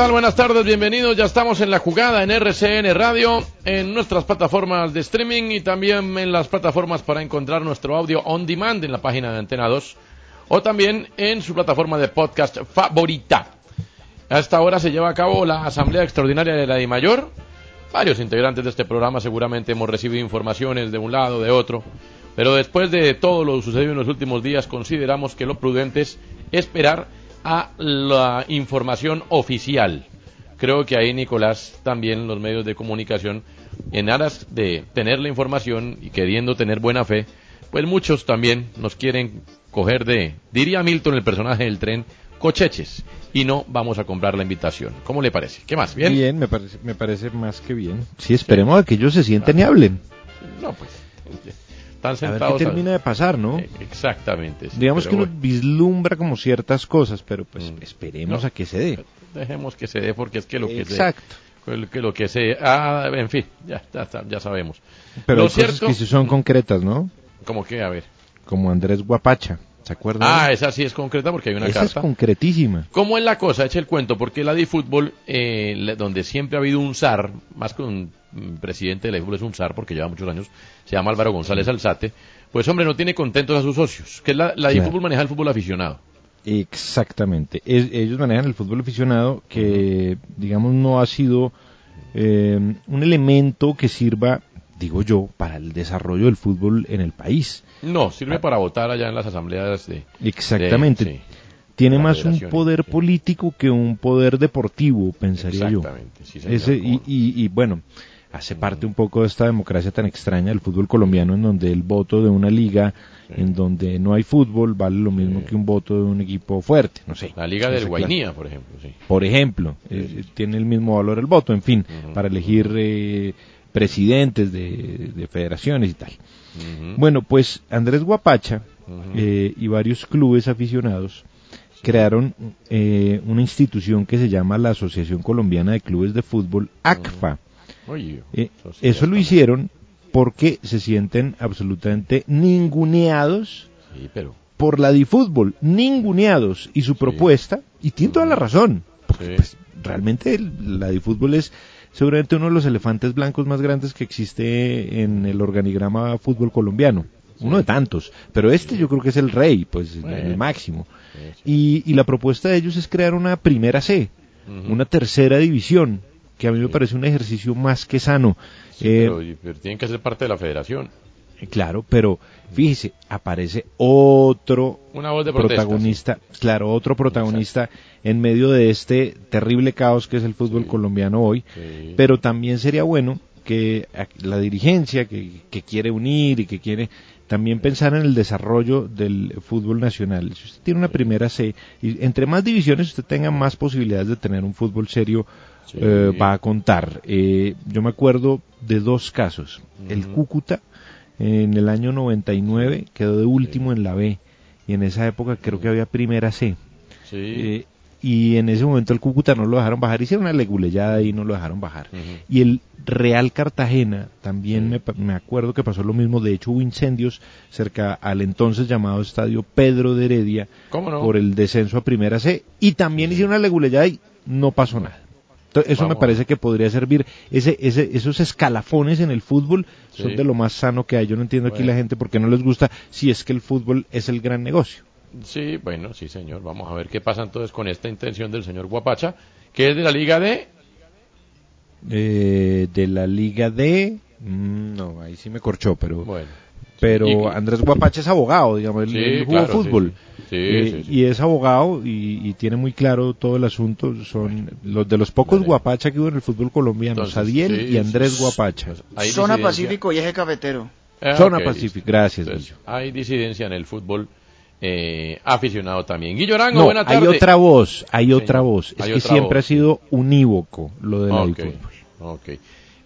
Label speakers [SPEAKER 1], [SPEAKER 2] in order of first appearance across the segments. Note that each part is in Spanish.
[SPEAKER 1] Tal? Buenas tardes, bienvenidos. Ya estamos en la jugada en RCN Radio, en nuestras plataformas de streaming y también en las plataformas para encontrar nuestro audio on demand en la página de Antena 2 o también en su plataforma de podcast favorita. A esta hora se lleva a cabo la Asamblea Extraordinaria de la DIMAYOR. Varios integrantes de este programa seguramente hemos recibido informaciones de un lado, de otro, pero después de todo lo sucedido en los últimos días consideramos que lo prudente es esperar a la información oficial. Creo que ahí, Nicolás, también los medios de comunicación, en aras de tener la información y queriendo tener buena fe, pues muchos también nos quieren coger de, diría Milton, el personaje del tren, cocheches, y no vamos a comprar la invitación. ¿Cómo le parece? ¿Qué más? ¿Bien?
[SPEAKER 2] Bien, me parece, me parece más que bien. Sí, esperemos a que ellos se sienten y hablen.
[SPEAKER 1] No, pues. Están
[SPEAKER 2] A ver
[SPEAKER 1] sentados.
[SPEAKER 2] qué termina de pasar, ¿no?
[SPEAKER 1] Eh, Exactamente. sí,
[SPEAKER 2] Digamos que uno vislumbra como ciertas cosas, pero pues
[SPEAKER 1] Mm.
[SPEAKER 2] esperemos
[SPEAKER 1] No.
[SPEAKER 2] a que se dé.
[SPEAKER 1] bueno, Dejemos que se dé porque es que lo que
[SPEAKER 2] Exacto.
[SPEAKER 1] se. Que lo que se. Ah, en fin, ya, ya, ya sabemos.
[SPEAKER 2] Pero
[SPEAKER 1] Lo
[SPEAKER 2] hay cosas
[SPEAKER 1] cierto-
[SPEAKER 2] que sí son concretas, ¿no?
[SPEAKER 1] Como que, a ver.
[SPEAKER 2] Como Andrés Guapacha, ¿se acuerdan?
[SPEAKER 1] Ah, esa sí es concreta porque hay una
[SPEAKER 2] Esa es
[SPEAKER 1] carta.
[SPEAKER 2] concretísima.
[SPEAKER 1] ¿Cómo es la cosa? Eche el cuento, porque la de fútbol, eh, donde siempre ha habido un zar, más mm, presidente de la fútbol es un zar, porque lleva muchos años, se llama Álvaro González Alzate, pues hombre, no tiene contentos a sus socios, que es la, la
[SPEAKER 2] Claro.
[SPEAKER 1] fútbol maneja el fútbol aficionado.
[SPEAKER 2] Exactamente. Es- ellos manejan el fútbol aficionado que, digamos, no ha sido eh, un elemento que sirva, digo yo, para el desarrollo del fútbol en el país.
[SPEAKER 1] No, sirve para votar allá en las asambleas de...
[SPEAKER 2] Exactamente.
[SPEAKER 1] de- sí.
[SPEAKER 2] Tiene más un poder
[SPEAKER 1] sí.
[SPEAKER 2] político que un poder deportivo, pensaría yo.
[SPEAKER 1] Exactamente, sí, señor,
[SPEAKER 2] Ese, y, y- y, bueno, hace parte un poco de esta democracia tan extraña del fútbol colombiano en donde el voto de una liga en donde no hay fútbol vale lo mismo que un voto de un equipo fuerte, no sé.
[SPEAKER 1] La Liga
[SPEAKER 2] No
[SPEAKER 1] del Guainía, por ejemplo, sí.
[SPEAKER 2] Por ejemplo, eh, tiene el mismo valor el voto, en fin, para elegir eh, presidentes de, de federaciones y tal. Bueno, pues Andrés Guapacha eh, y varios clubes aficionados crearon eh, una institución que se llama la Asociación Colombiana de Clubes de Fútbol, ACFA. Eh,
[SPEAKER 1] eso
[SPEAKER 2] lo hicieron porque se sienten absolutamente ninguneados
[SPEAKER 1] Sí, pero...
[SPEAKER 2] por la difútbol, ninguneados. Y su propuesta, y tiene toda la razón, porque
[SPEAKER 1] Sí.
[SPEAKER 2] pues, realmente la difútbol es seguramente uno de los elefantes blancos más grandes que existe en el organigrama fútbol colombiano. Uno de tantos, pero este yo creo que es el rey, pues el- máximo. Y, y la propuesta de ellos es crear una primera C, una tercera división, que a mí me parece un ejercicio más que sano.
[SPEAKER 1] Sí,
[SPEAKER 2] Eh,
[SPEAKER 1] pero, pero tienen que ser parte de la federación.
[SPEAKER 2] Claro, pero fíjese, aparece otro
[SPEAKER 1] Una voz de protesta,
[SPEAKER 2] protagonista, claro, otro protagonista en medio de este terrible caos que es el fútbol colombiano hoy, pero también sería bueno que la dirigencia que, que, quiere unir y que quiere también pensar en el desarrollo del fútbol nacional. Si usted tiene una primera C, y entre más divisiones usted tenga más posibilidades de tener un fútbol serio, eh, va a contar. Eh, yo me acuerdo de dos casos. El Cúcuta en el año 99 quedó de último en la B. Y en esa época creo que había primera C. Eh, y en ese momento el Cúcuta no lo dejaron bajar, hicieron una leguleyada y no lo dejaron bajar. Y el Real Cartagena también me, me, acuerdo que pasó lo mismo, de hecho hubo incendios cerca al entonces llamado Estadio Pedro de Heredia por el descenso a Primera C. Y también hicieron una leguleyada y no pasó nada eso me parece que podría servir. Ese, ese, esos escalafones en el fútbol son de lo más sano que hay. Yo no entiendo aquí la gente por qué no les gusta si es que el fútbol es el gran negocio.
[SPEAKER 1] Sí, bueno, sí, señor. Vamos a ver qué pasa entonces con esta intención del señor Guapacha, que es de la Liga de.
[SPEAKER 2] Eh, de la Liga de. Mm, no, ahí sí me corchó, pero. Bueno. Pero Andrés Guapacha es abogado, digamos, él, jugó fútbol. Eh, y es abogado y, tiene muy claro todo el asunto. Son los de los pocos Guapacha que hubo en el fútbol colombiano, Sadiel y Andrés Guapacha.
[SPEAKER 3] Pues, Zona Pacífico y eje cafetero.
[SPEAKER 2] Ah, Zona Pacífico, gracias.
[SPEAKER 1] hay disidencia en el fútbol eh, aficionado también. Guillo Arango, buena
[SPEAKER 2] tarde. Hay otra voz, hay otra voz. Es que siempre ha sido unívoco lo del
[SPEAKER 1] okay, fútbol.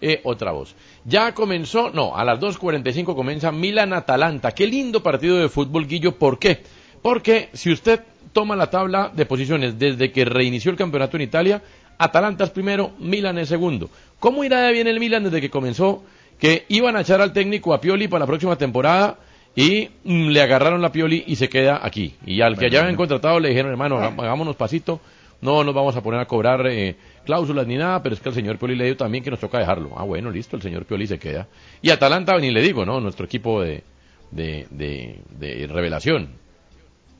[SPEAKER 1] Eh, otra voz. Ya comenzó, no, a las 2.45 comienza Milan-Atalanta. Qué lindo partido de fútbol, Guillo. ¿Por qué? Porque si usted toma la tabla de posiciones desde que reinició el campeonato en Italia, Atalanta es primero, Milan es segundo. ¿Cómo irá bien el Milan desde que comenzó? Que iban a echar al técnico a Pioli para la próxima temporada y mm, le agarraron la Pioli y se queda aquí. Y al que ya habían contratado le dijeron, hermano, hagámonos pasito, no nos vamos a poner a cobrar eh, cláusulas ni nada, pero es que el señor Pioli le dio también que nos toca dejarlo. Ah, bueno, listo, el señor Pioli se queda. Y Atalanta, ni le digo, ¿no? Nuestro equipo de, de, de, revelación.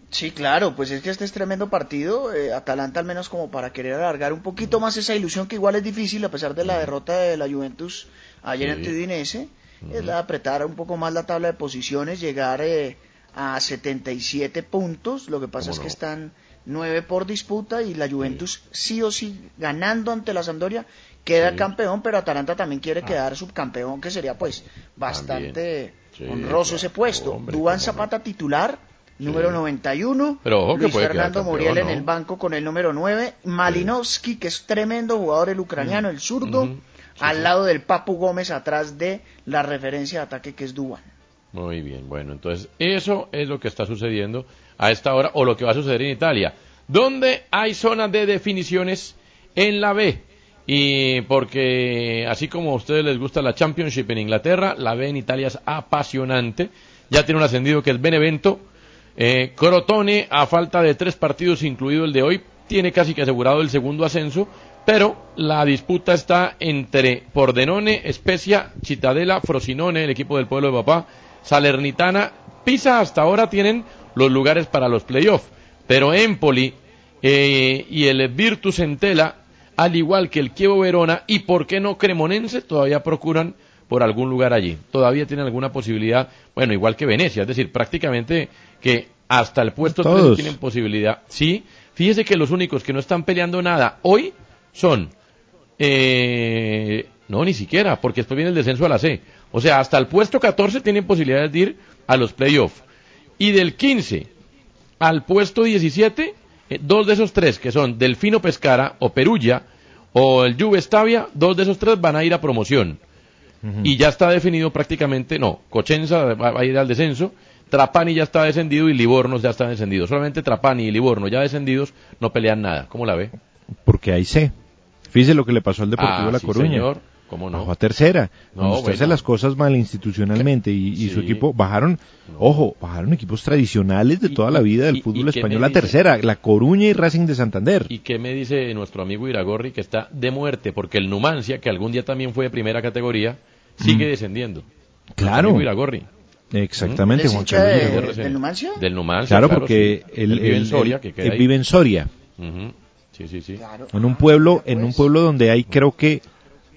[SPEAKER 3] Sí, claro, pues es que este es tremendo partido. Eh, Atalanta al menos como para querer alargar un poquito más esa ilusión que igual es difícil a pesar de la derrota de la Juventus ayer en Udinese. Es la de apretar un poco más la tabla de posiciones, llegar eh, a 77 puntos. Lo que pasa es que están nueve por disputa y la Juventus sí, o sí ganando ante la Sampdoria queda campeón, pero Atalanta también quiere ah. quedar subcampeón, que sería pues bastante honroso ese puesto. Duan Zapata titular, número 91.
[SPEAKER 1] Pero
[SPEAKER 3] Luis Fernando Muriel en el banco con el número 9. Malinowski, que es tremendo jugador el ucraniano, el zurdo, al lado del Papu Gómez atrás de la referencia de ataque que es Duan.
[SPEAKER 1] Muy bien, bueno, entonces eso es lo que está sucediendo a esta hora o lo que va a suceder en Italia, donde hay zonas de definiciones en la B. Y porque así como a ustedes les gusta la Championship en Inglaterra, la B en Italia es apasionante. Ya tiene un ascendido que es Benevento. Eh, Crotone, a falta de tres partidos, incluido el de hoy, tiene casi que asegurado el segundo ascenso. Pero la disputa está entre Pordenone, Spezia, Cittadella, Frosinone, el equipo del pueblo de papá, Salernitana, Pisa hasta ahora tienen los lugares para los playoffs. Pero Empoli eh, y el Virtus Entela, al igual que el Chievo Verona y por qué no Cremonense, todavía procuran por algún lugar allí. Todavía tienen alguna posibilidad, bueno, igual que Venecia, es decir, prácticamente que hasta el puesto 3 tienen posibilidad. Sí, fíjese que los únicos que no están peleando nada hoy son, eh, no, ni siquiera, porque después viene el descenso a la C. O sea, hasta el puesto 14 tienen posibilidades de ir a los playoffs. Y del 15 al puesto 17, eh, dos de esos tres, que son Delfino Pescara o Perugia o el Juve Stavia, dos de esos tres van a ir a promoción. Y ya está definido prácticamente, no, Cochenza va, a ir al descenso, Trapani ya está descendido y Livorno ya está descendido. Solamente Trapani y Livorno ya descendidos no pelean nada. ¿Cómo la ve?
[SPEAKER 2] Porque ahí sé. Fíjese lo que le pasó al Deportivo de La Coruña.
[SPEAKER 1] Señor. ¿Cómo no?
[SPEAKER 2] a tercera. No, usted hace las cosas mal institucionalmente y, su equipo bajaron, ojo, bajaron equipos tradicionales de toda la vida del fútbol español a tercera, La Coruña y Racing de Santander.
[SPEAKER 1] ¿Y qué me dice nuestro amigo Iragorri que está de muerte porque el Numancia, que algún día también fue de primera categoría, sigue mm. descendiendo?
[SPEAKER 2] Claro.
[SPEAKER 1] Iragorri.
[SPEAKER 2] Exactamente,
[SPEAKER 3] Juan Carlos. ¿Del Numancia?
[SPEAKER 1] Del Numancia.
[SPEAKER 2] Claro, porque él, vive en Soria. que vive en Soria.
[SPEAKER 1] Sí, sí, sí.
[SPEAKER 2] En un pueblo, en un pueblo donde hay creo que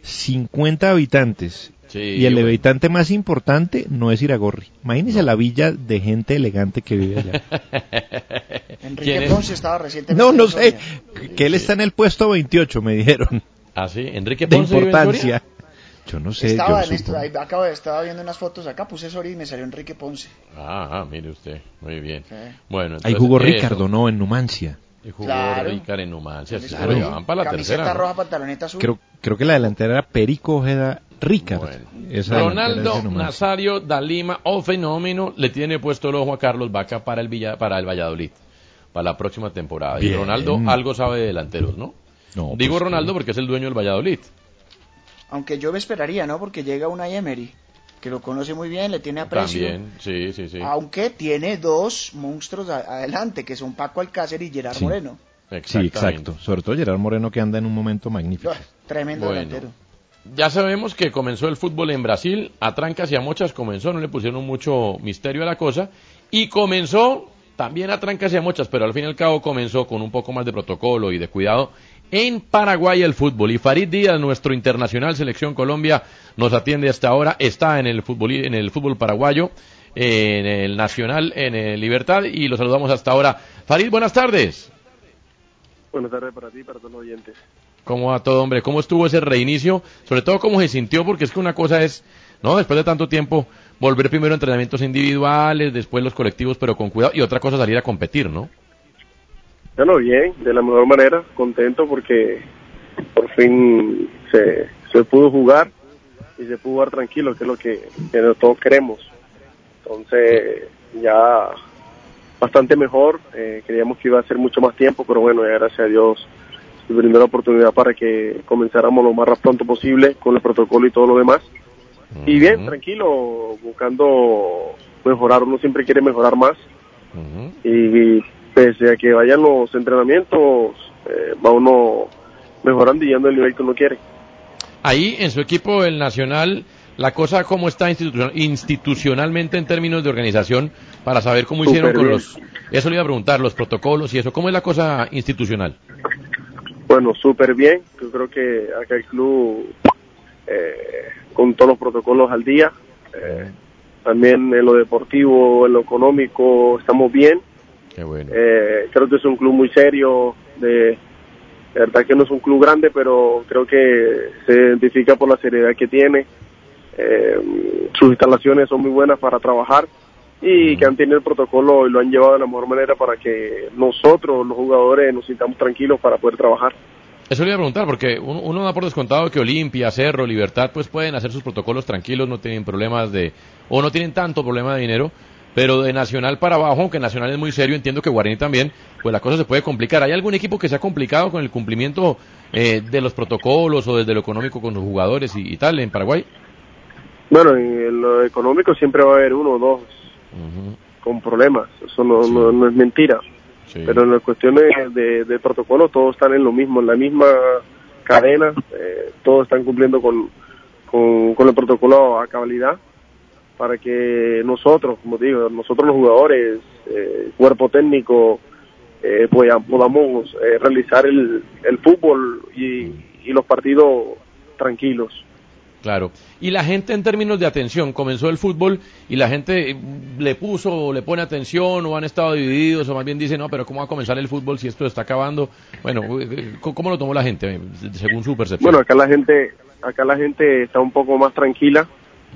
[SPEAKER 2] 50 habitantes. y el habitante más importante no es Iragorri. Imagínese la villa de gente elegante que vive allá.
[SPEAKER 3] Enrique Ponce estaba recientemente.
[SPEAKER 2] No, no sé. Que él está en el puesto 28, me dijeron.
[SPEAKER 1] Ah, sí. Enrique Ponce.
[SPEAKER 2] De importancia. Yo no sé.
[SPEAKER 3] Estaba,
[SPEAKER 2] yo
[SPEAKER 3] en esto,
[SPEAKER 2] supongo-
[SPEAKER 3] ahí acabo de- estaba viendo unas fotos acá, puse Sori y me salió Enrique Ponce.
[SPEAKER 1] Ah, ah, mire usted, muy bien.
[SPEAKER 3] Sí.
[SPEAKER 1] Bueno,
[SPEAKER 2] Ahí jugó
[SPEAKER 1] eso.
[SPEAKER 2] Ricardo, ¿no? En Numancia.
[SPEAKER 1] Y jugó
[SPEAKER 3] Claro.
[SPEAKER 1] Ricardo en Numancia. sí, van para la
[SPEAKER 3] Camiseta
[SPEAKER 1] tercera. ¿no?
[SPEAKER 3] roja, pantaloneta azul.
[SPEAKER 2] Creo, creo que la delantera era Perico Ojeda Ricard.
[SPEAKER 1] Bueno. Ronaldo. Nazario da Lima, o fenómeno, le tiene puesto el ojo a Carlos Vaca para el, Villa, para el Valladolid, para la próxima temporada. Y. Ronaldo algo sabe de delanteros, ¿no?
[SPEAKER 2] No,
[SPEAKER 1] Digo
[SPEAKER 2] pues,
[SPEAKER 1] Ronaldo porque es el dueño del Valladolid.
[SPEAKER 3] Aunque yo me esperaría, ¿no? Porque llega una Emery, que lo conoce muy bien, le tiene aprecio.
[SPEAKER 1] También, sí, sí, sí.
[SPEAKER 3] Aunque tiene dos monstruos a- adelante, que son Paco Alcácer y Gerard
[SPEAKER 2] Sí.
[SPEAKER 3] Moreno.
[SPEAKER 2] Sí, exacto. Sobre todo Gerard Moreno que anda en un momento magnífico.
[SPEAKER 3] Tremendo
[SPEAKER 1] Bueno.
[SPEAKER 3] delantero.
[SPEAKER 1] Ya sabemos que comenzó el fútbol en Brasil, a trancas y a mochas comenzó, no le pusieron mucho misterio a la cosa, y comenzó también a trancas y a mochas, pero al fin y al cabo comenzó con un poco más de protocolo y de cuidado en Paraguay el fútbol. Y Farid Díaz, nuestro internacional selección Colombia, nos atiende hasta ahora, está en el fútbol, en el fútbol paraguayo, en el Nacional, en el Libertad, y lo saludamos hasta ahora. Farid, buenas tardes.
[SPEAKER 4] Buenas tardes para ti y para todos los oyentes.
[SPEAKER 1] ¿Cómo va todo, hombre? ¿Cómo estuvo ese reinicio? Sobre todo, ¿cómo se sintió? Porque es que una cosa es, ¿no? Después de tanto tiempo, volver primero a entrenamientos individuales, después los colectivos, pero con cuidado, y otra cosa salir a competir, ¿no?
[SPEAKER 4] Bueno, bien, de la mejor manera, contento porque por fin se, se pudo jugar y se pudo jugar tranquilo, que es lo que, que todos queremos. Entonces, ya bastante mejor, eh, creíamos que iba a ser mucho más tiempo, pero bueno, ya gracias a Dios se brindó la oportunidad para que comenzáramos lo más pronto posible con el protocolo y todo lo demás. Y bien, tranquilo, buscando mejorar, uno siempre quiere mejorar más y pese a que vayan los entrenamientos, eh, va uno mejorando y llegando al nivel que uno quiere.
[SPEAKER 1] Ahí, en su equipo, el Nacional, la cosa cómo está institucional- institucionalmente en términos de organización, para saber cómo hicieron con
[SPEAKER 4] bien.
[SPEAKER 1] los... Eso le iba a preguntar, los protocolos y eso. ¿Cómo es la cosa institucional?
[SPEAKER 4] Bueno, súper bien, yo creo que acá el club eh, con todos los protocolos al día, eh, también en lo deportivo, en lo económico, estamos bien.
[SPEAKER 1] Qué bueno.
[SPEAKER 4] Eh, creo que es un club muy serio, de, de verdad que no es un club grande, pero creo que se identifica por la seriedad que tiene. Eh, sus instalaciones son muy buenas para trabajar y que han tenido el protocolo y lo han llevado de la mejor manera para que nosotros, los jugadores, nos sintamos tranquilos para poder trabajar.
[SPEAKER 1] Eso le iba a preguntar, porque uno, uno da por descontado que Olimpia, Cerro, Libertad, pues pueden hacer sus protocolos tranquilos, no tienen problemas de, o no tienen tanto problema de dinero, pero de Nacional para abajo, aunque Nacional es muy serio, entiendo que Guarani también, pues la cosa se puede complicar. ¿Hay algún equipo que se ha complicado con el cumplimiento eh, de los protocolos o desde lo económico con los jugadores y, y tal en Paraguay?
[SPEAKER 4] Bueno, en lo económico siempre va a haber uno o dos con problemas, eso no,
[SPEAKER 1] Sí.
[SPEAKER 4] no, no es mentira.
[SPEAKER 1] sí.
[SPEAKER 4] pero en las cuestiones de, de protocolo todos están en lo mismo, en la misma cadena, eh, todos están cumpliendo con, con, con el protocolo a cabalidad para que nosotros, como digo, nosotros los jugadores, eh, cuerpo técnico, eh, pues, podamos eh, realizar el, el fútbol y, y los partidos tranquilos.
[SPEAKER 1] Claro. Y la gente en términos de atención, comenzó el fútbol y la gente le puso o le pone atención o han estado divididos o más bien dice, no, pero ¿cómo va a comenzar el fútbol si esto está acabando? Bueno, eh, ¿cómo lo tomó la gente según su percepción?
[SPEAKER 4] Bueno, acá la gente, acá la gente está un poco más tranquila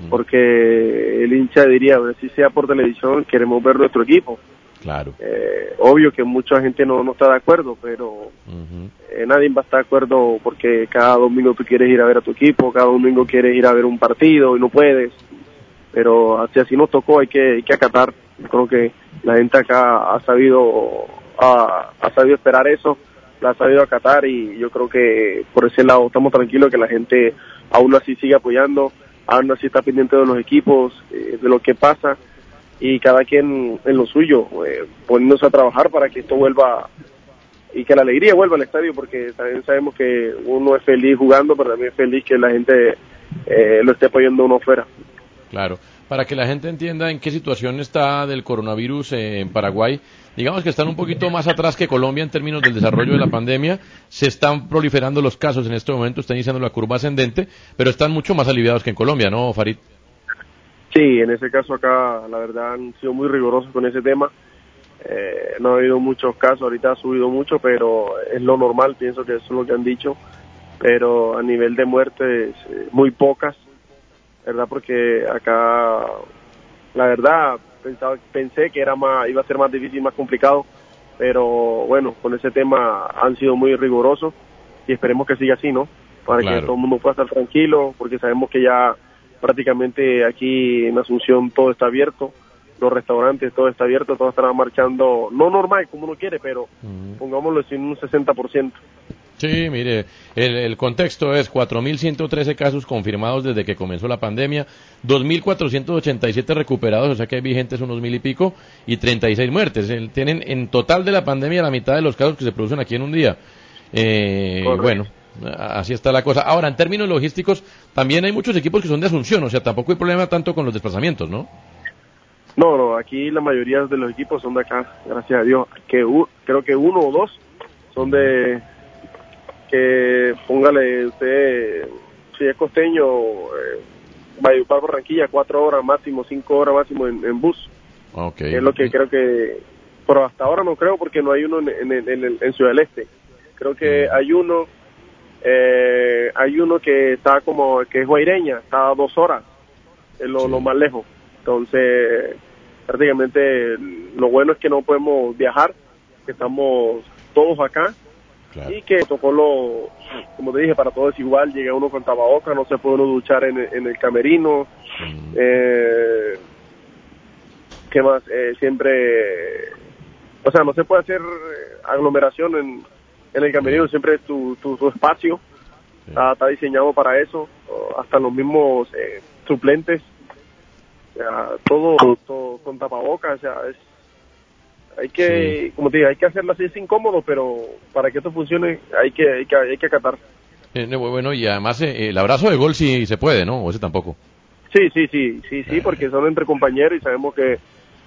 [SPEAKER 4] porque el hincha diría, si sea por televisión, queremos ver nuestro equipo.
[SPEAKER 1] Claro.
[SPEAKER 4] Eh, obvio que mucha gente no, no está de acuerdo, pero eh, nadie va a estar de acuerdo porque cada domingo tú quieres ir a ver a tu equipo, cada domingo quieres ir a ver un partido y no puedes. Pero así así nos tocó, hay que, hay que acatar. Yo creo que la gente acá ha sabido, ha, ha sabido esperar eso, la ha sabido acatar y yo creo que por ese lado estamos tranquilos que la gente aún así sigue apoyando, aún así está pendiente de los equipos, eh, de lo que pasa y cada quien en lo suyo, eh, poniéndose a trabajar para que esto vuelva y que la alegría vuelva al estadio porque también sabemos que uno es feliz jugando, pero también es feliz que la gente eh, lo esté apoyando uno fuera.
[SPEAKER 1] Claro. Para que la gente entienda en qué situación está del coronavirus en Paraguay, digamos que están un poquito más atrás que Colombia en términos del desarrollo de la pandemia, se están proliferando los casos en este momento, está iniciando la curva ascendente, pero están mucho más aliviados que en Colombia, ¿no, Farid?
[SPEAKER 4] Sí, en ese caso acá la verdad han sido muy rigurosos con ese tema. Eh, no ha habido muchos casos, ahorita ha subido mucho, pero es lo normal, pienso que eso es lo que han dicho. Pero a nivel de muertes, eh, muy pocas. ¿Verdad? Porque acá, la verdad, pensaba, pensé que era más, iba a ser más difícil, más complicado, pero bueno, con ese tema han sido muy rigurosos y esperemos que siga así, ¿no? Para
[SPEAKER 1] Claro.
[SPEAKER 4] que todo el mundo pueda estar tranquilo, porque sabemos que ya prácticamente aquí en Asunción todo está abierto, los restaurantes todo está abierto, todo estará marchando, no normal como uno quiere, pero pongámoslo en un 60%.
[SPEAKER 1] Sí, mire, el, el contexto es 4.113 casos confirmados desde que comenzó la pandemia, 2.487 recuperados, o sea que hay vigentes unos mil y pico, y 36 muertes. El- tienen en total de la pandemia la mitad de los casos que se producen aquí en un día. Eh, bueno, así está la cosa. Ahora, en términos logísticos, también hay muchos equipos que son de Asunción, o sea, tampoco hay problema tanto con los desplazamientos, ¿no?
[SPEAKER 4] No, no, aquí la mayoría de los equipos son de acá, gracias a Dios. Que u- creo que uno o dos son de que póngale usted, si es costeño, eh, Valledupar, Barranquilla, cuatro horas máximo, cinco horas máximo en, en bus.
[SPEAKER 1] Ok.
[SPEAKER 4] que es lo que creo que, pero hasta ahora no creo porque no hay uno en, en, en, en- en Ciudad del Este. Creo que hay uno, eh, hay uno que está como, que es Guaireña, está a dos horas, es lo,
[SPEAKER 1] Sí.
[SPEAKER 4] lo más lejos. Entonces, prácticamente lo bueno es que no podemos viajar, que estamos todos acá
[SPEAKER 1] Claro.
[SPEAKER 4] y que el protocolo, como te dije, para todos es igual, llega uno con tababoca, no se puede uno duchar en, el- en el camerino,
[SPEAKER 1] Mm,
[SPEAKER 4] eh, ¿qué más? Eh, siempre, o sea, no se puede hacer eh, aglomeración en, en el camerino, siempre es tu, tu, tu espacio,
[SPEAKER 1] Sí.
[SPEAKER 4] está, está diseñado para eso, hasta los mismos eh, suplentes, sea, todo, todo con tapabocas, o sea, es, hay que, como te digo, hay que hacerlo así, es incómodo, pero para que esto funcione hay que, hay que, hay que acatar.
[SPEAKER 1] Eh, no, bueno, y además eh, el abrazo de gol sí se puede, ¿no? O ese tampoco.
[SPEAKER 4] Sí, sí, sí, sí, sí, porque son entre compañeros y sabemos que,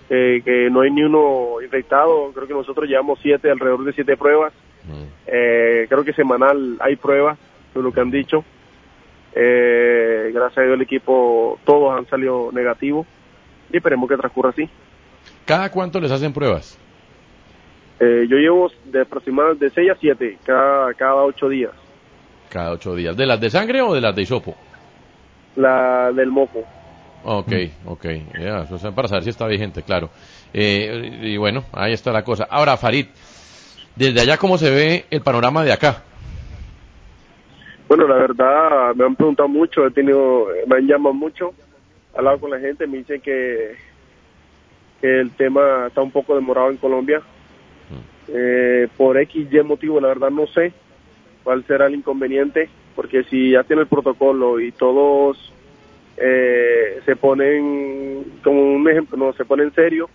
[SPEAKER 4] que, que no hay ni uno infectado. Creo que nosotros llevamos siete, alrededor de siete pruebas.
[SPEAKER 1] Mm.
[SPEAKER 4] Eh, creo que semanal hay pruebas, de lo que han dicho. Eh, gracias a Dios el equipo, todos han salido negativos y esperemos que transcurra así.
[SPEAKER 1] ¿Cada cuánto les hacen pruebas?
[SPEAKER 4] Eh, yo llevo de aproximadamente de 6 a 7 cada, cada 8 días.
[SPEAKER 1] Cada ocho días. ¿De las de sangre o de las de hisopo?
[SPEAKER 4] La del moco.
[SPEAKER 1] Ok, ok. Sea, para saber si está vigente, claro. Eh, y bueno, ahí está la cosa. Ahora, Farid, desde allá, ¿cómo se ve el panorama de acá?
[SPEAKER 4] Bueno, la verdad, me han preguntado mucho, he tenido, me han llamado mucho, he hablado con la gente, me dicen que, que el tema está un poco demorado en Colombia. Eh, por X, Y motivo, la verdad no sé cuál será el inconveniente, porque si ya tiene el protocolo y todos eh, se ponen, como un ejemplo, no, se ponen serio,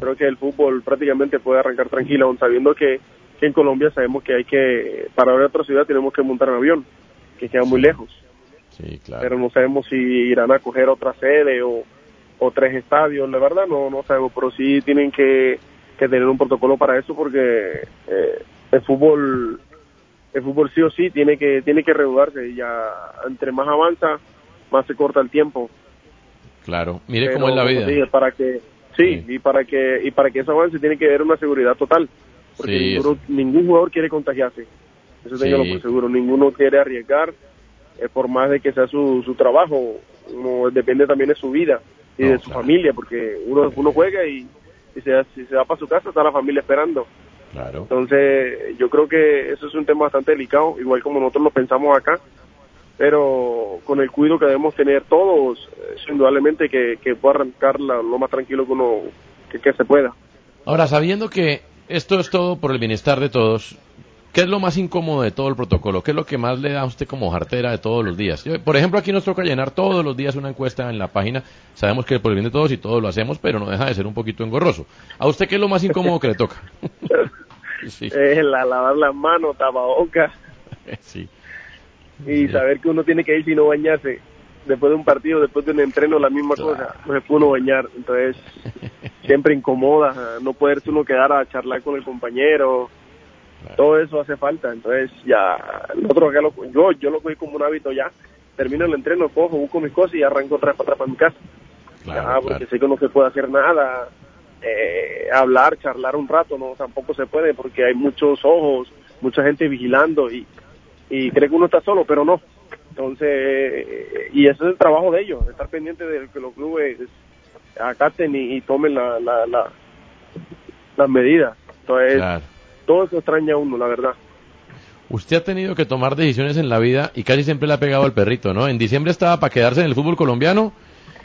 [SPEAKER 4] creo que el fútbol prácticamente puede arrancar tranquilo, aun sabiendo que, que en Colombia sabemos que hay que, para ir a otra ciudad tenemos que montar en avión, que queda muy lejos,
[SPEAKER 1] Sí, claro.
[SPEAKER 4] pero no sabemos si irán a coger otra sede o, o tres estadios, la verdad no, no sabemos, pero sí tienen que, que tener un protocolo para eso porque eh, el fútbol el fútbol sí o sí tiene que tiene que reanudarse y ya entre más avanza más se corta el tiempo
[SPEAKER 1] Claro. Mire
[SPEAKER 4] Pero,
[SPEAKER 1] cómo es la vida.
[SPEAKER 4] dije, para que sí,
[SPEAKER 1] Sí.
[SPEAKER 4] y para que y para que eso avance tiene que haber una seguridad total porque
[SPEAKER 1] Sí,
[SPEAKER 4] ninguno, ningún jugador quiere contagiarse eso téngalo
[SPEAKER 1] Sí.
[SPEAKER 4] por seguro ninguno quiere arriesgar eh, por más de que sea su, su trabajo depende también de su vida y
[SPEAKER 1] No,
[SPEAKER 4] de su
[SPEAKER 1] claro.
[SPEAKER 4] familia porque uno uno juega y, y se, si se va para su casa está la familia esperando
[SPEAKER 1] Claro.
[SPEAKER 4] entonces, yo creo que eso es un tema bastante delicado, igual como nosotros lo pensamos acá, pero con el cuidado que debemos tener todos, eh, indudablemente que, que pueda arrancar la- lo más tranquilo que uno que, que se pueda.
[SPEAKER 1] Ahora, sabiendo que esto es todo por el bienestar de todos, ¿qué es lo más incómodo de todo el protocolo? ¿Qué es lo que más le da a usted como jartera de todos los días? Yo, por ejemplo, aquí nos toca llenar todos los días una encuesta en la página. Sabemos que por el bien de todos y todos lo hacemos, pero no deja de ser un poquito engorroso. ¿A usted qué es lo más incómodo que le toca? sí,
[SPEAKER 4] Eh, la, lavar las manos, tapabocas
[SPEAKER 1] sí.
[SPEAKER 4] y
[SPEAKER 1] Sí.
[SPEAKER 4] saber que uno tiene que ir si no bañarse. Después de un partido, después de un entreno, la misma cosa, no se puede uno bañar. Entonces, siempre incomoda, no poderse uno quedar a charlar con el compañero, todo eso hace falta. Entonces, ya, nosotros acá lo- yo, yo lo cogí como un hábito ya. Termino el entreno, cojo, busco mis cosas y arranco otra vez para atrás para mi casa.
[SPEAKER 1] Claro,
[SPEAKER 4] ya, porque
[SPEAKER 1] claro.
[SPEAKER 4] sé que no se puede hacer nada, eh, hablar, charlar un rato, no, tampoco se puede porque hay muchos ojos, mucha gente vigilando y, y cree que uno está solo, pero no. Entonces, y ese es el trabajo de ellos, estar pendiente de que los clubes acaten y, y tomen la, la, la- las medidas. Entonces,
[SPEAKER 1] Claro.
[SPEAKER 4] Todo eso extraña a uno, la verdad.
[SPEAKER 1] Usted ha tenido que tomar decisiones en la vida y casi siempre le ha pegado al perrito, ¿no? En diciembre estaba para quedarse en el fútbol colombiano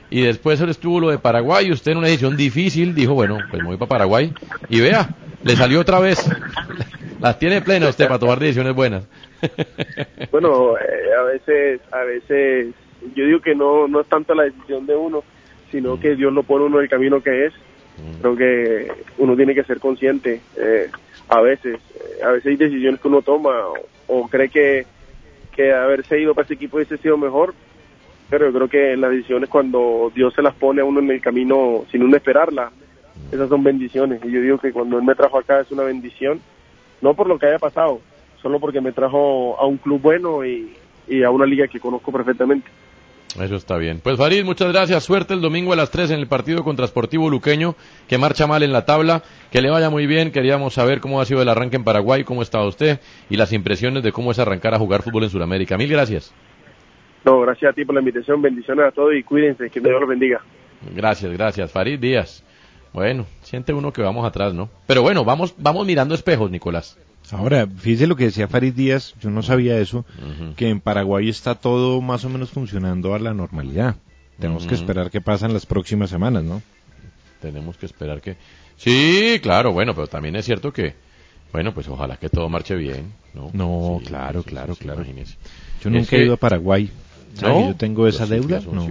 [SPEAKER 1] y después él estuvo lo de Paraguay y usted en una decisión difícil dijo, bueno, pues me voy para Paraguay y vea, le salió otra vez. Las tiene plena usted para tomar decisiones buenas.
[SPEAKER 4] Bueno, eh, a veces, a veces, yo digo que no, no es tanto la decisión de uno, sino que Dios lo pone uno en el camino que es. Creo que uno tiene que ser consciente. eh, a veces, eh, a veces hay decisiones que uno toma o, cree que, que haberse ido para ese equipo hubiese sido mejor, pero yo creo que las decisiones cuando Dios se las pone a uno en el camino sin uno esperarla, esas son bendiciones. Y yo digo que cuando Él me trajo acá es una bendición, no por lo que haya pasado, solo porque me trajo a un club bueno y, y a una liga que conozco perfectamente.
[SPEAKER 1] Eso está bien. Pues Farid, muchas gracias. Suerte el domingo a las 3 en el partido contra Sportivo Luqueño, que marcha mal en la tabla. Que le vaya muy bien. Queríamos saber cómo ha sido el arranque en Paraguay, cómo está usted y las impresiones de cómo es arrancar a jugar fútbol en Sudamérica. Mil gracias.
[SPEAKER 4] No, gracias a ti por la invitación, bendiciones a todos y cuídense, que Dios los bendiga.
[SPEAKER 1] Gracias, gracias. Farid Díaz. Bueno, siente uno que vamos atrás, ¿no? Pero bueno, vamos, vamos mirando espejos, Nicolás.
[SPEAKER 2] Ahora, fíjese lo que decía Farid Díaz, yo no sabía eso,
[SPEAKER 1] Ujú.
[SPEAKER 2] que en Paraguay está todo más o menos funcionando a la normalidad. Tenemos que
[SPEAKER 1] Ujú.
[SPEAKER 2] esperar qué pasa en las próximas semanas, ¿no?
[SPEAKER 1] Tenemos que esperar que... Sí, claro, bueno, pero también es cierto que... Bueno, pues ojalá que todo marche bien, ¿no?
[SPEAKER 2] No,
[SPEAKER 1] Sí,
[SPEAKER 2] claro,
[SPEAKER 1] sí,
[SPEAKER 2] claro,
[SPEAKER 1] sí,
[SPEAKER 2] claro.
[SPEAKER 1] imagínese.
[SPEAKER 2] Yo
[SPEAKER 1] Es
[SPEAKER 2] nunca
[SPEAKER 1] que-
[SPEAKER 2] he ido a Paraguay. ¿Sabe
[SPEAKER 1] ¿No?
[SPEAKER 2] que yo tengo esa deuda? No.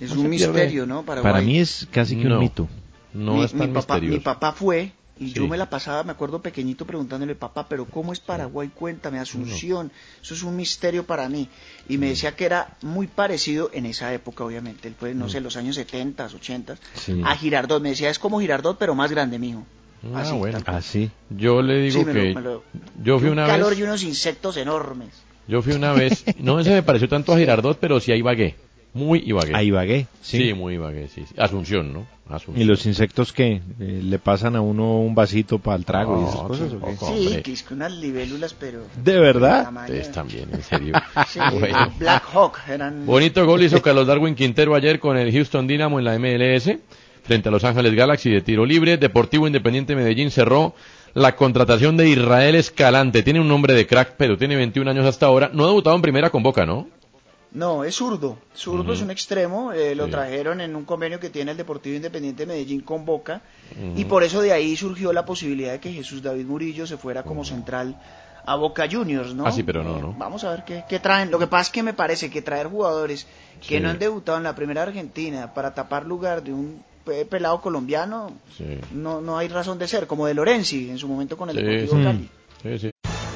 [SPEAKER 3] Es un misterio, ¿no? Paraguay.
[SPEAKER 2] Para mí es casi que
[SPEAKER 1] No.
[SPEAKER 2] un mito.
[SPEAKER 1] No
[SPEAKER 3] mi,
[SPEAKER 1] es tan
[SPEAKER 3] mi papá, mi
[SPEAKER 1] misterioso.
[SPEAKER 3] papá fue y
[SPEAKER 1] Sí.
[SPEAKER 3] yo me la pasaba, me acuerdo pequeñito preguntándole, papá, pero ¿cómo es Paraguay? Cuéntame, Asunción, eso es un misterio para mí. Y me decía que era muy parecido en esa época, obviamente, fue, no sé, los años 70, 80,
[SPEAKER 2] Sí.
[SPEAKER 3] a Girardot. Me decía, es como Girardot, pero más grande, mijo.
[SPEAKER 1] Ah,
[SPEAKER 3] Así,
[SPEAKER 1] bueno.
[SPEAKER 3] cual.
[SPEAKER 2] Ah.
[SPEAKER 1] Yo le digo
[SPEAKER 3] Sí, me lo-
[SPEAKER 1] que...
[SPEAKER 3] lo-
[SPEAKER 1] Yo fui
[SPEAKER 3] un
[SPEAKER 1] una
[SPEAKER 3] calor
[SPEAKER 1] vez...
[SPEAKER 3] y unos insectos enormes.
[SPEAKER 1] Yo fui una vez... No se me pareció tanto a Girardot, pero sí a Ibagué. Muy Ibagué.
[SPEAKER 2] A Ibagué,
[SPEAKER 1] Sí,
[SPEAKER 2] sí.
[SPEAKER 1] muy Ibagué, sí. sí. Asunción, ¿no? Asunción.
[SPEAKER 2] ¿Y los insectos qué? Eh, ¿Le pasan a uno un vasito para el trago y esas cosas o qué?
[SPEAKER 1] tampoco.
[SPEAKER 3] Sí, que es que unas libélulas, pero...
[SPEAKER 2] ¿De verdad?
[SPEAKER 1] Ustedes también, en serio.
[SPEAKER 3] Sí,
[SPEAKER 1] Bueno.
[SPEAKER 3] Black Hawk, eran...
[SPEAKER 1] Bonito gol hizo Carlos Darwin Quintero ayer con el Houston Dynamo en la MLS frente a Los Ángeles Galaxy de tiro libre. Deportivo Independiente Medellín cerró la contratación de Israel Escalante. Tiene un nombre de crack, pero tiene 21 años hasta ahora. No ha debutado en primera con Boca, ¿no?
[SPEAKER 3] No, es zurdo. Zurdo es un extremo. eh, lo
[SPEAKER 1] Sí.
[SPEAKER 3] trajeron en un convenio que tiene el Deportivo Independiente de Medellín con Boca. Y por eso de ahí surgió la posibilidad de que Jesús David Murillo se fuera como central a Boca Juniors, ¿no?
[SPEAKER 1] Ah, sí, pero no,
[SPEAKER 3] Eh,
[SPEAKER 1] ¿no?
[SPEAKER 3] Vamos a ver qué, qué traen. Lo que pasa es que me parece que traer jugadores que
[SPEAKER 1] Sí.
[SPEAKER 3] no han debutado en la primera Argentina para tapar lugar de un pe- pelado colombiano,
[SPEAKER 1] Sí.
[SPEAKER 3] no, no hay razón de ser, como de Lorenzi en su momento con el Deportivo. Cali.
[SPEAKER 1] Sí, sí.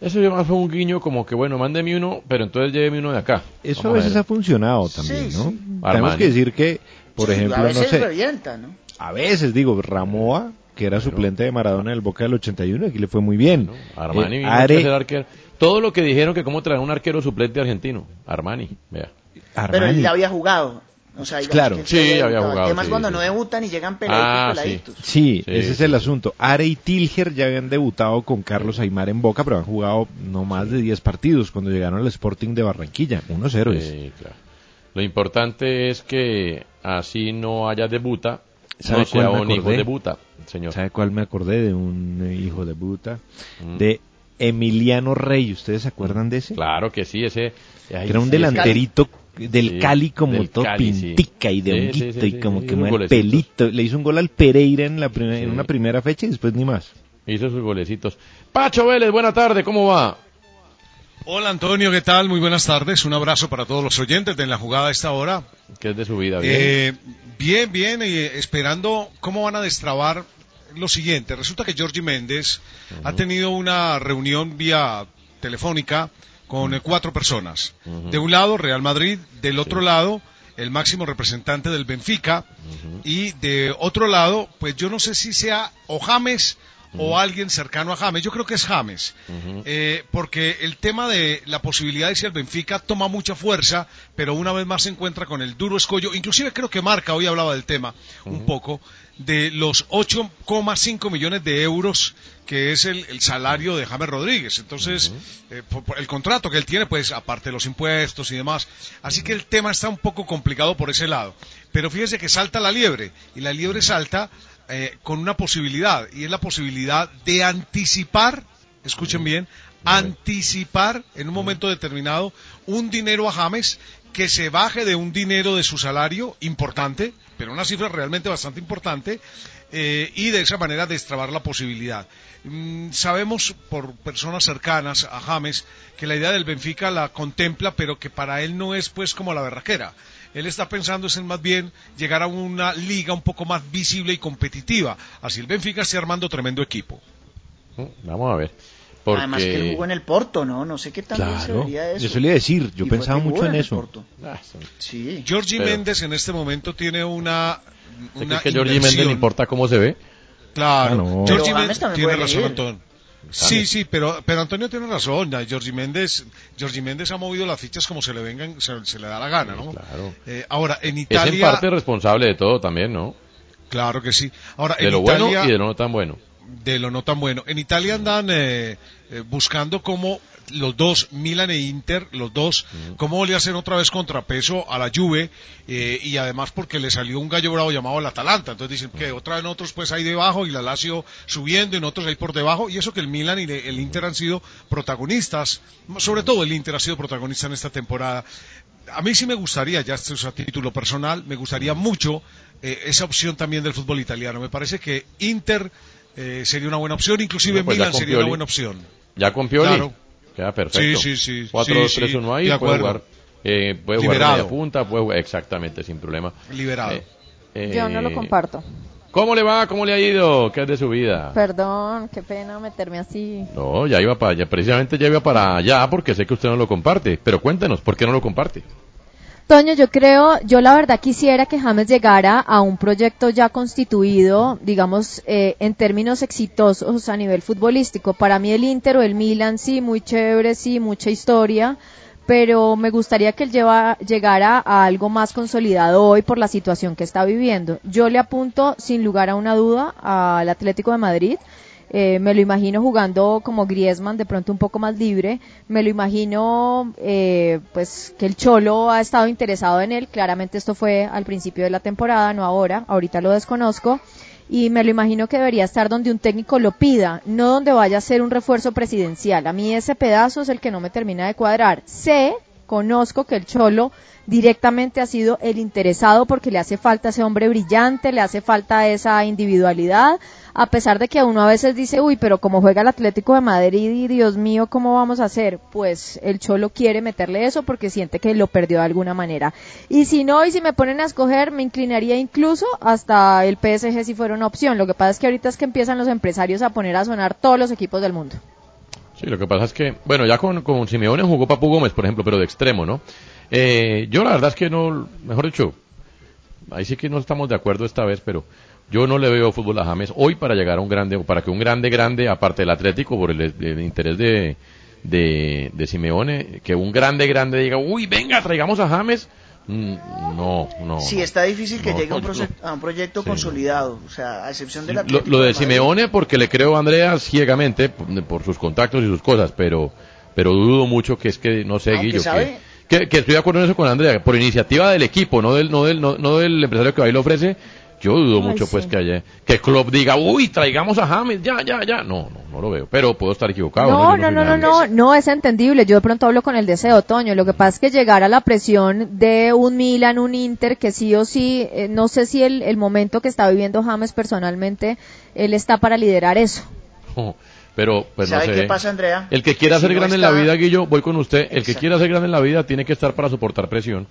[SPEAKER 1] Eso ya más fue un guiño como que, bueno, mándeme uno, pero entonces lléveme uno de acá.
[SPEAKER 2] Eso
[SPEAKER 1] Vamos
[SPEAKER 2] a veces ha funcionado también,
[SPEAKER 3] Sí,
[SPEAKER 2] ¿no?
[SPEAKER 3] sí.
[SPEAKER 2] Tenemos que decir que, por
[SPEAKER 3] Sí,
[SPEAKER 2] ejemplo,
[SPEAKER 3] a veces
[SPEAKER 2] no sé,
[SPEAKER 3] revienta, ¿no?
[SPEAKER 2] a veces digo, Ramoa, que era suplente de Maradona en el Boca del 81, aquí le fue muy bien.
[SPEAKER 1] ¿no? Armani
[SPEAKER 2] Eh,
[SPEAKER 1] vino
[SPEAKER 2] Are-
[SPEAKER 1] a ser arquero. Todo lo que dijeron que cómo traer un arquero suplente argentino. Armani, vea.
[SPEAKER 3] Pero él ya había jugado. O sea,
[SPEAKER 2] Claro.
[SPEAKER 3] que
[SPEAKER 1] Sí,
[SPEAKER 3] había
[SPEAKER 1] jugado, sí,
[SPEAKER 3] cuando
[SPEAKER 1] sí,
[SPEAKER 3] no
[SPEAKER 1] sí.
[SPEAKER 3] debutan y llegan peladitos,
[SPEAKER 1] Ah, sí.
[SPEAKER 3] peladitos.
[SPEAKER 2] Sí,
[SPEAKER 1] Sí,
[SPEAKER 2] ese es el asunto. Are y Tilger ya habían debutado con Carlos Aymar en Boca, pero han jugado no más de 10 partidos cuando llegaron al Sporting de Barranquilla. 1-0 es.
[SPEAKER 1] Sí, claro. Lo importante es que así no haya debuta,
[SPEAKER 2] ¿Sabe
[SPEAKER 1] no sea
[SPEAKER 2] cuál me
[SPEAKER 1] un hijo
[SPEAKER 2] acordé?
[SPEAKER 1] debuta, señor.
[SPEAKER 2] ¿Sabe cuál me acordé de un hijo de puta?
[SPEAKER 1] Mm.
[SPEAKER 2] De Emiliano Rey, ¿ustedes se acuerdan de ese?
[SPEAKER 1] Claro que sí, ese... ay,
[SPEAKER 2] Era un
[SPEAKER 1] sí,
[SPEAKER 2] delanterito del
[SPEAKER 1] Sí,
[SPEAKER 2] Cali como
[SPEAKER 1] del
[SPEAKER 2] todo
[SPEAKER 1] Cali, sí.
[SPEAKER 2] pintica y de
[SPEAKER 1] Sí,
[SPEAKER 2] honguito
[SPEAKER 1] sí,
[SPEAKER 2] y como
[SPEAKER 1] sí,
[SPEAKER 2] que
[SPEAKER 1] golecito.
[SPEAKER 2] pelito. Le hizo un gol al Pereira en, la primera- en
[SPEAKER 1] Sí.
[SPEAKER 2] una primera fecha y después ni más.
[SPEAKER 1] Hizo sus golecitos. Pacho Vélez, buena tarde, ¿cómo va?
[SPEAKER 5] Hola Antonio, ¿qué tal? Muy buenas tardes. Un abrazo para todos los oyentes de la jugada a esta hora.
[SPEAKER 1] ¿Qué es de su vida? Bien.
[SPEAKER 5] Eh, bien, bien, eh, esperando cómo van a destrabar lo siguiente. Resulta que Georgie Méndez ha tenido una reunión vía telefónica con eh, cuatro personas. De un lado, Real Madrid, del otro lado, el máximo representante del Benfica, y de otro lado, pues yo no sé si sea o James o alguien cercano a James. Yo creo que es James. Eh, porque el tema de la posibilidad de si el Benfica toma mucha fuerza, pero una vez más se encuentra con el duro escollo, inclusive creo que Marca hoy hablaba del tema un poco, de los 8,5 millones de euros que es el, el salario de James Rodríguez. Entonces, eh, por- por el contrato que él tiene, pues aparte de los impuestos y demás. Así que el tema está un poco complicado por ese lado. Pero fíjese que salta la liebre, y la liebre salta eh, con una posibilidad, y es la posibilidad de anticipar, escuchen bien, anticipar en un momento determinado un dinero a James que se baje de un dinero de su salario importante, pero una cifra realmente bastante importante, eh, y de esa manera destrabar la posibilidad. Mm, sabemos por personas cercanas a James que la idea del Benfica la contempla, pero que para él no es pues como la berraquera. Él está pensando es en más bien llegar a una liga un poco más visible y competitiva. Así el Benfica está armando tremendo equipo.
[SPEAKER 1] Vamos a ver. Porque...
[SPEAKER 3] Además que él jugó en el Porto, ¿no? No sé qué tan bien se
[SPEAKER 2] Claro,
[SPEAKER 3] vería eso.
[SPEAKER 2] eso le iba a decir, yo
[SPEAKER 3] Y
[SPEAKER 2] pensaba mucho en
[SPEAKER 3] el
[SPEAKER 2] eso.
[SPEAKER 3] Porto. Sí.
[SPEAKER 5] Georgie
[SPEAKER 1] Pero-
[SPEAKER 5] Méndez en este momento tiene una,
[SPEAKER 1] ¿Usted
[SPEAKER 5] una
[SPEAKER 1] que Georgie Méndez le importa cómo se ve?
[SPEAKER 5] Claro,
[SPEAKER 1] Ah, no.
[SPEAKER 5] Georgie Méndez tiene razón. Antonio. Sí, sí, pero, pero Antonio tiene razón. ya, Georgie Méndez, Georgie Méndez ha movido las fichas como se le vengan, se, se le da la gana, ¿no?
[SPEAKER 1] Claro.
[SPEAKER 5] Eh, ahora, en
[SPEAKER 1] Es
[SPEAKER 5] Italia,
[SPEAKER 1] en parte responsable de todo también, ¿no?
[SPEAKER 5] claro que sí. Ahora,
[SPEAKER 1] De
[SPEAKER 5] en
[SPEAKER 1] lo
[SPEAKER 5] Italia,
[SPEAKER 1] bueno y de lo no tan bueno.
[SPEAKER 5] De lo no tan bueno. En Italia andan eh, eh, buscando cómo los dos, Milan e Inter, los dos, cómo le hacen otra vez contrapeso a la Juve eh, y además porque le salió un gallo bravo llamado el Atalanta. Entonces dicen que otra vez nosotros pues ahí debajo y la Lazio subiendo y nosotros ahí por debajo y eso que el Milan y el Inter han sido protagonistas, sobre todo el Inter ha sido protagonista en esta temporada. A mí sí me gustaría, ya esto es a título personal, me gustaría mucho eh, esa opción también del fútbol italiano. Me parece que Inter eh, sería una buena opción, inclusive
[SPEAKER 1] Bueno, pues ya
[SPEAKER 5] Milan sería una buena opción.
[SPEAKER 1] Ya con Pioli.
[SPEAKER 5] Claro.
[SPEAKER 1] Queda perfecto.
[SPEAKER 5] Sí, sí, sí.
[SPEAKER 1] 4
[SPEAKER 5] Sí,
[SPEAKER 1] 2
[SPEAKER 5] sí,
[SPEAKER 1] 3 1 ahí,
[SPEAKER 5] de
[SPEAKER 1] puede jugar eh, puede jugar
[SPEAKER 5] Liberado.
[SPEAKER 1] media punta, puede jugar exactamente sin problema.
[SPEAKER 5] Liberado.
[SPEAKER 1] Eh, eh,
[SPEAKER 6] Yo no lo comparto.
[SPEAKER 1] ¿Cómo le va? ¿Cómo le ha ido? ¿Qué es de su vida?
[SPEAKER 6] Perdón, qué pena meterme así.
[SPEAKER 1] No, ya iba para allá, precisamente ya iba para allá porque sé que usted no lo comparte. Pero cuéntenos, ¿por qué no lo comparte?
[SPEAKER 6] Toño, yo creo, yo la verdad quisiera que James llegara a un proyecto ya constituido, digamos, eh, en términos exitosos a nivel futbolístico. Para mí el Inter o el Milan, sí, muy chévere, sí, mucha historia, pero me gustaría que él lleva- llegara a algo más consolidado hoy por la situación que está viviendo. Yo le apunto, sin lugar a una duda, al Atlético de Madrid. Eh, me lo imagino jugando como Griezmann, de pronto un poco más libre. Me lo imagino, eh, pues, que el Cholo ha estado interesado en él. Claramente esto fue al principio de la temporada, no ahora. Ahorita lo desconozco. Y me lo imagino que debería estar donde un técnico lo pida, no donde vaya a ser un refuerzo presidencial. A mí ese pedazo es el que no me termina de cuadrar. Sé, conozco que el Cholo directamente ha sido el interesado porque le hace falta ese hombre brillante, le hace falta esa individualidad, a pesar de que uno a veces dice, uy, pero como juega el Atlético de Madrid y Dios mío, ¿cómo vamos a hacer? Pues el Cholo quiere meterle eso porque siente que lo perdió de alguna manera. Y si no, y si me ponen a escoger, me inclinaría incluso hasta el PSG si fuera una opción. Lo que pasa es que ahorita es que empiezan los empresarios a poner a sonar todos los equipos del mundo.
[SPEAKER 1] Sí, lo que pasa es que, bueno, ya con, Simeone jugó Papu Gómez, por ejemplo, pero de extremo, ¿no? Eh, yo la verdad es que no, mejor dicho, ahí sí que no estamos de acuerdo esta vez, pero yo no le veo fútbol a James hoy para llegar a un grande, o para que un grande, grande, aparte del Atlético, por el, el interés de, de, de Simeone, que un grande, grande diga, uy, venga, traigamos a James. Mm, No, no.
[SPEAKER 3] Sí, está difícil que
[SPEAKER 1] No,
[SPEAKER 3] llegue a un, a un proyecto
[SPEAKER 1] Sí.
[SPEAKER 3] consolidado, o sea, a excepción del
[SPEAKER 1] Lo,
[SPEAKER 3] Atlético
[SPEAKER 1] lo de. Simeone porque le creo a Andrea ciegamente por, por sus contactos y sus cosas, pero pero dudo mucho que es que no sé
[SPEAKER 3] Aunque
[SPEAKER 1] Guillo
[SPEAKER 3] sabe-
[SPEAKER 1] que, que, que estoy de acuerdo en eso con Andrea por iniciativa del equipo, no del no del no, no del empresario que va y lo ofrece, Yo dudo
[SPEAKER 6] Ay,
[SPEAKER 1] mucho pues que haya, que Klopp diga, uy, traigamos a James, ya, ya, ya. No, no, no lo veo. Pero puedo estar equivocado.
[SPEAKER 6] No, no, no, no, no, no, es entendible. Yo de pronto hablo con el deseo, Toño. Lo que pasa es que llegar a la presión de un Milan, un Inter, que sí o sí, eh, no sé si el, el momento que está viviendo James personalmente, él está para liderar eso.
[SPEAKER 1] Oh, Pero, pues no
[SPEAKER 3] ¿Sabe
[SPEAKER 1] sé.
[SPEAKER 3] qué pasa, Andrea?
[SPEAKER 1] El que quiera
[SPEAKER 3] si
[SPEAKER 1] ser
[SPEAKER 3] no
[SPEAKER 1] grande en la vida, Guillo, voy con usted. El que quiera ser grande en la vida tiene que estar para soportar presión.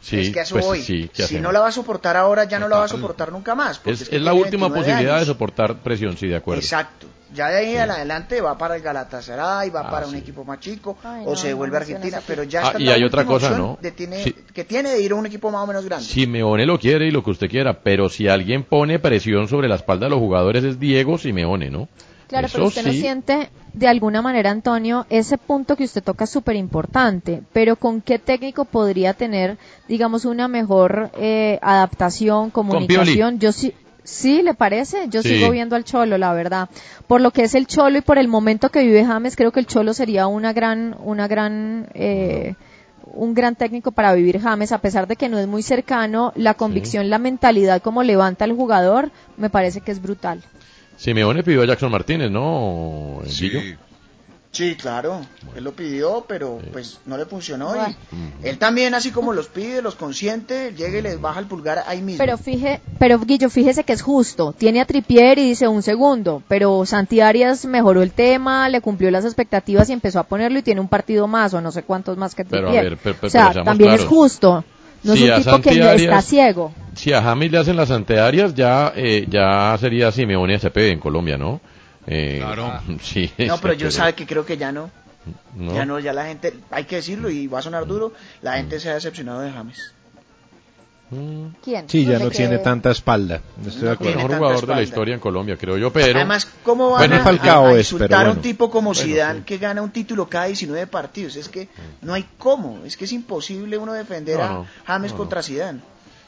[SPEAKER 1] Sí,
[SPEAKER 3] es que a eso
[SPEAKER 1] pues sí, ¿qué
[SPEAKER 3] si
[SPEAKER 1] hacemos?
[SPEAKER 3] no la va a soportar ahora, ya no la va a soportar nunca más.
[SPEAKER 1] es,
[SPEAKER 3] que
[SPEAKER 1] es la última
[SPEAKER 3] 29
[SPEAKER 1] posibilidad de soportar presión, sí, de acuerdo.
[SPEAKER 3] Exacto. Ya de ahí en adelante va para el Galatasaray, va
[SPEAKER 1] Ah,
[SPEAKER 3] para
[SPEAKER 1] sí.
[SPEAKER 3] un equipo más chico
[SPEAKER 6] Ay,
[SPEAKER 3] o
[SPEAKER 6] no,
[SPEAKER 3] se
[SPEAKER 6] no
[SPEAKER 3] vuelve a Argentina, pero ya
[SPEAKER 1] Ah,
[SPEAKER 3] está
[SPEAKER 1] y
[SPEAKER 3] la
[SPEAKER 1] hay otra cosa, ¿no?
[SPEAKER 3] de tiene-
[SPEAKER 1] Sí.
[SPEAKER 3] que tiene de ir a un equipo más o menos grande.
[SPEAKER 1] Simeone lo quiere y lo que usted quiera, pero si alguien pone presión sobre la espalda de los jugadores es Diego Simeone, ¿no?
[SPEAKER 6] Claro,
[SPEAKER 1] Eso
[SPEAKER 6] pero usted no siente de alguna manera, Antonio, ese punto que usted toca es súper importante, pero ¿con qué técnico podría tener, digamos, una mejor eh, adaptación, comunicación? Yo sí, sí, ¿le parece? Yo
[SPEAKER 1] Sí.
[SPEAKER 6] sigo viendo al Cholo, la verdad. Por lo que es el Cholo y por el momento que vive James, creo que el Cholo sería una gran, una gran, eh, un gran técnico para vivir James, a pesar de que no es muy cercano, la convicción, la mentalidad como levanta al jugador, me parece que es brutal.
[SPEAKER 1] Simeone pidió a Jackson Martínez, ¿no?
[SPEAKER 5] Sí.
[SPEAKER 3] Sí, claro, él lo pidió, pero pues no le funcionó.
[SPEAKER 6] Bueno.
[SPEAKER 3] Y él también, así como los pide, los consiente, llega y les baja el pulgar ahí mismo.
[SPEAKER 6] Pero fije, pero Guillo, fíjese que es justo. Tiene a Tripier y dice un segundo, pero Santi Arias mejoró el tema, le cumplió las expectativas y empezó a ponerlo y tiene un partido más o no sé cuántos más que
[SPEAKER 1] Pero, a
[SPEAKER 6] Tripier.
[SPEAKER 1] ver, pero- pero-
[SPEAKER 6] o sea, también es justo. No
[SPEAKER 1] Si
[SPEAKER 6] es
[SPEAKER 1] a
[SPEAKER 6] un tipo que
[SPEAKER 1] Santi
[SPEAKER 6] no
[SPEAKER 1] Arias-
[SPEAKER 6] está ciego.
[SPEAKER 1] Si a James le hacen las antearias, ya, eh, ya sería Simeone SP en Colombia, ¿no? Eh,
[SPEAKER 5] Claro.
[SPEAKER 1] Sí.
[SPEAKER 3] no, pero yo sabe que creo que ya no.
[SPEAKER 1] ¿no?
[SPEAKER 3] Ya no, ya la gente, hay que decirlo y va a sonar duro, la gente se ha decepcionado de James.
[SPEAKER 1] Mm.
[SPEAKER 6] ¿Quién?
[SPEAKER 2] Sí, ya
[SPEAKER 6] ¿De
[SPEAKER 2] no tiene tanta espalda. Estoy de
[SPEAKER 3] No
[SPEAKER 1] El
[SPEAKER 2] acuerdo.
[SPEAKER 3] tiene
[SPEAKER 1] mejor jugador de la historia en Colombia, creo yo, pero...
[SPEAKER 3] Además, ¿cómo van
[SPEAKER 1] Bueno,
[SPEAKER 3] a,
[SPEAKER 2] Falcao
[SPEAKER 3] a- a
[SPEAKER 2] es,
[SPEAKER 3] insultar
[SPEAKER 2] pero
[SPEAKER 3] a un tipo como
[SPEAKER 1] Bueno,
[SPEAKER 3] Zidane
[SPEAKER 1] sí.
[SPEAKER 3] que gana un título cada 19 partidos? Es que no hay cómo, es que es imposible uno defender
[SPEAKER 1] No,
[SPEAKER 3] a James
[SPEAKER 1] no,
[SPEAKER 3] contra Zidane.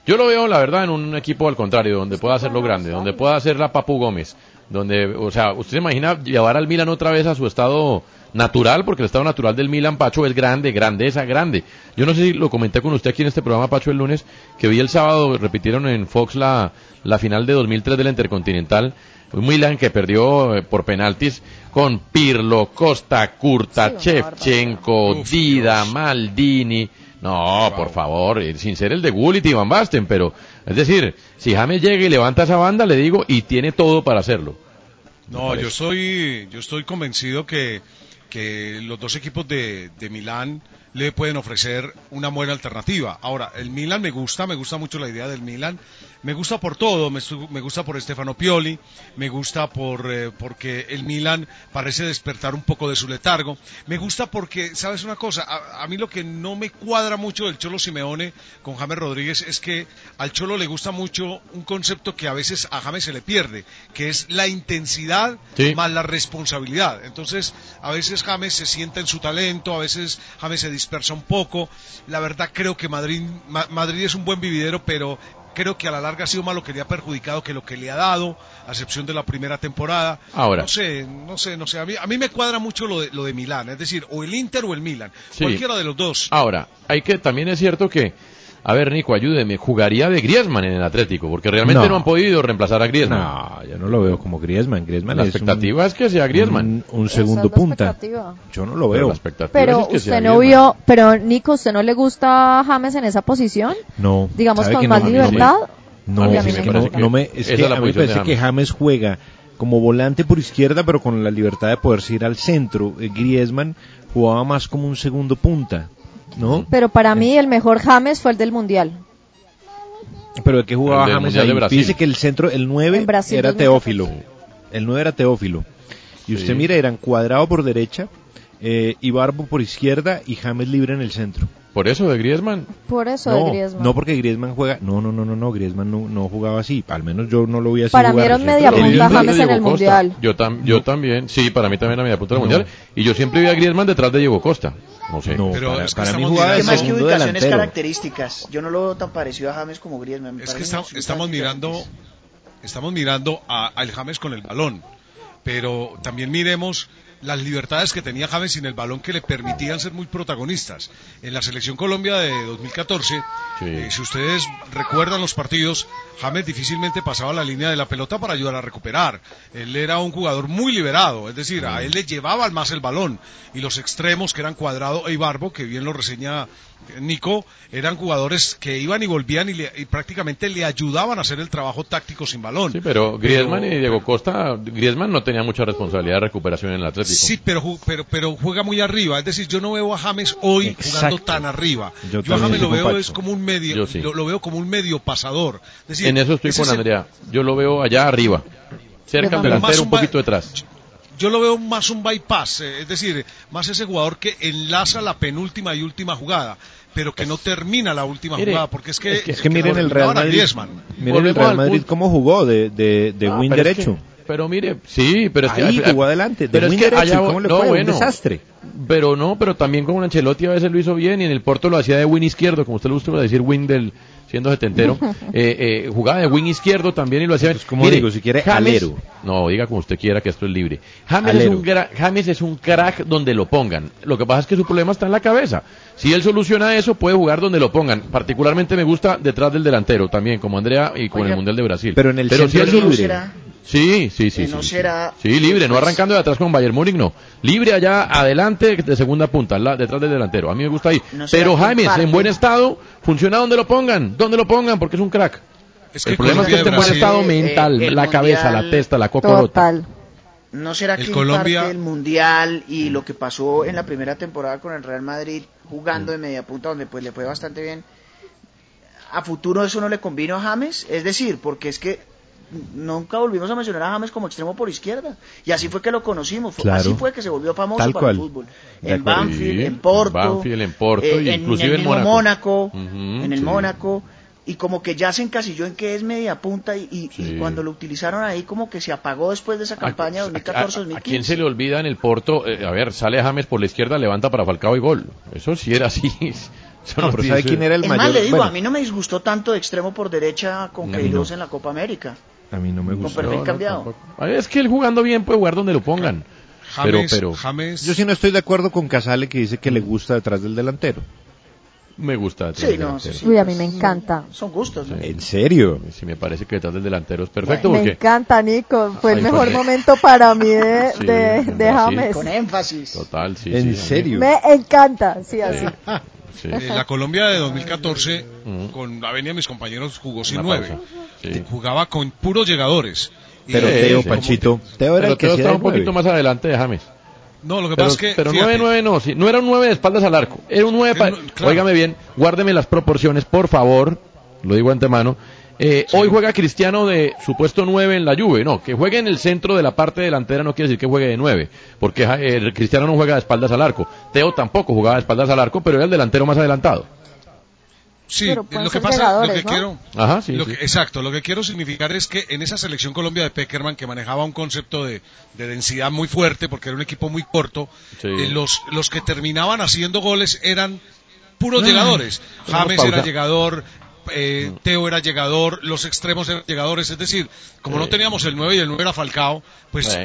[SPEAKER 1] Yo lo veo, la verdad, en un equipo al contrario, donde pueda hacerlo grande, donde pueda hacer la Papu Gómez, donde, o sea, usted se imagina llevar al Milan otra vez a su estado natural, porque el estado natural del Milan, Pacho, es grande, grandeza, grande. Yo no sé si lo comenté con usted aquí en este programa, Pacho, el lunes, que vi el sábado, repitieron en Fox la, la final de 2003 del Intercontinental, un Milan que perdió eh, por penaltis con Pirlo, Costa, Curta,
[SPEAKER 6] Sí,
[SPEAKER 5] Uf,
[SPEAKER 1] Dida. Maldini. No, por favor, eh, sin ser el de Gullit y Van Basten, pero es decir, si James llega y levanta esa banda, le digo, y tiene todo para hacerlo.
[SPEAKER 5] No, yo soy, yo estoy convencido que, que los dos equipos de, de Milán le pueden ofrecer una buena alternativa. Ahora, el Milan me gusta, me gusta mucho la idea del Milan. Me gusta por todo, me, gusta por Stefano Pioli, me gusta por eh, porque el Milan parece despertar un poco de su letargo. Me gusta porque, ¿sabes una cosa? A, a mí lo que no me cuadra mucho del Cholo Simeone con James Rodríguez es que al Cholo le gusta mucho un concepto que a veces a James se le pierde, que es la intensidad
[SPEAKER 1] Sí.
[SPEAKER 5] más la responsabilidad. Entonces, a veces James se sienta en su talento, a veces James se dispersa un poco. La verdad creo que Madrid, Ma- Madrid es un buen vividero, pero creo que a la larga ha sido más lo que le ha perjudicado que lo que le ha dado, a excepción de la primera temporada.
[SPEAKER 1] Ahora.
[SPEAKER 5] No sé, no sé, no sé. A mí, a mí me cuadra mucho lo de, lo de Milán, es decir, o el Inter o el Milán.
[SPEAKER 1] Sí.
[SPEAKER 5] Cualquiera de los dos.
[SPEAKER 1] Ahora, hay que, también es cierto que, a ver, Nico, ayúdeme, jugaría de Griezmann en el Atlético, porque realmente no,
[SPEAKER 2] No.
[SPEAKER 1] han podido reemplazar a Griezmann.
[SPEAKER 2] No, yo no lo veo como Griezmann. Griezmann
[SPEAKER 1] la
[SPEAKER 2] es un-
[SPEAKER 1] expectativa es que sea Griezmann.
[SPEAKER 2] Un, segundo
[SPEAKER 6] es
[SPEAKER 2] punta. Yo no lo
[SPEAKER 1] Pero
[SPEAKER 2] veo.
[SPEAKER 1] la expectativa
[SPEAKER 6] Pero
[SPEAKER 1] es que sea
[SPEAKER 6] usted no
[SPEAKER 1] Griezmann.
[SPEAKER 6] vio, pero Nico, ¿usted no le gusta James en esa posición?
[SPEAKER 2] No.
[SPEAKER 6] Digamos
[SPEAKER 2] ¿sabe
[SPEAKER 6] con más
[SPEAKER 2] no?
[SPEAKER 6] libertad.
[SPEAKER 2] No,
[SPEAKER 1] sí me
[SPEAKER 2] no, me, es que a mí me parece que James juega como volante por izquierda, pero con la libertad de poderse ir al centro. Eh, Griezmann jugaba más como un segundo punta, ¿no?
[SPEAKER 6] Pero para mí el mejor James fue el del Mundial.
[SPEAKER 2] Pero de qué jugaba
[SPEAKER 1] El
[SPEAKER 2] James
[SPEAKER 1] Mundial de
[SPEAKER 2] ahí.
[SPEAKER 1] Brasil.
[SPEAKER 2] Fíjese que el centro, el 9
[SPEAKER 6] En Brasil
[SPEAKER 2] era
[SPEAKER 6] 2014.
[SPEAKER 2] Teófilo. El 9 era Teófilo. Y usted
[SPEAKER 1] Sí.
[SPEAKER 2] mira, eran cuadrado por derecha, eh, Ibarbo por izquierda y James libre en el centro.
[SPEAKER 1] Por eso de Griezmann.
[SPEAKER 6] Por eso de
[SPEAKER 2] No,
[SPEAKER 6] Griezmann.
[SPEAKER 2] no porque Griezmann juega, no, no, no, no, no, Griezmann no, no jugaba así, al menos yo no lo vi así
[SPEAKER 6] Para mí era un media punta
[SPEAKER 1] de
[SPEAKER 6] James en el
[SPEAKER 1] Costa.
[SPEAKER 6] Mundial.
[SPEAKER 1] Yo, tam- yo también, sí, para mí también la media punta del
[SPEAKER 2] No.
[SPEAKER 1] Mundial. Y yo siempre vi a Griezmann detrás de Diego Costa. No sé.
[SPEAKER 2] No,
[SPEAKER 5] Pero
[SPEAKER 2] para,
[SPEAKER 5] es que
[SPEAKER 2] para mí
[SPEAKER 5] estamos
[SPEAKER 2] jugaba de
[SPEAKER 3] Es más que ubicaciones
[SPEAKER 2] delantero.
[SPEAKER 3] características. Yo no lo veo tan parecido a James como Griezmann. me
[SPEAKER 5] Es que esta- estamos mirando, estamos mirando a, al James con el balón, pero también miremos las libertades que tenía James sin el balón que le permitían ser muy protagonistas. En la selección Colombia de 2014, eh, si ustedes recuerdan los partidos, James difícilmente pasaba la línea de la pelota para ayudar a recuperar. Él era un jugador muy liberado, es decir, a él le llevaba más el balón y los extremos que eran Cuadrado e Ibarbo, que bien lo reseña Nico, eran jugadores que iban y volvían y, prácticamente le ayudaban a hacer el trabajo táctico sin balón.
[SPEAKER 1] Sí, pero Griezmann y Diego Costa, Griezmann no tenía mucha responsabilidad de recuperación en el Atlético.
[SPEAKER 5] Sí, pero, pero, pero juega muy arriba. Es decir, yo no veo a James hoy jugando tan arriba. Yo, a James lo veo es como un medio, lo, veo como un medio pasador.
[SPEAKER 1] en eso estoy con Andrea. Yo lo veo allá arriba, cerca del delantero, un poquito detrás
[SPEAKER 5] yo lo veo más un bypass, eh, es decir, más ese jugador que enlaza la penúltima y última jugada, pero que no termina la última jugada, porque es que...
[SPEAKER 2] Es que, miren el Real Madrid, miren el Real Madrid cómo jugó de, de, de win derecho.
[SPEAKER 1] Pero mire, sí, pero es
[SPEAKER 2] Ahí
[SPEAKER 1] que...
[SPEAKER 2] jugó adelante, de
[SPEAKER 1] pero es que
[SPEAKER 2] derecho, ¿cómo le fue? un desastre.
[SPEAKER 1] Pero no, pero también con Ancelotti a veces lo hizo bien y en el Porto lo hacía de win izquierdo, como usted le gusta decir win del siendo setentero, eh, eh, jugaba de wing izquierdo también y lo hacía bien.
[SPEAKER 2] como digo, si quiere, alero.
[SPEAKER 1] No, diga como usted quiera que esto es libre. James es, un James es un crack donde lo pongan. Lo que pasa es que su problema está en la cabeza. Si él soluciona eso, puede jugar donde lo pongan. Particularmente me gusta detrás del delantero también, como Andrea y con el Mundial de Brasil.
[SPEAKER 2] Pero en el Pero si él libre.
[SPEAKER 1] Sí, sí, sí.
[SPEAKER 3] no
[SPEAKER 1] sí,
[SPEAKER 3] será...
[SPEAKER 1] sí, libre, no arrancando de atrás con Bayern Múnich, no. Libre allá adelante de segunda punta, la, detrás del delantero. A mí me gusta ahí. Pero James, en buen estado, funciona donde lo pongan, donde lo pongan, porque es un crack. el problema es que esté en buen estado mental, eh, la cabeza, la testa, la cocorota. Total.
[SPEAKER 3] ¿No será que Colombia... parte del Mundial y lo que pasó en la primera temporada con el Real Madrid jugando de media punta, donde pues le fue bastante bien, a futuro eso no le convino a James? Es decir, porque es que nunca volvimos a mencionar a James como extremo por izquierda. Y así fue que lo conocimos. Así fue que se volvió famoso para el fútbol. En Banfield, en Porto,
[SPEAKER 1] en, Porto
[SPEAKER 3] eh,
[SPEAKER 1] inclusive
[SPEAKER 3] en, Mónaco. en el Mónaco. Y como que ya se encasilló en que es media punta y, cuando lo utilizaron ahí como que se apagó después de esa campaña 2014-2015.
[SPEAKER 1] A, quién se le olvida en el Porto? Eh, a ver, sale James por la izquierda, levanta para Falcao y gol. Eso sí era así.
[SPEAKER 2] No, pero ¿sabe quién era el
[SPEAKER 3] es
[SPEAKER 2] mayor?
[SPEAKER 3] Más, le digo, a mí no me disgustó tanto de extremo por derecha con Queiroz en la Copa América.
[SPEAKER 2] A mí no me gusta.
[SPEAKER 3] Con perfil cambiado.
[SPEAKER 1] es que él jugando bien puede jugar donde lo pongan.
[SPEAKER 5] James,
[SPEAKER 1] pero,
[SPEAKER 5] James...
[SPEAKER 2] Yo sí no estoy de acuerdo con Casale que dice que le gusta detrás del delantero.
[SPEAKER 1] Me gusta detrás
[SPEAKER 3] sí,
[SPEAKER 1] del delantero.
[SPEAKER 6] Uy, a mí me encanta.
[SPEAKER 3] Son gustos, ¿no?
[SPEAKER 2] ¿En serio?
[SPEAKER 1] Sí, me parece que detrás del delantero es perfecto.
[SPEAKER 6] Me encanta, Nico. Fue el mejor momento para mí de, de, James.
[SPEAKER 3] Con énfasis.
[SPEAKER 1] Total, sí.
[SPEAKER 2] ¿En serio?
[SPEAKER 6] Me encanta, sí, así.
[SPEAKER 5] En la Colombia de 2014, con Avenida mis compañeros jugó sin nueve. Jugaba con puros llegadores.
[SPEAKER 2] Pero Teo, Pachito,
[SPEAKER 1] Teo era el que estaba un poquito más adelante de James.
[SPEAKER 5] No, lo que pasa es que.
[SPEAKER 1] Pero 9-9 no, sí, no era un 9 de espaldas al arco. Era un 9 para. Óigame bien, guárdeme las proporciones, por favor. Lo digo antemano. Eh, Hoy juega Cristiano de supuesto 9 en la Juve. No, que juegue en el centro de la parte delantera no quiere decir que juegue de 9. Porque eh, Cristiano no juega de espaldas al arco. Teo tampoco jugaba de espaldas al arco, pero era el delantero más adelantado.
[SPEAKER 5] Sí, lo que pasa, lo que quiero, exacto, lo que quiero significar es que en esa selección Colombia de Peckerman que manejaba un concepto de, densidad muy fuerte porque era un equipo muy corto, eh, los, los que terminaban haciendo goles eran puros llegadores. James era llegador, eh, Teo era llegador, los extremos eran llegadores, es decir, como no teníamos el 9 y el 9 era Falcao, pues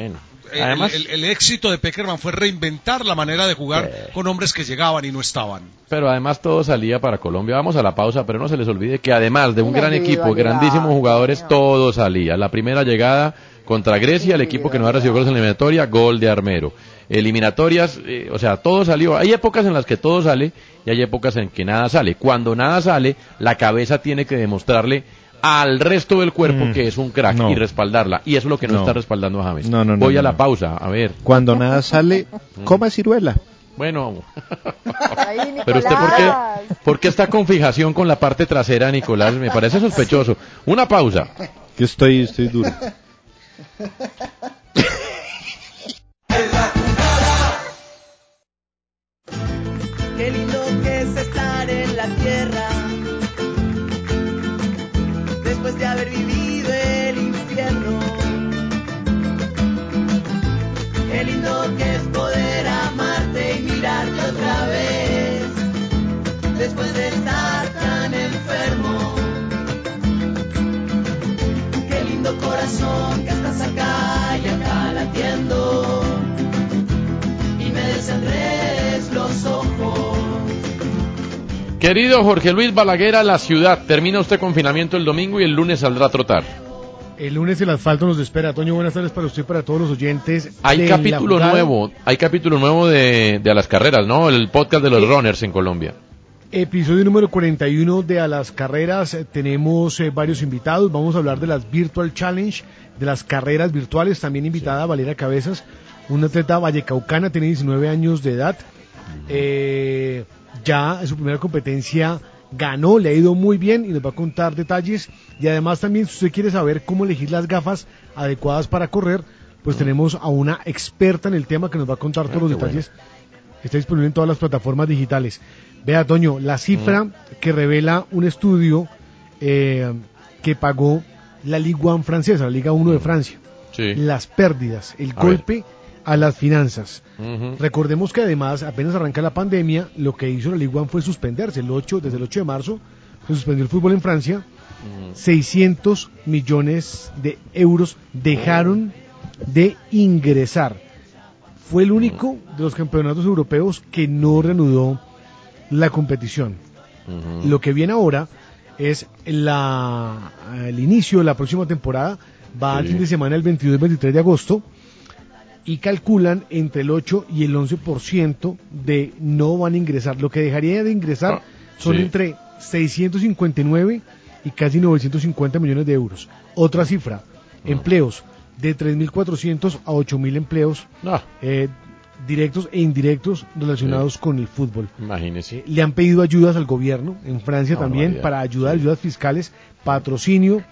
[SPEAKER 5] el, éxito de Peckerman fue reinventar la manera de jugar con hombres que llegaban y no estaban.
[SPEAKER 1] Pero además todo salía para Colombia. Vamos a la pausa, pero no se les olvide que además de un gran equipo, grandísimos jugadores, todo salía. La primera llegada contra Grecia, el equipo que no ha recibido goles en la eliminatoria, gol de Armero. Eliminatorias, eh, o sea, todo salió. Hay épocas en las que todo sale y hay épocas en que nada sale. Cuando nada sale, la cabeza tiene que demostrarle al resto del cuerpo mm, que es un crack y respaldarla. Y eso es lo que no, está respaldando a James. Voy a la pausa, a ver.
[SPEAKER 2] Cuando nada sale, coma ciruela.
[SPEAKER 1] Bueno, pero usted por qué, por qué está con fijación con la parte trasera, Nicolás? Me parece sospechoso. Una pausa.
[SPEAKER 2] Que estoy, estoy duro.
[SPEAKER 7] Qué lindo que es estar en la tierra después de haber vivido el infierno. Qué lindo que es poder amarte y mirarte otra vez después de estar tan enfermo. Qué lindo corazón que estás acá y acá latiendo
[SPEAKER 1] Querido Jorge Luis Balaguer, a la ciudad. Termina usted confinamiento el domingo y el lunes saldrá a trotar.
[SPEAKER 8] El lunes el asfalto nos espera. Toño, buenas tardes para usted y para todos los oyentes.
[SPEAKER 1] Hay capítulo nuevo, hay capítulo nuevo de, de A las Carreras, ¿no? El podcast de los runners en Colombia.
[SPEAKER 8] Episodio número 41 de A las Carreras. Eh, Tenemos eh, varios invitados. Vamos a hablar de las Virtual Challenge, de las carreras virtuales. También invitada Valeria Cabezas, una atleta vallecaucana, tiene 19 años de edad. Eh, ya en su primera competencia ganó, le ha ido muy bien y nos va a contar detalles. Y además también, si usted quiere saber cómo elegir las gafas adecuadas para correr, pues tenemos a una experta en el tema que nos va a contar todos los
[SPEAKER 1] Ah,
[SPEAKER 8] detalles. Está disponible en todas las plataformas digitales. Vea, Toño, la cifra
[SPEAKER 1] Mm.
[SPEAKER 8] que revela un estudio eh, que pagó la Ligue 1 francesa, la Liga 1 de Francia.
[SPEAKER 1] Mm. Sí.
[SPEAKER 8] Las pérdidas, el
[SPEAKER 1] A
[SPEAKER 8] golpe a las finanzas. Recordemos que además, apenas arranca la pandemia, lo que hizo la Ligue 1 fue suspenderse. El 8, desde el 8 de marzo se suspendió el fútbol en Francia. 600 millones de euros dejaron de ingresar. Fue el único de los campeonatos europeos que no reanudó la competición. Lo que viene ahora es la, el inicio de la próxima temporada. Va al
[SPEAKER 1] Sí.
[SPEAKER 8] fin de semana el 22 y 23 de agosto y calculan entre el 8 y el 11% de no van a ingresar. Lo que dejaría de ingresar
[SPEAKER 1] Ah,
[SPEAKER 8] son
[SPEAKER 1] sí.
[SPEAKER 8] entre 659 y casi 950 millones de euros. Otra cifra,
[SPEAKER 1] Ah.
[SPEAKER 8] empleos de 3.400 a 8.000 empleos
[SPEAKER 1] Ah,
[SPEAKER 8] eh, directos e indirectos relacionados con el fútbol.
[SPEAKER 1] imagínese.
[SPEAKER 8] Le han pedido ayudas al gobierno, en Francia
[SPEAKER 1] No,
[SPEAKER 8] también, para ayudar, ayudas fiscales, patrocinio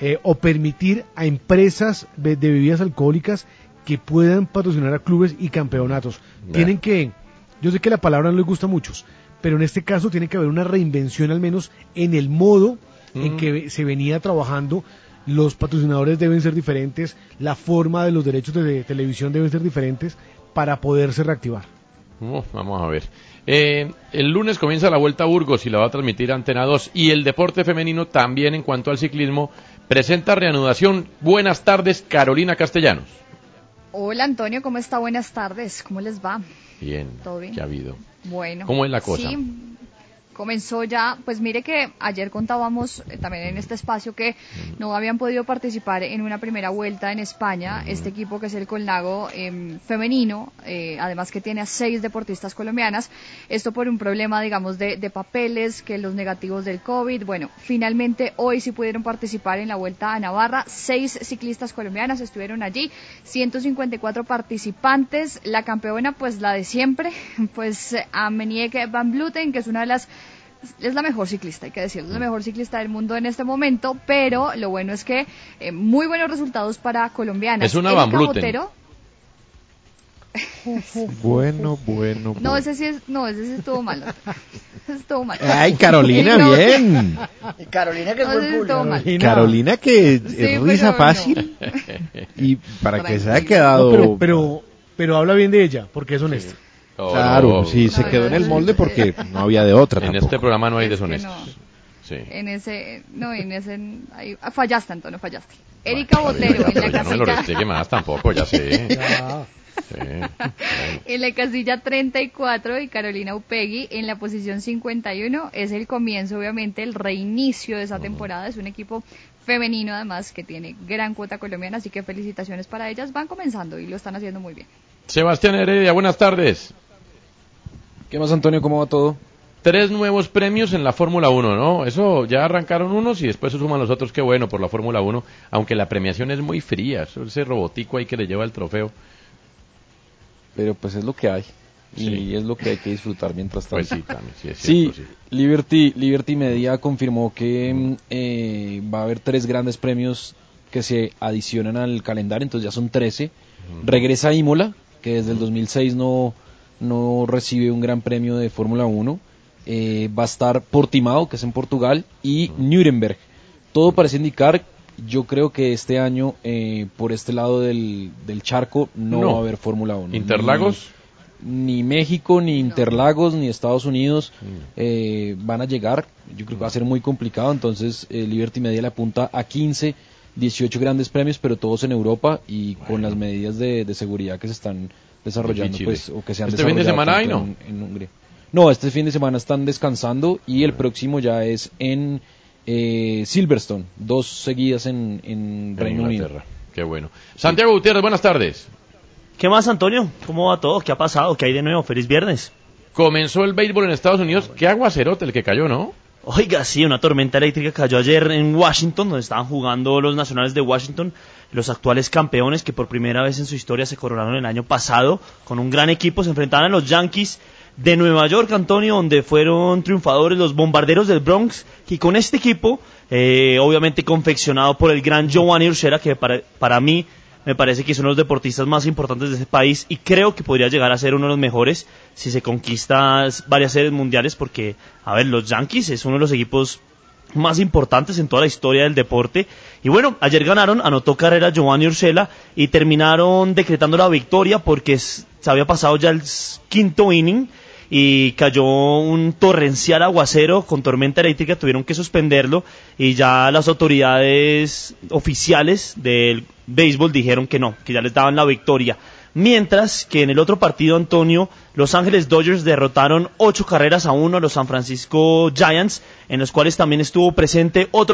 [SPEAKER 8] eh, o permitir a empresas de bebidas alcohólicas que puedan patrocinar a clubes y campeonatos. Tienen que, yo sé que la palabra no les gusta a muchos, pero en este caso tiene que haber una reinvención al menos en el modo en
[SPEAKER 1] Mm.
[SPEAKER 8] que se venía trabajando. Los patrocinadores deben ser diferentes, la forma de los derechos de televisión deben ser diferentes para poderse reactivar.
[SPEAKER 1] Vamos a ver. Eh, el lunes comienza la Vuelta a Burgos y la va a transmitir Antena 2. Y el deporte femenino también en cuanto al ciclismo presenta reanudación. Buenas tardes, Carolina Castellanos.
[SPEAKER 9] Hola Antonio, ¿cómo está? Buenas tardes, ¿cómo les va?
[SPEAKER 1] Bien,
[SPEAKER 9] ¿Todo bien?
[SPEAKER 1] ¿qué ha habido?
[SPEAKER 9] Bueno.
[SPEAKER 1] ¿Cómo es la cosa?
[SPEAKER 9] Sí, comenzó ya, pues mire que ayer contábamos eh, también en este espacio que no habían podido participar en una primera vuelta en España, este equipo que es el Colnago em, femenino, eh, además que tiene a seis deportistas colombianas, esto por un problema, digamos, de, de papeles, que los negativos del COVID, bueno, finalmente hoy sí pudieron participar en la vuelta a Navarra, seis ciclistas colombianas estuvieron allí, 154 participantes, la campeona pues la de siempre, pues Amenieke Van Bluten, que es una de las es la mejor ciclista, hay que decirlo, es la mejor ciclista del mundo en este momento, pero lo bueno es que eh, muy buenos resultados para colombianas.
[SPEAKER 1] Es una
[SPEAKER 9] Erika. Botero,
[SPEAKER 2] Bueno, bueno,
[SPEAKER 9] no, ese sí es, no, ese sí estuvo malo. Estuvo malo.
[SPEAKER 2] Ay, Carolina,
[SPEAKER 9] No,
[SPEAKER 2] bien.
[SPEAKER 3] Y Carolina, que es
[SPEAKER 9] No,
[SPEAKER 3] buen.
[SPEAKER 2] Carolina que es
[SPEAKER 9] Sí,
[SPEAKER 2] risa fácil y para que se haya quedado
[SPEAKER 8] No, pero, pero, pero habla bien de ella, porque es honesta.
[SPEAKER 2] Claro,
[SPEAKER 1] Oh,
[SPEAKER 2] sí, se
[SPEAKER 9] No,
[SPEAKER 2] quedó
[SPEAKER 9] no,
[SPEAKER 2] en el
[SPEAKER 9] no,
[SPEAKER 2] molde
[SPEAKER 9] no.
[SPEAKER 2] porque no había de otra
[SPEAKER 1] En
[SPEAKER 2] tampoco.
[SPEAKER 1] este programa no hay
[SPEAKER 9] Es que
[SPEAKER 1] deshonestos. Sí.
[SPEAKER 9] En ese, no, en ese, ahí- ah, fallaste, Antonio, fallaste. Erika Botero,
[SPEAKER 1] ya,
[SPEAKER 9] en la
[SPEAKER 1] ya no me lo
[SPEAKER 9] casilla.
[SPEAKER 1] más tampoco, ya sé.
[SPEAKER 8] Ya.
[SPEAKER 1] Sí.
[SPEAKER 9] En la casilla 34 y Carolina Upegui en la posición 51 es el comienzo, obviamente, el reinicio de esa temporada. Es un equipo femenino, además, que tiene gran cuota colombiana, así que felicitaciones para ellas. Van comenzando y lo están haciendo muy bien.
[SPEAKER 1] Sebastián Heredia, buenas tardes.
[SPEAKER 10] ¿Qué más, Antonio? ¿Cómo va todo?
[SPEAKER 1] Tres nuevos premios en la Fórmula 1, ¿no? Eso ya arrancaron unos y después se suman los otros, qué bueno por la Fórmula 1, aunque la premiación es muy fría, ese robotico ahí que le lleva el trofeo.
[SPEAKER 10] Pero pues es lo que hay. Y es lo que hay que disfrutar mientras tanto.
[SPEAKER 1] Pues sí, también, sí, es
[SPEAKER 10] Sí,
[SPEAKER 1] cierto, sí.
[SPEAKER 10] Liberty, Liberty Media confirmó que mm, eh, va a haber tres grandes premios que se adicionan al calendario, entonces ya son 13. Regresa Imola, que desde el 2006 no, no recibe un gran premio de Fórmula 1. Eh, va a estar Portimao, que es en Portugal, y Nuremberg. Todo parece indicar, yo creo que este año, eh, por este lado del, del charco, no,
[SPEAKER 1] No.
[SPEAKER 10] va a haber Fórmula 1.
[SPEAKER 1] ¿Interlagos?
[SPEAKER 10] Ni, ni México, ni Interlagos, ni Estados Unidos eh, van a llegar. Yo creo que va a ser muy complicado. Entonces, eh, Liberty Media le apunta a 15, 18 grandes premios, pero todos en Europa y con las medidas de, de seguridando que se están desarrollando, pues, o que se han
[SPEAKER 1] Este fin de
[SPEAKER 10] desarrollado
[SPEAKER 1] semana hay, ¿no?
[SPEAKER 10] En, en Hungría. No, este fin de semana están descansando y el próximo ya es en eh, Silverstone, dos seguidas en, en Reino Unido.
[SPEAKER 1] Inglaterra. Qué bueno. Santiago Gutiérrez, buenas tardes.
[SPEAKER 11] ¿Qué más, Antonio? ¿Cómo va todo? ¿Qué ha pasado? ¿Qué hay de nuevo? Feliz viernes.
[SPEAKER 1] Comenzó el béisbol en Estados Unidos. Qué aguacerote el que cayó, ¿no?
[SPEAKER 11] Oiga, sí, una tormenta eléctrica cayó ayer en Washington, donde estaban jugando los nacionales de Washington, los actuales campeones que por primera vez en su historia se coronaron el año pasado con un gran equipo, se enfrentaban a los Yankees de Nueva York, Antonio, donde fueron triunfadores los bombarderos del Bronx, y con este equipo, eh, obviamente confeccionado por el gran Giovanni Urshela, que para, para mí me parece que es uno de los deportistas más importantes de ese país y creo que podría llegar a ser uno de los mejores si se conquista varias series mundiales porque, a ver, los Yankees es uno de los equipos más importantes en toda la historia del deporte. Y bueno, ayer ganaron, anotó carrera Giovanni Ursela y terminaron decretando la victoria porque se había pasado ya el quinto inning y cayó un torrencial aguacero con tormenta eléctrica, tuvieron que suspenderlo y ya las autoridades oficiales del béisbol dijeron que no, que ya les daban la victoria. Mientras que en el otro partido, Antonio, Los Ángeles Dodgers derrotaron ocho carreras a uno a los San Francisco Giants, en los cuales también estuvo presente otro.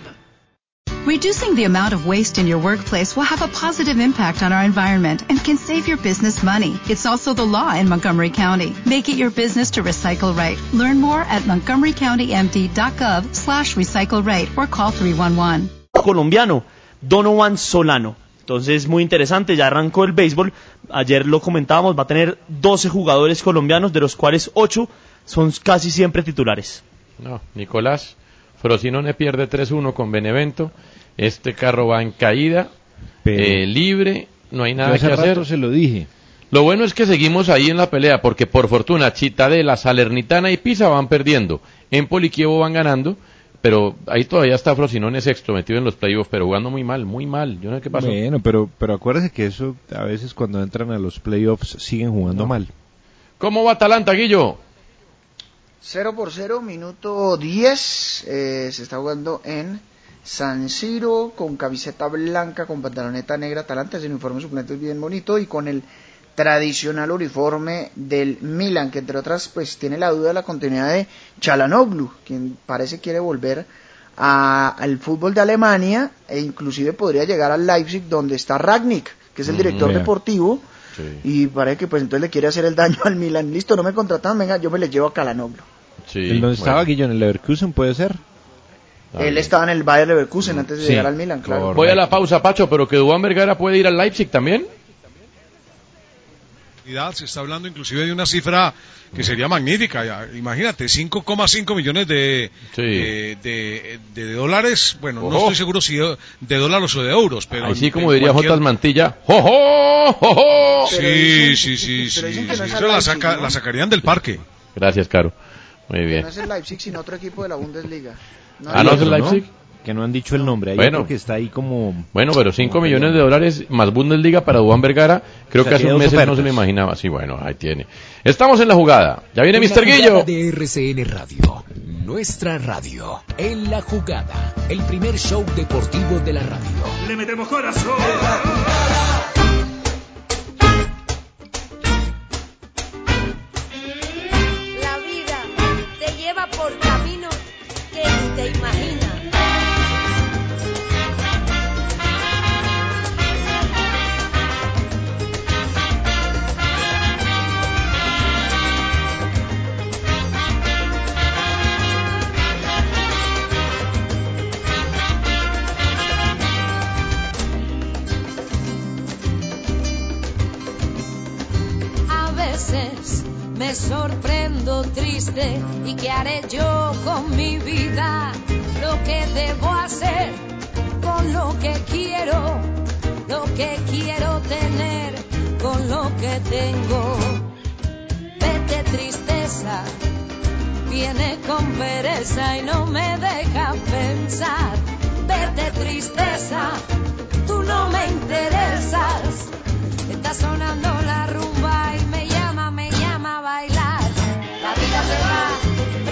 [SPEAKER 12] Reducing the amount of waste in your workplace will have a positive impact on our environment and can save your business money. It's also the law in Montgomery County. Make it your business to recycle right. Learn more at montgomerycountymd.gov slash recycle right or call 311.
[SPEAKER 11] colombiano, Donovan Solano. Entonces, muy interesante, ya arrancó el béisbol. Ayer lo comentábamos, va a tener 12 jugadores colombianos, de los cuales 8 son casi siempre titulares.
[SPEAKER 1] No, Nicolás Frosinone pierde 3-1 con Benevento. Este carro va en caída,
[SPEAKER 2] Pero-
[SPEAKER 1] eh, libre, no hay nada
[SPEAKER 2] hace
[SPEAKER 1] que hacer.
[SPEAKER 2] rato se lo dije.
[SPEAKER 1] Lo bueno es que seguimos ahí en la pelea, porque por fortuna Chitadela, Salernitana y Pisa van perdiendo. Empoli y Kievo van ganando, pero ahí todavía está Frosinone sexto, metido en los playoffs, pero jugando muy mal, muy mal. Yo no sé qué pasó.
[SPEAKER 2] Bueno, pero, pero acuérdese que eso a veces cuando entran a los playoffs siguen jugando
[SPEAKER 1] No.
[SPEAKER 2] mal.
[SPEAKER 1] ¿Cómo va Atalanta, Guillo?
[SPEAKER 3] 0 por 0, minuto 10. eh, se está jugando en San Siro con camiseta blanca, con pantaloneta negra. Atalanta, ese uniforme suplente es bien bonito y con el tradicional uniforme del Milan, que entre otras pues tiene la duda de la continuidad de Chalanoglu, quien parece quiere volver a- al fútbol de Alemania e inclusive podría llegar al Leipzig donde está Ragnick, que es el
[SPEAKER 1] Mm,
[SPEAKER 3] director deportivo y parece que pues entonces le quiere hacer el daño al Milan. Listo, no me contratan, venga, yo me les llevo a Calanoglu.
[SPEAKER 1] Sí,
[SPEAKER 2] ¿En dónde estaba Guillo? ¿En el Leverkusen puede ser?
[SPEAKER 3] Él estaba en el Bayer Leverkusen antes de
[SPEAKER 1] Sí,
[SPEAKER 3] llegar al Milan, claro.
[SPEAKER 1] Voy a la pausa, Pacho, pero que Dubán Vergara puede ir al Leipzig también.
[SPEAKER 5] Se está hablando inclusive de una cifra que sería magnífica. ya, Imagínate, 5,5 millones de, de, de- de dólares. Bueno, no estoy seguro si de, dólares o de euros, pero.
[SPEAKER 1] Así como diría
[SPEAKER 5] cualquier-
[SPEAKER 1] Jotas Mantilla. ¡Jo, jo, jo, jo!
[SPEAKER 5] Sí, sí, sí, sí.
[SPEAKER 3] dicen no
[SPEAKER 5] sí, la, saca- la sacarían del parque.
[SPEAKER 1] Gracias, Caro. Muy bien.
[SPEAKER 3] No es el Leipzig, sino otro equipo de la Bundesliga.
[SPEAKER 1] Ah, ¿no es el Leipzig?
[SPEAKER 2] Que no han dicho el nombre. Ahí
[SPEAKER 1] Bueno.
[SPEAKER 2] que está ahí como...
[SPEAKER 1] Bueno, pero 5 millones de dólares más Bundesliga para Dubán Vergara, creo
[SPEAKER 2] O sea,
[SPEAKER 1] que hace un mes no se lo imaginaba. Sí, bueno, ahí tiene. Estamos en la jugada. Ya viene
[SPEAKER 13] En la
[SPEAKER 1] Mr. Guillo.
[SPEAKER 13] jugada de RCN Radio, nuestra radio. En la jugada, el primer show deportivo de la radio.
[SPEAKER 7] Le metemos corazón.
[SPEAKER 14] La te imaginas. A veces me sorprendo triste y qué haré yo con mi vida, lo que debo hacer con lo que quiero, lo que quiero tener con lo que tengo. Vete tristeza, viene con pereza y no me deja pensar. Vete tristeza, tú no me interesas. Está sonando la rumba y me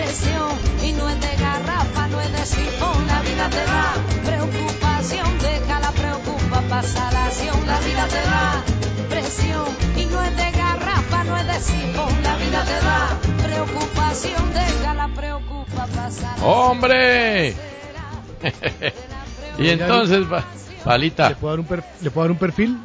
[SPEAKER 14] presión y no es de garrafa, no es de sifón. La vida te va, preocupación, deja la preocupa, pasa la acción. La vida te va, presión y no es de garrafa, no es de sifón. La vida te va, preocupación, deja la preocupa, pasa la
[SPEAKER 1] ¡Hombre! y entonces, pa- Palita,
[SPEAKER 8] ¿Le puedo dar un, per- ¿le puedo dar un perfil?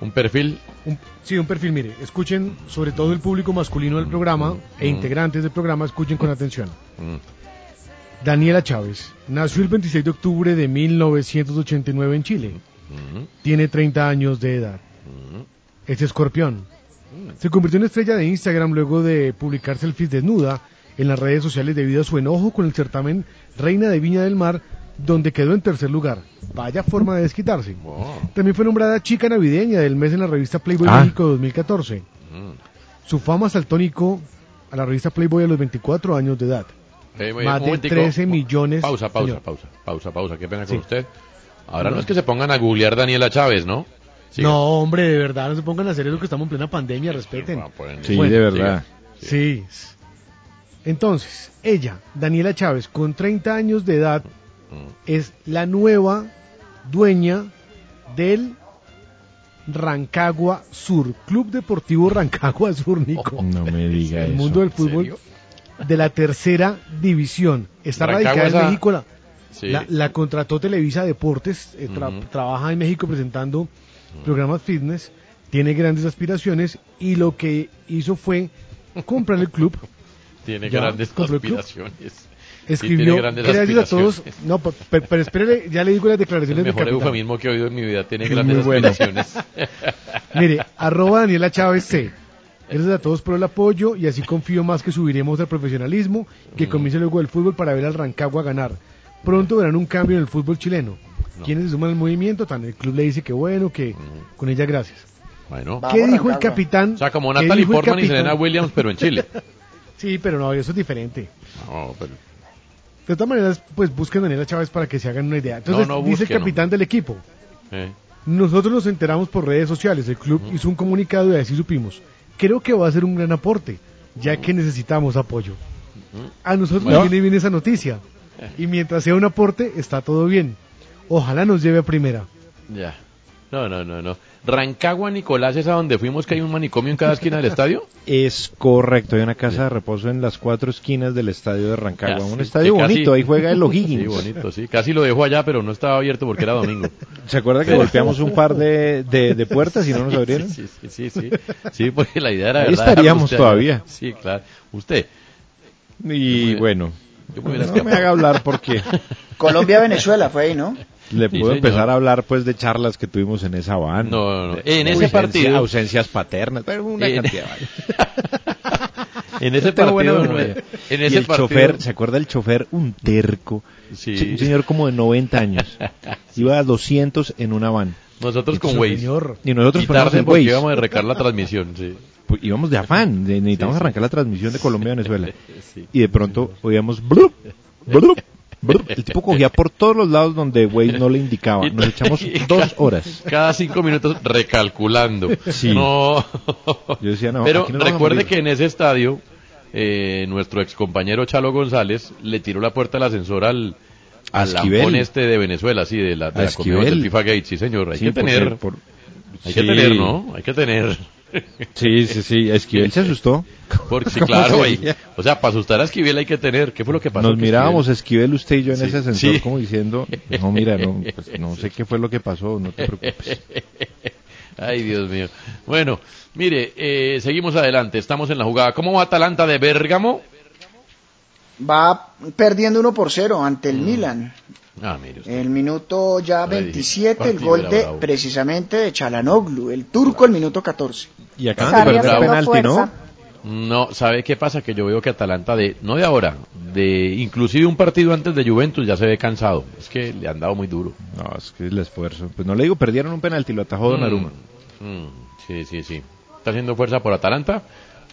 [SPEAKER 1] un perfil.
[SPEAKER 8] Un- sí, un perfil, mire, escuchen, sobre todo el público masculino del programa e
[SPEAKER 1] Mm.
[SPEAKER 8] integrantes del programa, escuchen con atención.
[SPEAKER 1] Mm,
[SPEAKER 8] Daniela Chávez nació el 26 de octubre de 1989 en Chile.
[SPEAKER 1] mm,
[SPEAKER 8] Tiene 30 años de edad. Es escorpión. Se convirtió en estrella de Instagram luego de publicar selfies desnuda en las redes sociales debido a su enojo con el certamen Reina de Viña del Mar, donde quedó en tercer lugar. Vaya forma de desquitarse. También fue nombrada chica navideña del mes en la revista Playboy
[SPEAKER 1] Ah.
[SPEAKER 8] México 2014.
[SPEAKER 1] mm.
[SPEAKER 8] Su fama saltó a la revista Playboy a los 24 años de edad.
[SPEAKER 1] Eh,
[SPEAKER 8] Más
[SPEAKER 1] un
[SPEAKER 8] de
[SPEAKER 1] momentico.
[SPEAKER 8] 13 millones.
[SPEAKER 1] Pausa, pausa,
[SPEAKER 8] señor.
[SPEAKER 1] pausa, pausa, pausa. Qué pena con
[SPEAKER 8] Sí.
[SPEAKER 1] usted. Ahora no.
[SPEAKER 8] No.
[SPEAKER 1] es que se pongan a googlear Daniela Chávez, ¿no? Siga.
[SPEAKER 8] No, hombre, de verdad, no se pongan a hacer eso que estamos en plena pandemia, respeten.
[SPEAKER 2] Sí, de verdad.
[SPEAKER 8] Sí. Entonces, ella, Daniela Chávez, con 30 años de edad. Es la nueva dueña del Rancagua Sur, Club Deportivo Rancagua Sur, Nico.
[SPEAKER 2] No me diga
[SPEAKER 8] El
[SPEAKER 2] eso.
[SPEAKER 8] mundo del fútbol de la tercera división. Está
[SPEAKER 1] Rancagua
[SPEAKER 8] radicada
[SPEAKER 1] esa-
[SPEAKER 8] en México. La,
[SPEAKER 1] Sí.
[SPEAKER 8] la- la contrató Televisa Deportes, eh, tra- trabaja en México presentando programas fitness, tiene grandes aspiraciones y lo que hizo fue comprar el club.
[SPEAKER 1] Tiene
[SPEAKER 8] Ya,
[SPEAKER 1] grandes
[SPEAKER 8] compró el.
[SPEAKER 1] Sí,
[SPEAKER 8] Escribió, gracias a todos. No, pe- pe- pero, espérele, ya le digo las
[SPEAKER 1] El
[SPEAKER 8] declaraciones del
[SPEAKER 1] mejor
[SPEAKER 8] capitán.
[SPEAKER 1] eufemismo que he oído en mi vida. Tiene
[SPEAKER 8] Es
[SPEAKER 1] grandes
[SPEAKER 8] muy bueno.
[SPEAKER 1] aspiraciones.
[SPEAKER 8] Mire, arroba Daniela Chávez C. Gracias a todos por el apoyo y así confío más que subiremos al profesionalismo que
[SPEAKER 1] Mm.
[SPEAKER 8] comience luego el fútbol para ver al Rancagua ganar. Pronto verán un cambio en el fútbol chileno. Quienes se suman al movimiento, tan el club le dice que bueno, que con ella gracias.
[SPEAKER 1] Bueno.
[SPEAKER 8] ¿Qué dijo el capitán?
[SPEAKER 1] O sea, como
[SPEAKER 8] ¿Qué
[SPEAKER 1] Natalie
[SPEAKER 8] el
[SPEAKER 1] Portman y? Serena Williams, pero en Chile.
[SPEAKER 8] Sí, pero no, eso es diferente.
[SPEAKER 1] No, pero...
[SPEAKER 8] De todas maneras, pues busquen a Daniela Chávez para que se hagan una idea. Entonces,
[SPEAKER 1] No, no
[SPEAKER 8] dice el capitán del equipo.
[SPEAKER 1] eh.
[SPEAKER 8] Nosotros nos enteramos por redes sociales. El club hizo un comunicado y así supimos. Creo que va a ser un gran aporte, ya que necesitamos apoyo. A nosotros
[SPEAKER 1] Bueno.
[SPEAKER 8] nos viene bien esa noticia. Y mientras sea un aporte, está todo bien. Ojalá nos lleve a primera.
[SPEAKER 1] Ya. No, no, no, no. Rancagua, Nicolás, ¿es a donde fuimos que hay un manicomio en cada esquina del estadio?
[SPEAKER 2] Es correcto, hay una casa de reposo en las cuatro esquinas del estadio de Rancagua.
[SPEAKER 1] Casi,
[SPEAKER 2] un estadio
[SPEAKER 1] casi-
[SPEAKER 2] bonito, ahí juega el O'Higgins.
[SPEAKER 1] Sí, bonito, sí. Casi lo dejo allá, pero no estaba abierto porque era domingo.
[SPEAKER 2] ¿Se acuerda que golpeamos un par de, de- de puertas y no nos abrieron?
[SPEAKER 1] Sí, sí, sí, sí. Sí, porque la idea era...
[SPEAKER 2] Ahí
[SPEAKER 1] ¿verdad?
[SPEAKER 2] estaríamos
[SPEAKER 1] Usted-
[SPEAKER 2] todavía.
[SPEAKER 1] Sí, claro. Usted.
[SPEAKER 2] Y bueno,
[SPEAKER 1] Yo me
[SPEAKER 2] no me haga hablar porque
[SPEAKER 3] Colombia-Venezuela fue ahí, ¿no?
[SPEAKER 2] Le
[SPEAKER 1] Sí,
[SPEAKER 2] puedo
[SPEAKER 1] señor.
[SPEAKER 2] empezar a hablar pues de charlas que tuvimos en esa van.
[SPEAKER 1] No, no, no.
[SPEAKER 2] De-
[SPEAKER 1] En ese
[SPEAKER 2] ausencia-
[SPEAKER 1] partido-
[SPEAKER 2] Ausencias paternas, pero una
[SPEAKER 1] En-
[SPEAKER 2] cantidad.
[SPEAKER 1] En ese partido,
[SPEAKER 2] memoria.
[SPEAKER 1] en
[SPEAKER 2] Y
[SPEAKER 1] ese
[SPEAKER 2] el
[SPEAKER 1] partido-
[SPEAKER 2] chofer, ¿se acuerda el chofer? Un terco.
[SPEAKER 1] Sí.
[SPEAKER 2] Un señor como de 90 años. Iba a 200 en una van.
[SPEAKER 1] Nosotros con Waze.
[SPEAKER 2] señor. Y nosotros
[SPEAKER 1] y tarde porque
[SPEAKER 2] Waze.
[SPEAKER 1] íbamos a recar la transmisión, sí.
[SPEAKER 2] Pues íbamos de afán, de- necesitamos
[SPEAKER 1] Sí, sí.
[SPEAKER 2] arrancar la transmisión de Colombia a Venezuela.
[SPEAKER 1] Sí.
[SPEAKER 2] Y de pronto oíamos blup, blup. El tipo cogía por todos los lados donde Waze no le indicaba. Nos echamos dos horas.
[SPEAKER 1] Cada cinco minutos recalculando.
[SPEAKER 2] Sí.
[SPEAKER 1] No.
[SPEAKER 2] Yo decía, no,
[SPEAKER 1] Pero recuerde que en ese estadio, eh, nuestro ex compañero Chalo González le tiró la puerta del ascensor al, al lampón este de Venezuela, sí, de la, de la del FIFA Gate, sí señor. Hay
[SPEAKER 2] Sí,
[SPEAKER 1] que
[SPEAKER 2] por
[SPEAKER 1] tener,
[SPEAKER 2] ser- por-
[SPEAKER 1] hay que tener, ¿no? Hay que tener.
[SPEAKER 2] Sí, sí, sí. Esquivel se asustó.
[SPEAKER 1] Porque sí,
[SPEAKER 2] ¿Cómo
[SPEAKER 1] claro, ahí- o sea, para asustar a Esquivel hay que tener. ¿Qué fue lo que pasó?
[SPEAKER 2] Nos
[SPEAKER 1] que
[SPEAKER 2] mirábamos
[SPEAKER 1] Esquivel-
[SPEAKER 2] Esquivel, usted y yo en
[SPEAKER 1] Sí,
[SPEAKER 2] ese ascensor
[SPEAKER 1] sí.
[SPEAKER 2] como diciendo, no, mira, no, pues, no sé qué fue lo que pasó, no te preocupes.
[SPEAKER 1] Ay, Dios mío. Bueno, mire, eh, seguimos adelante. Estamos en la jugada. ¿Cómo va Atalanta de Bérgamo?
[SPEAKER 3] Va perdiendo 1 por 0 ante el Milan.
[SPEAKER 1] Ah, mire usted.
[SPEAKER 3] El minuto ya
[SPEAKER 1] Ahora dije,
[SPEAKER 3] 27, el gol de precisamente de Chalanoglu, el turco, el minuto 14.
[SPEAKER 2] Y
[SPEAKER 1] acá de perder penalti, ¿no?
[SPEAKER 3] fuerza.
[SPEAKER 1] No, ¿sabe qué pasa? Que yo veo que Atalanta de, no de ahora, de inclusive un partido antes de Juventus ya se ve cansado. Es que le han dado muy duro.
[SPEAKER 2] No, es que el esfuerzo. Pues no le digo, perdieron un penalti, lo atajó Donnarumma.
[SPEAKER 1] Mm, mm, sí, sí, sí. Está haciendo fuerza por Atalanta.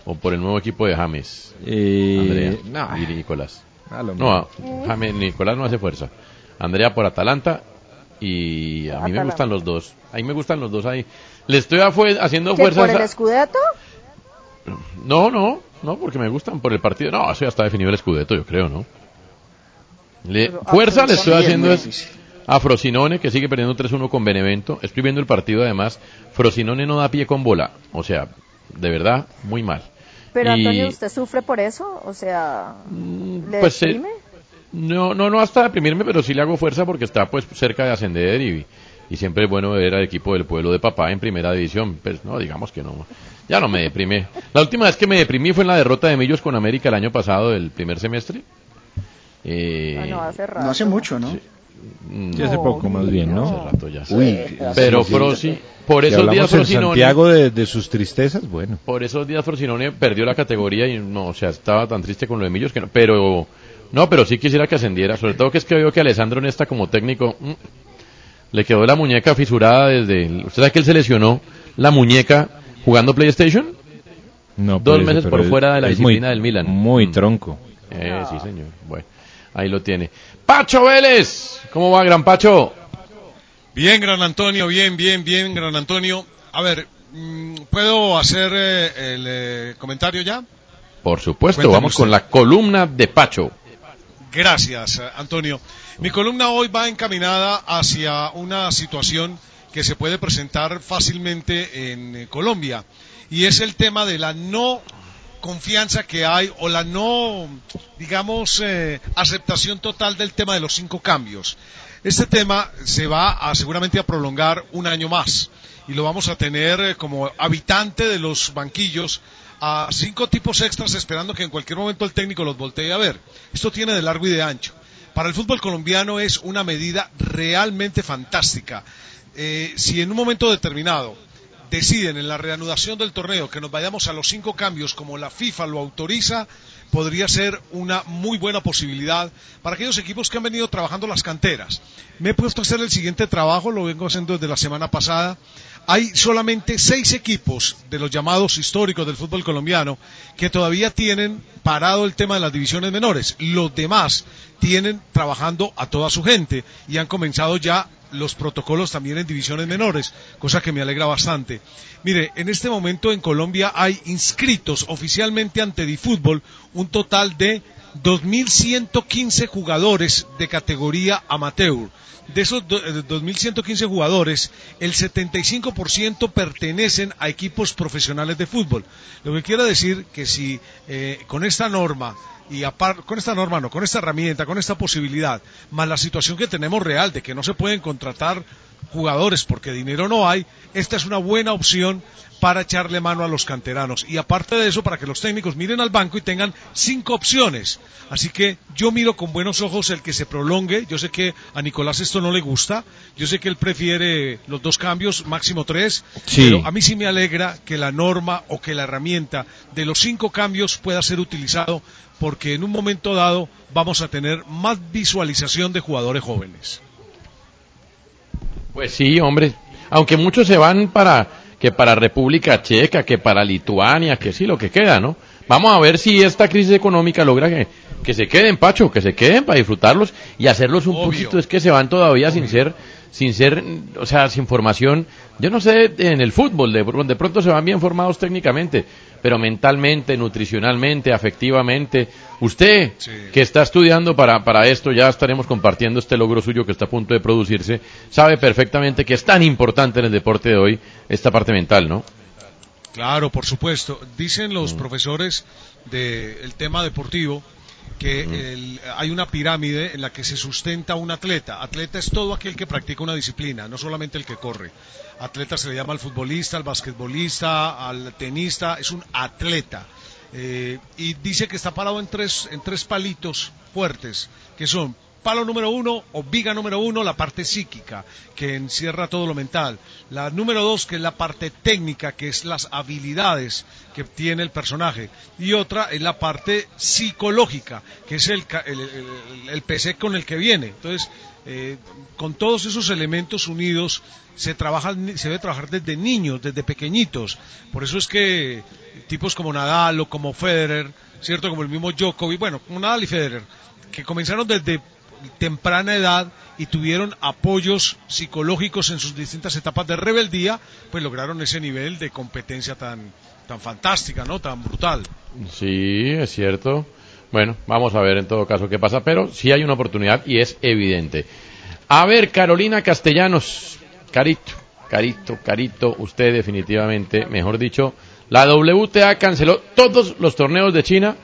[SPEAKER 1] o por el nuevo equipo de James?
[SPEAKER 2] Eh,
[SPEAKER 1] Andrea y Nicolás.
[SPEAKER 2] a lo
[SPEAKER 1] No, James, Nicolás no hace fuerza. Andrea por Atalanta y a mí me gustan los dos. Ahí me gustan los dos ahí. Le estoy haciendo
[SPEAKER 6] ¿Que
[SPEAKER 1] fuerza.
[SPEAKER 6] por el
[SPEAKER 1] a-
[SPEAKER 6] Scudetto?
[SPEAKER 1] No, no, no, porque me gustan por el partido. No, eso ya está definido el escudeto, yo creo, ¿no? Le- fuerza le estoy haciendo es a Frosinone, que sigue perdiendo 3-1 con Benevento. Estoy viendo el partido además. Frosinone no da pie con bola. O sea, de verdad, muy mal.
[SPEAKER 6] Pero
[SPEAKER 1] Y-
[SPEAKER 6] Antonio, ¿usted sufre por eso? O sea, ¿le
[SPEAKER 1] pues, eh,
[SPEAKER 6] deprime?
[SPEAKER 1] No, no, no hasta deprimirme, pero sí le hago fuerza porque está pues cerca de ascender y, y siempre es bueno ver al equipo del pueblo de papá en primera división. Pues no, digamos que no. Ya no me deprime. La última vez que me deprimí fue en la derrota de Millos con América el año pasado, del primer semestre. Eh,
[SPEAKER 6] Ah, no, hace rato.
[SPEAKER 3] No hace mucho, ¿no?
[SPEAKER 2] Sí, hace poco más bien, ¿no?
[SPEAKER 1] Hace rato ya.
[SPEAKER 2] Uy,
[SPEAKER 1] pero. Frosi, por
[SPEAKER 2] Si
[SPEAKER 1] esos días Frosinone,
[SPEAKER 2] Santiago de, de sus tristezas, bueno.
[SPEAKER 1] por esos días Frosinone perdió la categoría y no, o sea, estaba tan triste con lo de Millos que no, pero no, pero sí quisiera que ascendiera, sobre todo que es que veo que Alessandro Nesta como técnico mm, le quedó la muñeca fisurada desde, el- ¿usted sabe que él se lesionó la muñeca jugando PlayStation?
[SPEAKER 2] No,
[SPEAKER 1] Dos
[SPEAKER 2] por eso,
[SPEAKER 1] meses por
[SPEAKER 2] es-
[SPEAKER 1] fuera de la
[SPEAKER 2] es muy-
[SPEAKER 1] disciplina del Milan.
[SPEAKER 2] Muy tronco.
[SPEAKER 1] Eh, sí, señor. Bueno, ahí lo tiene. Pacho Vélez, ¿cómo va, gran Pacho?
[SPEAKER 5] Bien, Gran Antonio, bien, bien, bien, Gran Antonio. A ver, mm, ¿puedo hacer eh, el eh, comentario ya?
[SPEAKER 1] Por supuesto, vamos
[SPEAKER 5] usted.
[SPEAKER 1] con la columna de Pacho.
[SPEAKER 5] Gracias, Antonio. Mi columna hoy va encaminada hacia una situación que se puede presentar fácilmente en eh, Colombia y es el tema de la no confianza que hay o la no, digamos, eh, aceptación total del tema de los cinco cambios. Este tema se va a, seguramente a prolongar un año más y lo vamos a tener eh, como habitante de los banquillos a cinco tipos extras esperando que en cualquier momento el técnico los voltee a ver. Esto tiene de largo y de ancho. Para el fútbol colombiano es una medida realmente fantástica. Eh, si en un momento determinado deciden en la reanudación del torneo que nos vayamos a los cinco cambios como la FIFA lo autoriza, podría ser una muy buena posibilidad para aquellos equipos que han venido trabajando las canteras. Me he puesto a hacer el siguiente trabajo, lo vengo haciendo desde la semana pasada. Hay solamente seis equipos de los llamados históricos del fútbol colombiano que todavía tienen parado el tema de las divisiones menores. Los demás tienen trabajando a toda su gente y han comenzado ya los protocolos también en divisiones menores, cosa que me alegra bastante. Mire, en este momento en Colombia hay inscritos oficialmente ante Difútbol un total de 2.115 jugadores de categoría amateur. De esos do- eh, 2.115 jugadores, el 75% pertenecen a equipos profesionales de fútbol. Lo que quiere decir que si eh, con esta norma y apar- con esta norma no, con esta herramienta, con esta posibilidad, más la situación que tenemos real de que no se pueden contratar jugadores porque dinero no hay, esta es una buena opción para echarle mano a los canteranos. Y aparte de eso, para que los técnicos miren al banco y tengan cinco opciones. Así que yo miro con buenos ojos el que se prolongue. Yo sé que a Nicolás esto no le gusta. Yo sé que él prefiere los dos cambios, máximo tres.
[SPEAKER 2] Sí.
[SPEAKER 5] Pero a mí sí me alegra que la norma o que la herramienta de los cinco cambios pueda ser utilizado porque en un momento dado vamos a tener más visualización de jugadores jóvenes.
[SPEAKER 1] Pues sí, hombre. Aunque muchos se van para que para República Checa, que para Lituania, que sí, lo que queda, ¿no? Vamos a ver si esta crisis económica logra que, que se queden, Pacho, que se queden para disfrutarlos y hacerlos un
[SPEAKER 5] Obvio.
[SPEAKER 1] poquito. Es que se van todavía sin ser, sin ser, o sea, sin formación. Yo no sé en el fútbol, de, de pronto se van bien formados técnicamente, pero mentalmente, nutricionalmente, afectivamente. Usted, que está estudiando para, para esto, ya estaremos compartiendo este logro suyo que está a punto de producirse, sabe perfectamente que es tan importante en el deporte de hoy esta parte mental, ¿no?
[SPEAKER 5] Claro, por supuesto. Dicen los profesores del tema deportivo que el- hay una pirámide en la que se sustenta un atleta. Atleta es todo aquel que practica una disciplina, no solamente el que corre. Atleta se le llama al futbolista, al basquetbolista, al tenista, es un atleta. Eh, y dice que está parado en tres, en tres palitos fuertes, que son palo número uno o viga número uno, la parte psíquica, que encierra todo lo mental. La número dos, que es la parte técnica, que es las habilidades que tiene el personaje. Y otra es la parte psicológica, que es el, el- el PC con el que viene. Entonces, eh, con todos esos elementos unidos, se, trabaja, se debe trabajar desde niños, desde pequeñitos. Por eso es que tipos como Nadal o como Federer, ¿cierto? Como el mismo Djokovic, bueno, como Nadal y Federer, que comenzaron desde temprana edad y tuvieron apoyos psicológicos en sus distintas etapas de rebeldía, pues lograron ese nivel de competencia tan, tan fantástica, ¿no? Tan brutal.
[SPEAKER 1] Sí, es cierto. Bueno, vamos a ver en todo caso qué pasa, pero sí hay una oportunidad y es evidente. A ver, Carolina Castellanos, Carito, Carito, Carito, usted definitivamente, mejor dicho, la WTA canceló todos los torneos de China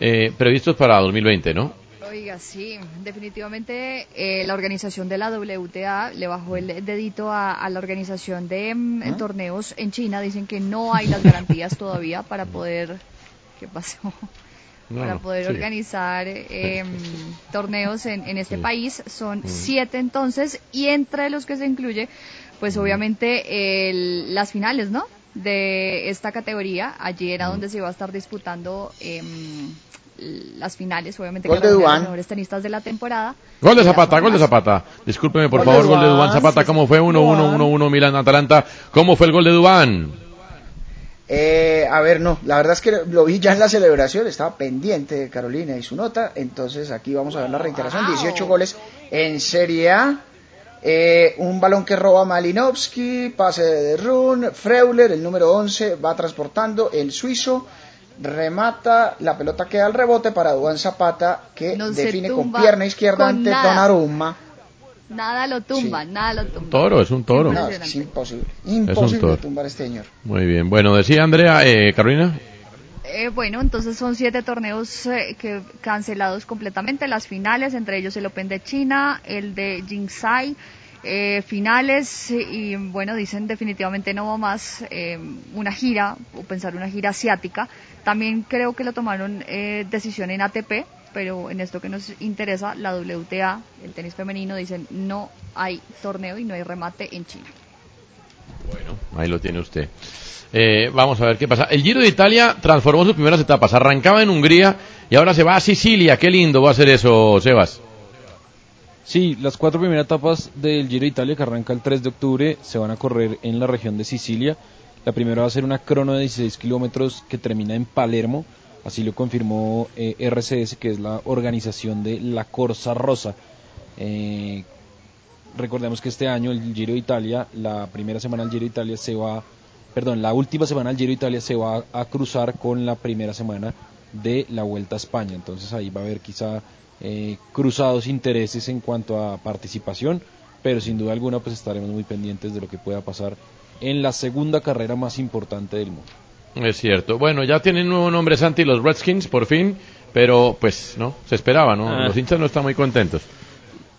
[SPEAKER 1] eh, previstos para 2020, ¿no?
[SPEAKER 9] Oiga, sí, definitivamente eh, la organización de la WTA le bajó el dedito a, a la organización de mm, torneos en China. Dicen que no hay las garantías todavía para poder... ¿Qué pasó?
[SPEAKER 7] No,
[SPEAKER 9] para poder
[SPEAKER 7] sí.
[SPEAKER 9] organizar eh, torneos en, en este
[SPEAKER 7] Sí.
[SPEAKER 9] país. Son
[SPEAKER 7] Mm.
[SPEAKER 9] siete entonces y entre los que se incluye, pues obviamente el- las finales, ¿no? De esta categoría. Allí era donde se iba a estar disputando em, las finales, obviamente
[SPEAKER 3] Gol
[SPEAKER 9] que
[SPEAKER 3] de
[SPEAKER 9] los mejores tenistas de la temporada.
[SPEAKER 1] Gol de Zapata, gol de. Zapata. Discúlpeme, por
[SPEAKER 9] Gol de
[SPEAKER 1] favor, gol de Dubán Zapata. ¿Cómo fue? 1-1,
[SPEAKER 3] Duván.
[SPEAKER 1] 1-1 Milan-Atalanta. ¿Cómo fue el gol de Dubán?
[SPEAKER 3] Eh, a ver, no, la verdad es que lo vi ya en la celebración, estaba pendiente de Carolina y su nota, entonces aquí vamos a ver la reiteración, 18 goles en Serie A, eh, un balón que roba Malinowski, pase de Run, Freuler, el número 11, va transportando, el suizo, remata, la pelota queda al rebote para Duan Zapata, que
[SPEAKER 9] No
[SPEAKER 3] define con pierna izquierda
[SPEAKER 9] con
[SPEAKER 3] ante
[SPEAKER 9] nada.
[SPEAKER 3] Donnarumma.
[SPEAKER 9] Nada lo tumba, nada lo tumba.
[SPEAKER 1] Toro, es un toro.
[SPEAKER 3] No, es imposible,
[SPEAKER 1] un
[SPEAKER 3] imposible
[SPEAKER 1] toro.
[SPEAKER 3] tumbar a este señor.
[SPEAKER 1] Muy bien. Bueno, decía Andrea, eh, Carolina.
[SPEAKER 9] Eh, bueno, entonces son siete torneos eh, que cancelados completamente, las finales, entre ellos el Open de China, el de Jingsai, eh, finales y bueno, dicen definitivamente no va más eh, una gira o pensar una gira asiática. También creo que lo tomaron eh, decisión en ATP, pero en esto que nos interesa, la WTA, el tenis femenino, dicen no hay torneo y no hay remate en China.
[SPEAKER 1] Ahí lo tiene usted. Eh, vamos a ver qué pasa. El Giro de Italia transformó sus primeras etapas. Arrancaba en Hungría y ahora se va a Sicilia. Qué lindo va a ser eso, Sebas.
[SPEAKER 10] Sí, las cuatro primeras etapas del Giro de Italia que arranca el 3 de octubre se van a correr en la región de Sicilia. La primera va a ser una crono de 16 kilómetros que termina en Palermo. Así lo confirmó eh, RCS, que es la organización de la Corsa Rosa. Eh, recordemos que este año el Giro de Italia, la primera semana del Giro de Italia se va, perdón, la última semana del Giro de Italia se va a cruzar con la primera semana de la Vuelta a España. Entonces ahí va a haber quizá eh, cruzados intereses en cuanto a participación, pero sin duda alguna pues estaremos muy pendientes de lo que pueda pasar en la segunda carrera más importante del mundo.
[SPEAKER 1] Es cierto. Bueno, ya tienen nuevo nombre Santi los Redskins, por fin. Pero, pues, no, se esperaba, ¿no?
[SPEAKER 11] Ah.
[SPEAKER 1] Los hinchas no están muy contentos.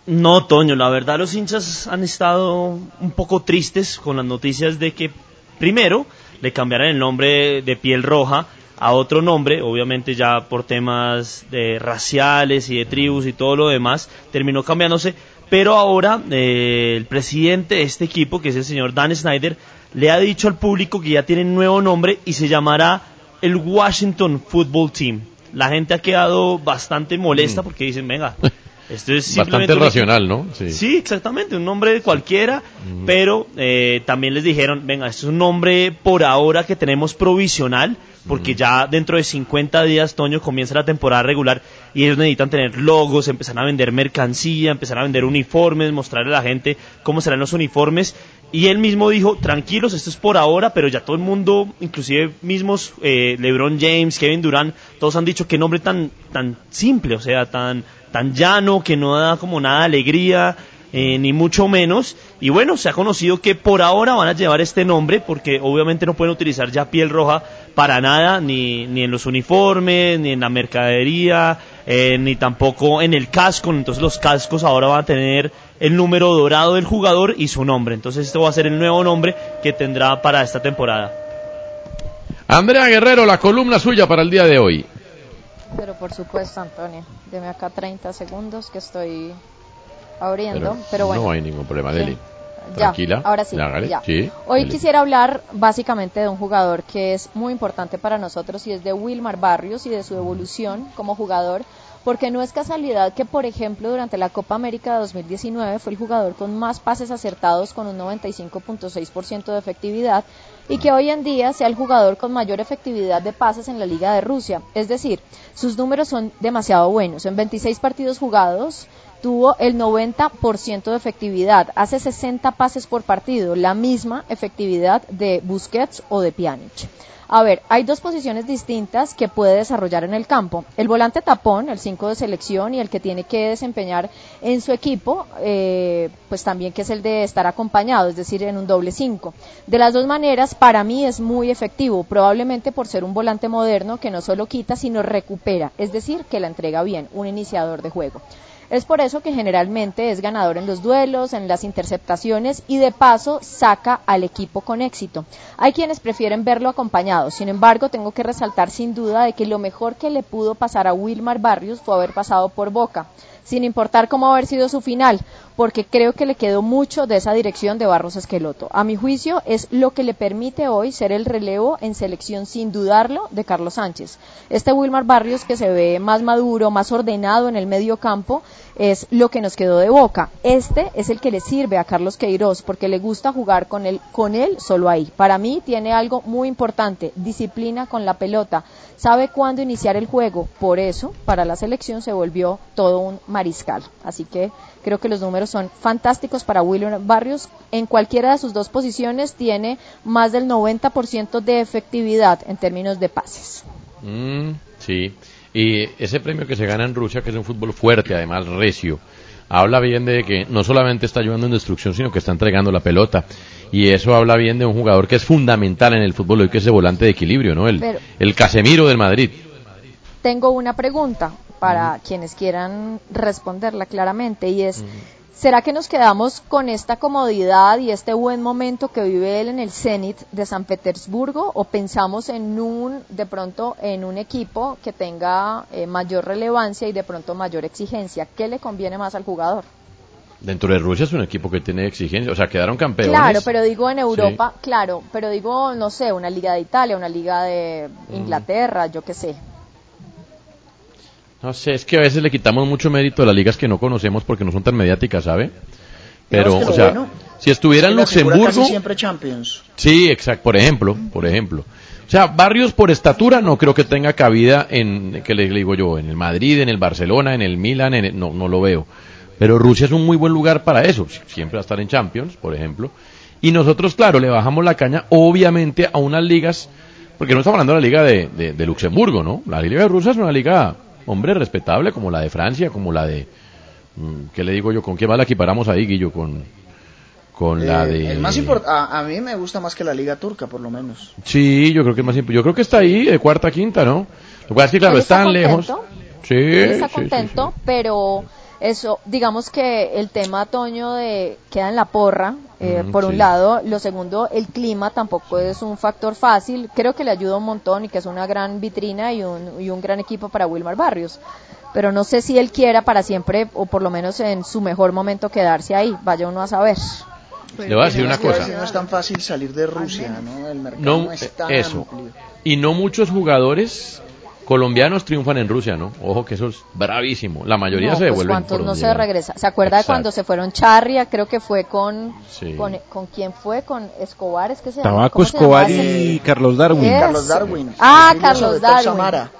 [SPEAKER 11] No, Toño, la verdad los hinchas han estado un poco tristes con las noticias de que primero le cambiaran el nombre de piel roja a otro nombre, obviamente ya por temas de raciales y de tribus y todo lo demás, terminó cambiándose, pero ahora eh, el presidente de este equipo, que es el señor Dan Snyder, le ha dicho al público que ya tiene nuevo nombre y se llamará el Washington Football Team. La gente ha quedado bastante molesta porque dicen, venga, esto es simplemente
[SPEAKER 1] Bastante racional, ¿no? Sí.
[SPEAKER 11] Sí, exactamente, un nombre cualquiera, pero eh, también les dijeron, venga, esto es un nombre por ahora que tenemos provisional, porque ya dentro de 50 días, Toño, comienza la temporada regular y ellos necesitan tener logos, empezar a vender mercancía, empezar a vender uniformes, mostrarle a la gente cómo serán los uniformes. Y él mismo dijo, tranquilos, esto es por ahora, pero ya todo el mundo, inclusive mismos eh, LeBron James, Kevin Durant, todos han dicho qué nombre tan, tan simple, o sea, tan, tan llano, que no da como nada de alegría, eh, ni mucho menos. Y bueno, se ha conocido que por ahora van a llevar este nombre, porque obviamente no pueden utilizar ya piel roja para nada, ni, ni en los uniformes, ni en la mercadería, eh, ni tampoco en el casco. Entonces los cascos ahora van a tener el número dorado del jugador y su nombre. Entonces este va a ser el nuevo nombre que tendrá para esta temporada.
[SPEAKER 1] Andrea Guerrero, la columna suya para el día de hoy.
[SPEAKER 6] Pero por supuesto, Antonio. Deme acá 30 segundos que estoy abriendo. Pero, bueno.
[SPEAKER 1] No hay ningún problema,
[SPEAKER 6] Sí.
[SPEAKER 1] Deli.
[SPEAKER 6] Ya,
[SPEAKER 1] Tranquila.
[SPEAKER 6] ahora sí,
[SPEAKER 1] Hágale.
[SPEAKER 6] ya.
[SPEAKER 1] Sí,
[SPEAKER 6] Hoy quisiera hablar básicamente de un jugador que es muy importante para nosotros y es de Wilmar Barrios y de su evolución como jugador, porque no es casualidad que, por ejemplo, durante la Copa América de 2019 fue el jugador con más pases acertados con un 95.6% de efectividad y que hoy en día sea el jugador con mayor efectividad de pases en la Liga de Rusia. Es decir, sus números son demasiado buenos. En 26 partidos jugados, tuvo el 90% de efectividad, hace 60 pases por partido, la misma efectividad de Busquets o de Pjanic. A ver, hay dos posiciones distintas que puede desarrollar en el campo. El volante tapón, el 5 de selección y el que tiene que desempeñar en su equipo, eh, pues también que es el de estar acompañado, es decir, en un doble 5. De las dos maneras, para mí es muy efectivo, probablemente por ser un volante moderno que no solo quita, sino recupera, es decir, que la entrega bien, un iniciador de juego. Es por eso que generalmente es ganador en los duelos, en las interceptaciones y de paso saca al equipo con éxito. Hay quienes prefieren verlo acompañado, sin embargo tengo que resaltar sin duda de que lo mejor que le pudo pasar a Wilmar Barrios fue haber pasado por Boca, sin importar cómo haber sido su final, porque creo que le quedó mucho de esa dirección de Barros Esqueloto. A mi juicio es lo que le permite hoy ser el relevo en selección sin dudarlo de Carlos Sánchez. Este Wilmar Barrios que se ve más maduro, más ordenado en el medio campo, es lo que nos quedó de boca. Este es el que le sirve a Carlos Queiroz porque le gusta jugar con él, con él solo ahí. Para mí tiene algo muy importante, disciplina con la pelota. Sabe cuándo iniciar el juego. Por eso, para la selección se volvió todo un mariscal. Así que creo que los números son fantásticos para William Barrios. En cualquiera de sus dos posiciones tiene más del 90% de efectividad en términos de pases.
[SPEAKER 1] Mm, sí. Y ese premio que se gana en Rusia, que es un fútbol fuerte, además recio, habla bien de que no solamente está ayudando en destrucción, sino que está entregando la pelota. Y eso habla bien de un jugador que es fundamental en el fútbol hoy, que es el volante de equilibrio, ¿no? El,
[SPEAKER 6] Pero-
[SPEAKER 1] el Casemiro del Madrid.
[SPEAKER 6] Tengo una pregunta para quienes quieran responderla claramente y es, ¿será que nos quedamos con esta comodidad y este buen momento que vive él en el Zenit de San Petersburgo o pensamos en un, de pronto, en un equipo que tenga eh, mayor relevancia y de pronto mayor exigencia? ¿Qué le conviene más al jugador?
[SPEAKER 1] Dentro de Rusia es un equipo que tiene exigencia, o sea, quedaron campeones.
[SPEAKER 6] Claro, pero digo en Europa, claro, pero digo, no sé, una liga de Italia, una liga de Inglaterra, yo qué sé.
[SPEAKER 1] No sé, es que a veces le quitamos mucho mérito a las ligas que no conocemos porque no son tan mediáticas, ¿sabe? Pero, o sea,
[SPEAKER 3] bueno
[SPEAKER 1] si estuviera en Luxemburgo,
[SPEAKER 3] casi siempre Champions.
[SPEAKER 1] Sí, exacto, por ejemplo, por ejemplo. O sea, Barrios por estatura no creo que tenga cabida en, que le, le digo yo, en el Madrid, en el Barcelona, en el Milan, en el- no, no lo veo. Pero Rusia es un muy buen lugar para eso, si- siempre va a estar en Champions, por ejemplo. Y nosotros, claro, le bajamos la caña, obviamente, a unas ligas, porque no estamos hablando de la liga de, de- de Luxemburgo, ¿no? La liga de Rusia es una liga, hombre, respetable, como la de Francia, como la de, mm, ¿qué le digo yo? ¿Con qué más la equiparamos ahí, Guillo? Con, con la
[SPEAKER 3] Eh,
[SPEAKER 1] de...
[SPEAKER 3] El más import- a, a mí me gusta más que la liga turca, por lo menos.
[SPEAKER 1] Sí, yo creo que es más yo creo que está ahí de cuarta a quinta, ¿no? Lo que pasa es que claro, están lejos.
[SPEAKER 6] contento.
[SPEAKER 1] Sí,
[SPEAKER 6] está
[SPEAKER 1] sí, sí,
[SPEAKER 6] contento, pero eso, digamos que el tema Toño de queda en la porra, eh,
[SPEAKER 1] Mm,
[SPEAKER 6] por un lado, lo segundo, el clima tampoco es un factor fácil, creo que le ayuda un montón y que es una gran vitrina y un, y un gran equipo para Wilmar Barrios, pero no sé si él quiera para siempre o por lo menos en su mejor momento quedarse ahí, vaya uno a saber.
[SPEAKER 1] Le voy a decir una cosa.
[SPEAKER 3] No es tan fácil salir de Rusia, ¿no? El mercado no,
[SPEAKER 1] No,
[SPEAKER 3] es tan
[SPEAKER 1] eso.
[SPEAKER 3] amplio.
[SPEAKER 1] Y no muchos jugadores colombianos triunfan en Rusia, ¿no? Ojo que eso es bravísimo. La mayoría
[SPEAKER 6] No,
[SPEAKER 1] se
[SPEAKER 6] pues
[SPEAKER 1] devuelven
[SPEAKER 6] cuántos
[SPEAKER 1] por
[SPEAKER 6] no se
[SPEAKER 1] llegan.
[SPEAKER 6] regresa. ¿Se acuerda de cuando se fueron Charria? Creo que fue con,
[SPEAKER 1] Sí.
[SPEAKER 6] con, con quién fue, con Escobar, es que se llama?
[SPEAKER 2] Tabaco
[SPEAKER 6] ¿Cómo se
[SPEAKER 2] Escobar y? Carlos Darwin.
[SPEAKER 3] Carlos Darwin.
[SPEAKER 6] Ah, Carlos Darwin.
[SPEAKER 3] Samara.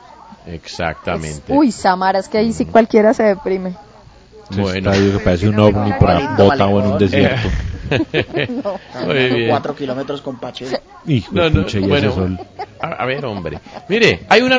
[SPEAKER 1] Exactamente.
[SPEAKER 6] Uy, Samara, es que ahí sí cualquiera se deprime.
[SPEAKER 1] Bueno.
[SPEAKER 2] que parece un ovni por ahí botado en un desierto.
[SPEAKER 1] Muy bien.
[SPEAKER 3] Cuatro kilómetros con Pache.
[SPEAKER 2] Hijo
[SPEAKER 1] No, no, bueno, a ver, hombre. Mire, hay una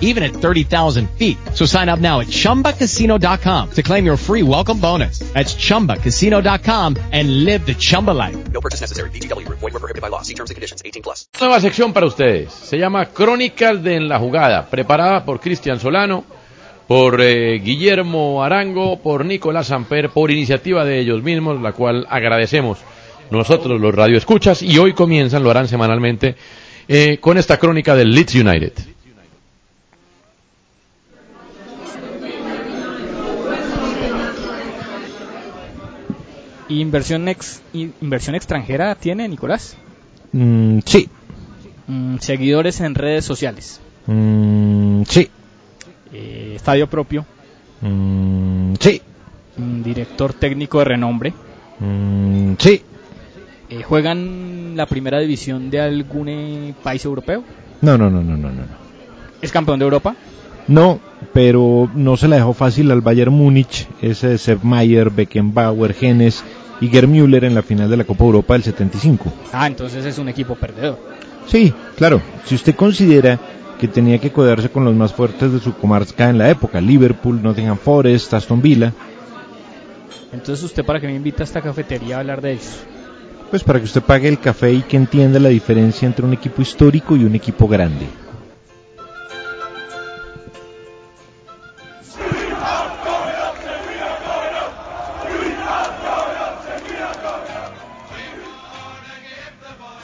[SPEAKER 15] even at 30,000 feet. So sign up now at ChumbaCasino.com to claim your free welcome bonus. That's ChumbaCasino.com and live the Chumba life.
[SPEAKER 16] No purchase necessary. BGW. Void were prohibited by law. See terms and conditions. 18 plus.
[SPEAKER 1] Nueva sección para ustedes. Se llama Crónicas de En la Jugada, preparada por Cristian Solano, por eh, Guillermo Arango, por Nicolás Samper, por iniciativa de ellos mismos, la cual agradecemos nosotros los radioescuchas y hoy comienzan, lo harán semanalmente, eh, con esta crónica del Leeds United.
[SPEAKER 17] ¿Inversión, ex, ¿Inversión extranjera tiene Nicolás?
[SPEAKER 2] Mm, sí.
[SPEAKER 17] Mm, seguidores en redes sociales.
[SPEAKER 2] Mm, sí.
[SPEAKER 17] Eh, estadio propio.
[SPEAKER 2] Mm, sí.
[SPEAKER 17] Director técnico de renombre.
[SPEAKER 2] Sí.
[SPEAKER 17] Eh, ¿Juegan la primera división de algún eh, país europeo?
[SPEAKER 2] No, no, no, no, no, no.
[SPEAKER 17] ¿Es campeón de Europa?
[SPEAKER 2] No, pero no se la dejó fácil al Bayern Múnich, ese de Sepp Maier, Beckenbauer, Genes y Gerd Müller en la final de la Copa Europa del 75.
[SPEAKER 17] Ah, entonces es un equipo perdedor.
[SPEAKER 2] Sí, claro, si usted considera que tenía que codearse con los más fuertes de su comarca en la época, Liverpool, Nottingham Forest, Aston Villa,
[SPEAKER 17] Entonces usted para que me invita a esta cafetería a hablar de ellos.
[SPEAKER 2] pues para que usted pague el café y que entienda la diferencia entre un equipo histórico y un equipo grande.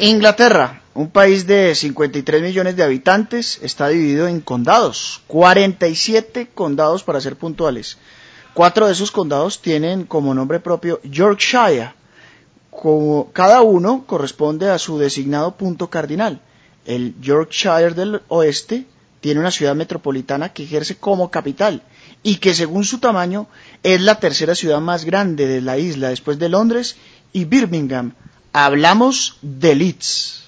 [SPEAKER 3] Inglaterra, un país de 53 millones de habitantes, está dividido en condados, 47 condados para ser puntuales. Cuatro de esos condados tienen como nombre propio Yorkshire. Como cada uno corresponde a su designado punto cardinal. El Yorkshire del Oeste tiene una ciudad metropolitana que ejerce como capital y que según su tamaño es la tercera ciudad más grande de la isla después de Londres y Birmingham. Hablamos de Leeds.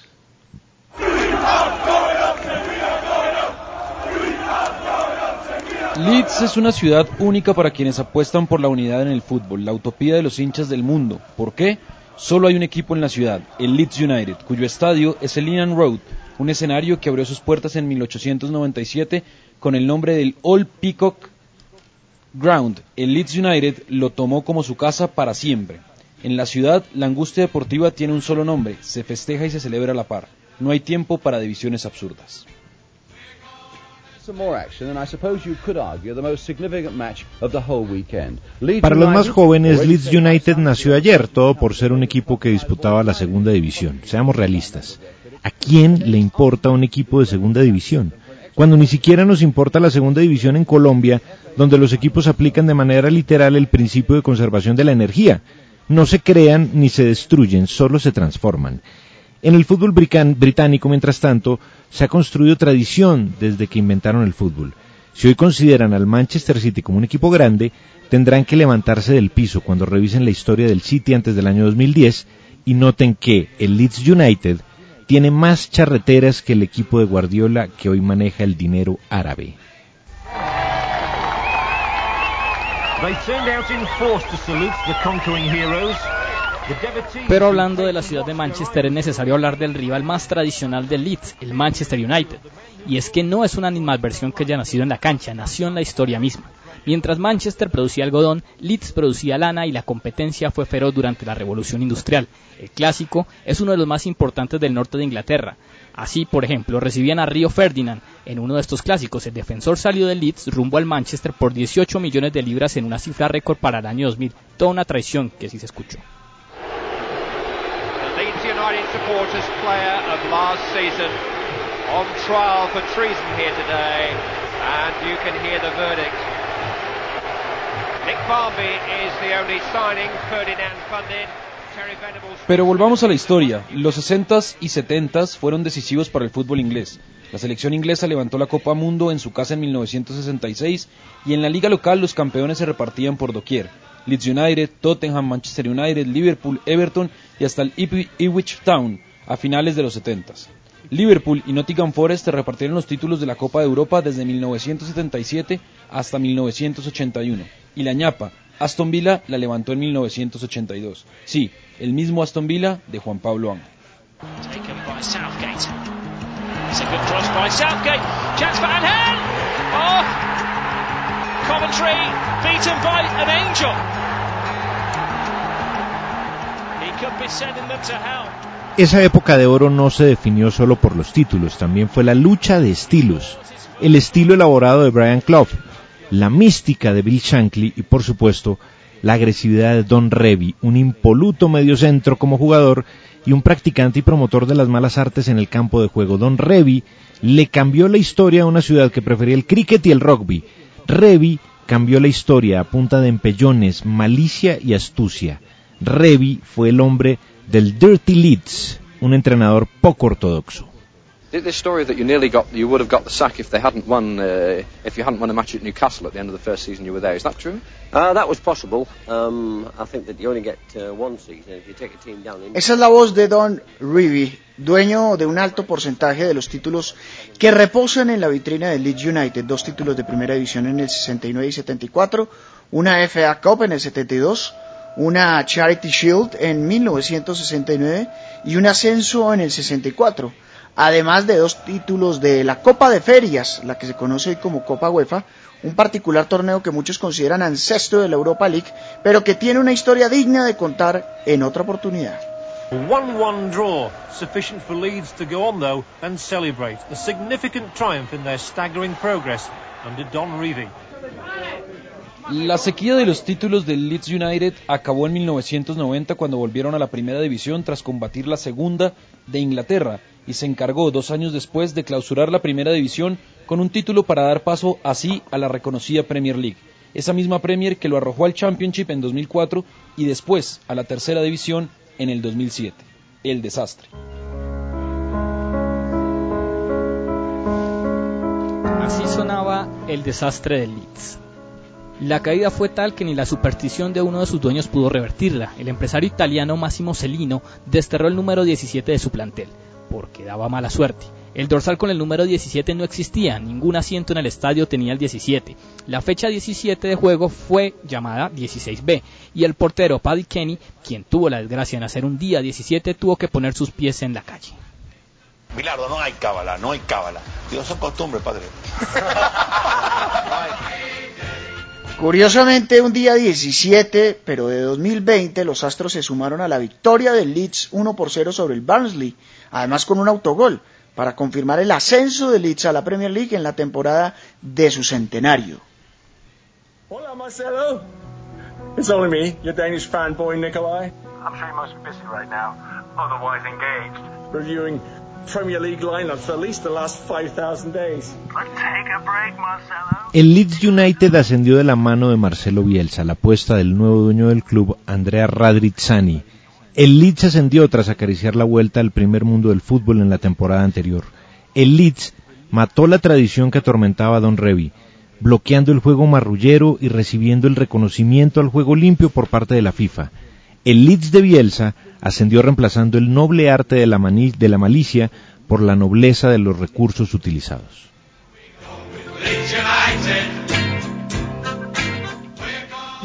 [SPEAKER 10] Leeds es una ciudad única para quienes apuestan por la unidad en el fútbol, la utopía de los hinchas del mundo. ¿Por qué? Solo hay un equipo en la ciudad, el Leeds United, cuyo estadio es el Linan Road, un escenario que abrió sus puertas en 1897 con el nombre del Old Peacock Ground. El Leeds United lo tomó como su casa para siempre. En la ciudad, la angustia deportiva tiene un solo nombre, se festeja y se celebra a la par. No hay tiempo para divisiones absurdas.
[SPEAKER 2] Para los más jóvenes, Leeds United nació ayer, todo por ser un equipo que disputaba la segunda división. Seamos realistas. ¿A quién le importa un equipo de segunda división? Cuando ni siquiera nos importa la segunda división en Colombia, donde los equipos aplican de manera literal el principio de conservación de la energía. No se crean ni se destruyen, solo se transforman. En el fútbol británico, mientras tanto, se ha construido tradición desde que inventaron el fútbol. Si hoy consideran al Manchester City como un equipo grande, tendrán que levantarse del piso cuando revisen la historia del City antes del año 2010 y noten que el Leeds United tiene más charreteras que el equipo de Guardiola que hoy maneja el dinero árabe.
[SPEAKER 17] Pero hablando de la ciudad de Manchester es necesario hablar del rival más tradicional del Leeds, el Manchester United. Y es que no es una animadversión que haya nacido en la cancha, nació en la historia misma. Mientras Manchester producía algodón, Leeds producía lana y la competencia fue feroz durante la Revolución Industrial. El clásico es uno de los más importantes del norte de Inglaterra. Así, por ejemplo, recibían a Río Ferdinand. En uno de estos clásicos, el defensor salió del Leeds rumbo al Manchester por 18 millones de libras en una cifra récord para el año 2000. Toda una traición que sí se escuchó.
[SPEAKER 18] Nick Barmby is the only signing Ferdinand funded.
[SPEAKER 10] Pero volvamos a la historia. Los 60s y 70s fueron decisivos para el fútbol inglés. La selección inglesa levantó la Copa Mundo en su casa en 1966 y en la liga local los campeones se repartían por doquier. Leeds United, Tottenham, Manchester United, Liverpool, Everton y hasta el Ipswich Town a finales de los 70. Liverpool y Nottingham Forest repartieron los títulos de la Copa de Europa desde 1977 hasta 1981 y la ñapa Aston Villa la levantó en 1982. Sí, el mismo Aston Villa de Juan Pablo Ángel.
[SPEAKER 19] Taken by Southgate. It's a good cross by Southgate. Chance for Anhel. Oh! Coventry beaten by an angel. He could be sending them to hell.
[SPEAKER 2] Esa época de oro no se definió solo por los títulos, también fue la lucha de estilos, el estilo elaborado de Brian Clough, la mística de Bill Shankly y por supuesto la agresividad de Don Revy, un impoluto mediocentro como jugador y un practicante y promotor de las malas artes en el campo de juego. Don Revy le cambió la historia a una ciudad que prefería el cricket y el rugby. Revy cambió la historia a punta de empellones, malicia y astucia. Revy fue el hombre del Dirty Leeds, un entrenador poco ortodoxo.
[SPEAKER 20] This story that you nearly got, you would have got the sack if they hadn't won, uh, if you hadn't won a match at Newcastle at the end of the first season you were there. Is that true?
[SPEAKER 21] Uh, that was possible. Um, I think that you only get uh, one season if you take a team down. In
[SPEAKER 3] Esa es la voz de Don Revy, dueño de un alto porcentaje de los títulos que reposan en la vitrina de Leeds United, dos títulos de primera división en el 69 y 74, una FA Cup en el 72, una Charity Shield en 1969 y un ascenso en el 64, además de dos títulos de la Copa de Ferias, la que se conoce hoy como Copa UEFA, un particular torneo que muchos consideran ancestro de la Europa League, pero que tiene una historia digna de contar en otra oportunidad.
[SPEAKER 22] 1-1 draw, sufficient for Leeds to go on though and celebrate a significant triumph in their staggering progress under Don Revie.
[SPEAKER 10] La sequía de los títulos del Leeds United acabó en 1990 cuando volvieron a la primera división tras combatir la segunda de Inglaterra y se encargó dos años después de clausurar la primera división con un título para dar paso así a la reconocida Premier League. Esa misma Premier que lo arrojó al Championship en 2004 y después a la tercera división en el 2007. El desastre.
[SPEAKER 17] Así sonaba el desastre del Leeds. La caída fue tal que ni la superstición de uno de sus dueños pudo revertirla. El empresario italiano Massimo Celino desterró el número 17 de su plantel, porque daba mala suerte. El dorsal con el número 17 no existía, ningún asiento en el estadio tenía el 17. La fecha 17 de juego fue llamada 16B y el portero Paddy Kenny, quien tuvo la desgracia de nacer un día 17, tuvo que poner sus pies en la calle.
[SPEAKER 23] Bilardo, no hay cábala, no hay cábala. Dios son costumbres, padre.
[SPEAKER 3] Curiosamente, un día 17, pero de 2020, los Astros se sumaron a la victoria del Leeds 1 por 0 sobre el Barnsley, además con un autogol, para confirmar el ascenso del Leeds a la Premier League en la temporada de su centenario.
[SPEAKER 24] Hola, Marcelo. It's only me, your Danish fanboy Nikolai.
[SPEAKER 22] I'm sure you must be busy right now, otherwise engaged.
[SPEAKER 24] Reviewing Premier League lineups for at least the last 5,000 days.
[SPEAKER 22] Let's take a break, Marcelo.
[SPEAKER 2] El Leeds United ascendió de la mano de Marcelo Bielsa, la apuesta del nuevo dueño del club, Andrea Radrizzani. El Leeds ascendió tras acariciar la vuelta al primer mundo del fútbol en la temporada anterior. El Leeds mató la tradición que atormentaba a Don Revy, bloqueando el juego marrullero y recibiendo el reconocimiento al juego limpio por parte de la FIFA. El Leeds de Bielsa ascendió reemplazando el noble arte de la, de la malicia por la nobleza de los recursos utilizados.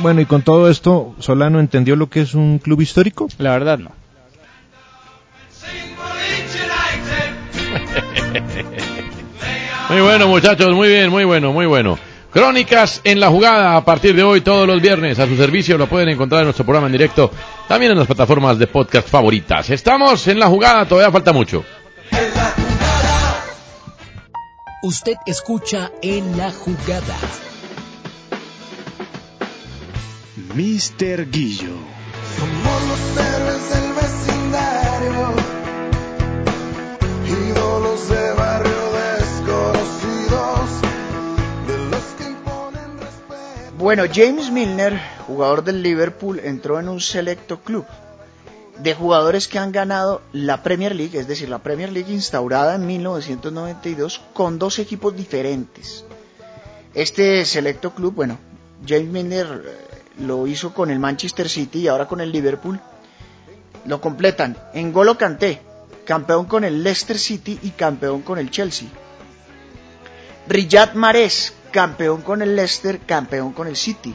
[SPEAKER 2] Bueno, y con todo esto, ¿Solano entendió lo que es un club histórico?
[SPEAKER 17] La verdad no.
[SPEAKER 1] Muy bueno, muchachos, muy bien, muy bueno, muy bueno. Crónicas en la jugada a partir de hoy, todos los viernes, a su servicio. Lo pueden encontrar en nuestro programa en directo, también en las plataformas de podcast favoritas. Estamos en la jugada, todavía falta mucho.
[SPEAKER 13] Usted escucha en la jugada.
[SPEAKER 25] Mr. Guillo.
[SPEAKER 7] Somos los héroes del vecindario, ídolos de barrio desconocidos, de los que imponen respeto.
[SPEAKER 3] Bueno, James Milner, jugador del Liverpool, entró en un selecto club de jugadores que han ganado la Premier League, es decir, la Premier League instaurada en 1992 con dos equipos diferentes. Este selecto club, bueno, James Milner eh, lo hizo con el Manchester City y ahora con el Liverpool. Lo completan N'Golo Kanté, campeón con el Leicester City y campeón con el Chelsea. Riyad Mahrez, campeón con el Leicester, campeón con el City.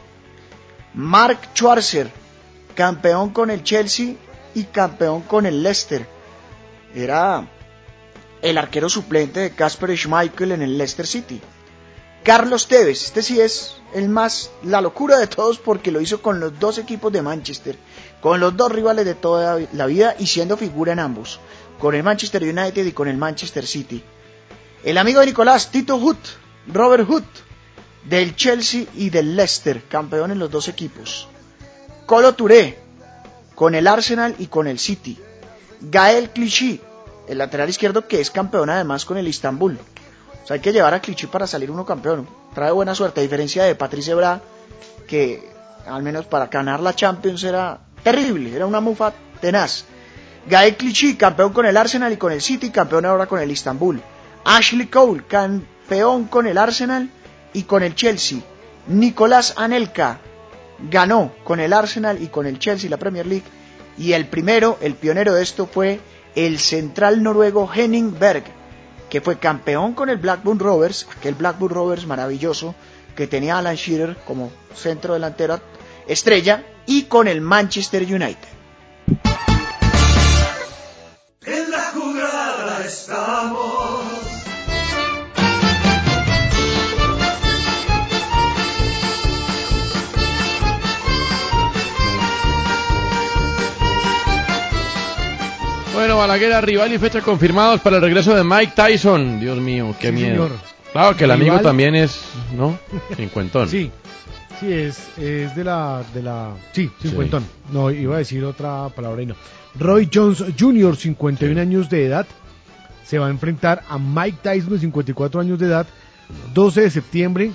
[SPEAKER 3] Mark Schwarzer, campeón con el Chelsea y campeón con el Leicester. Era el arquero suplente de Casper Schmeichel en el Leicester City. Carlos Tevez, este sí es el más la locura de todos porque lo hizo con los dos equipos de Manchester, con los dos rivales de toda la vida y siendo figura en ambos, con el Manchester United y con el Manchester City. El amigo de Nicolás, Tito Hood, Robert Hood, del Chelsea y del Leicester, campeón en los dos equipos. Colo Touré, con el Arsenal y con el City. Gael Clichy, el lateral izquierdo que es campeón además con el Istanbul. O sea, hay que llevar a Clichy para salir uno campeón. Trae buena suerte, a diferencia de Patrice Bra, que al menos para ganar la Champions era terrible, era una mufa tenaz. Gael Clichy, campeón con el Arsenal y con el City, campeón ahora con el Istanbul. Ashley Cole, campeón con el Arsenal y con el Chelsea. Nicolás Anelka ganó con el Arsenal y con el Chelsea la Premier League. Y el primero, el pionero de esto fue el central noruego Henning Berg, que fue campeón con el Blackburn Rovers, aquel Blackburn Rovers maravilloso que tenía Alan Shearer como centro delantero estrella, y con el Manchester United.
[SPEAKER 26] En la jugada estamos.
[SPEAKER 1] Bueno, Balaguer, rival y fecha confirmados para el regreso de Mike Tyson. Dios mío, qué
[SPEAKER 8] Sí,
[SPEAKER 1] miedo.
[SPEAKER 8] señor.
[SPEAKER 1] Claro que el amigo
[SPEAKER 8] Rival.
[SPEAKER 1] también es, ¿no? Cincuentón.
[SPEAKER 8] Sí, sí, es, es de la, de la, sí, cincuentón. No, iba a decir otra palabra y no. Roy Jones Jr., 51 años de edad, se va a enfrentar a Mike Tyson, de 54 años de edad, 12 de septiembre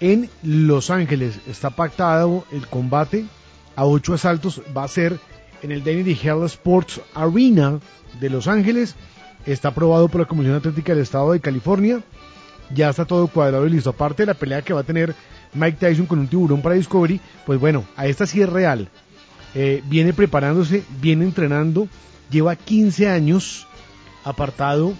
[SPEAKER 8] en Los Ángeles. Está pactado el combate a ocho asaltos, va a ser en el Danny Hell Sports Arena de Los Ángeles. Está aprobado por la Comisión Atlética del Estado de California ya está todo cuadrado y listo. Aparte de la pelea que va a tener Mike Tyson con un tiburón para Discovery, pues bueno, a esta sí es real. Eh, viene preparándose, viene entrenando, lleva 15 años apartado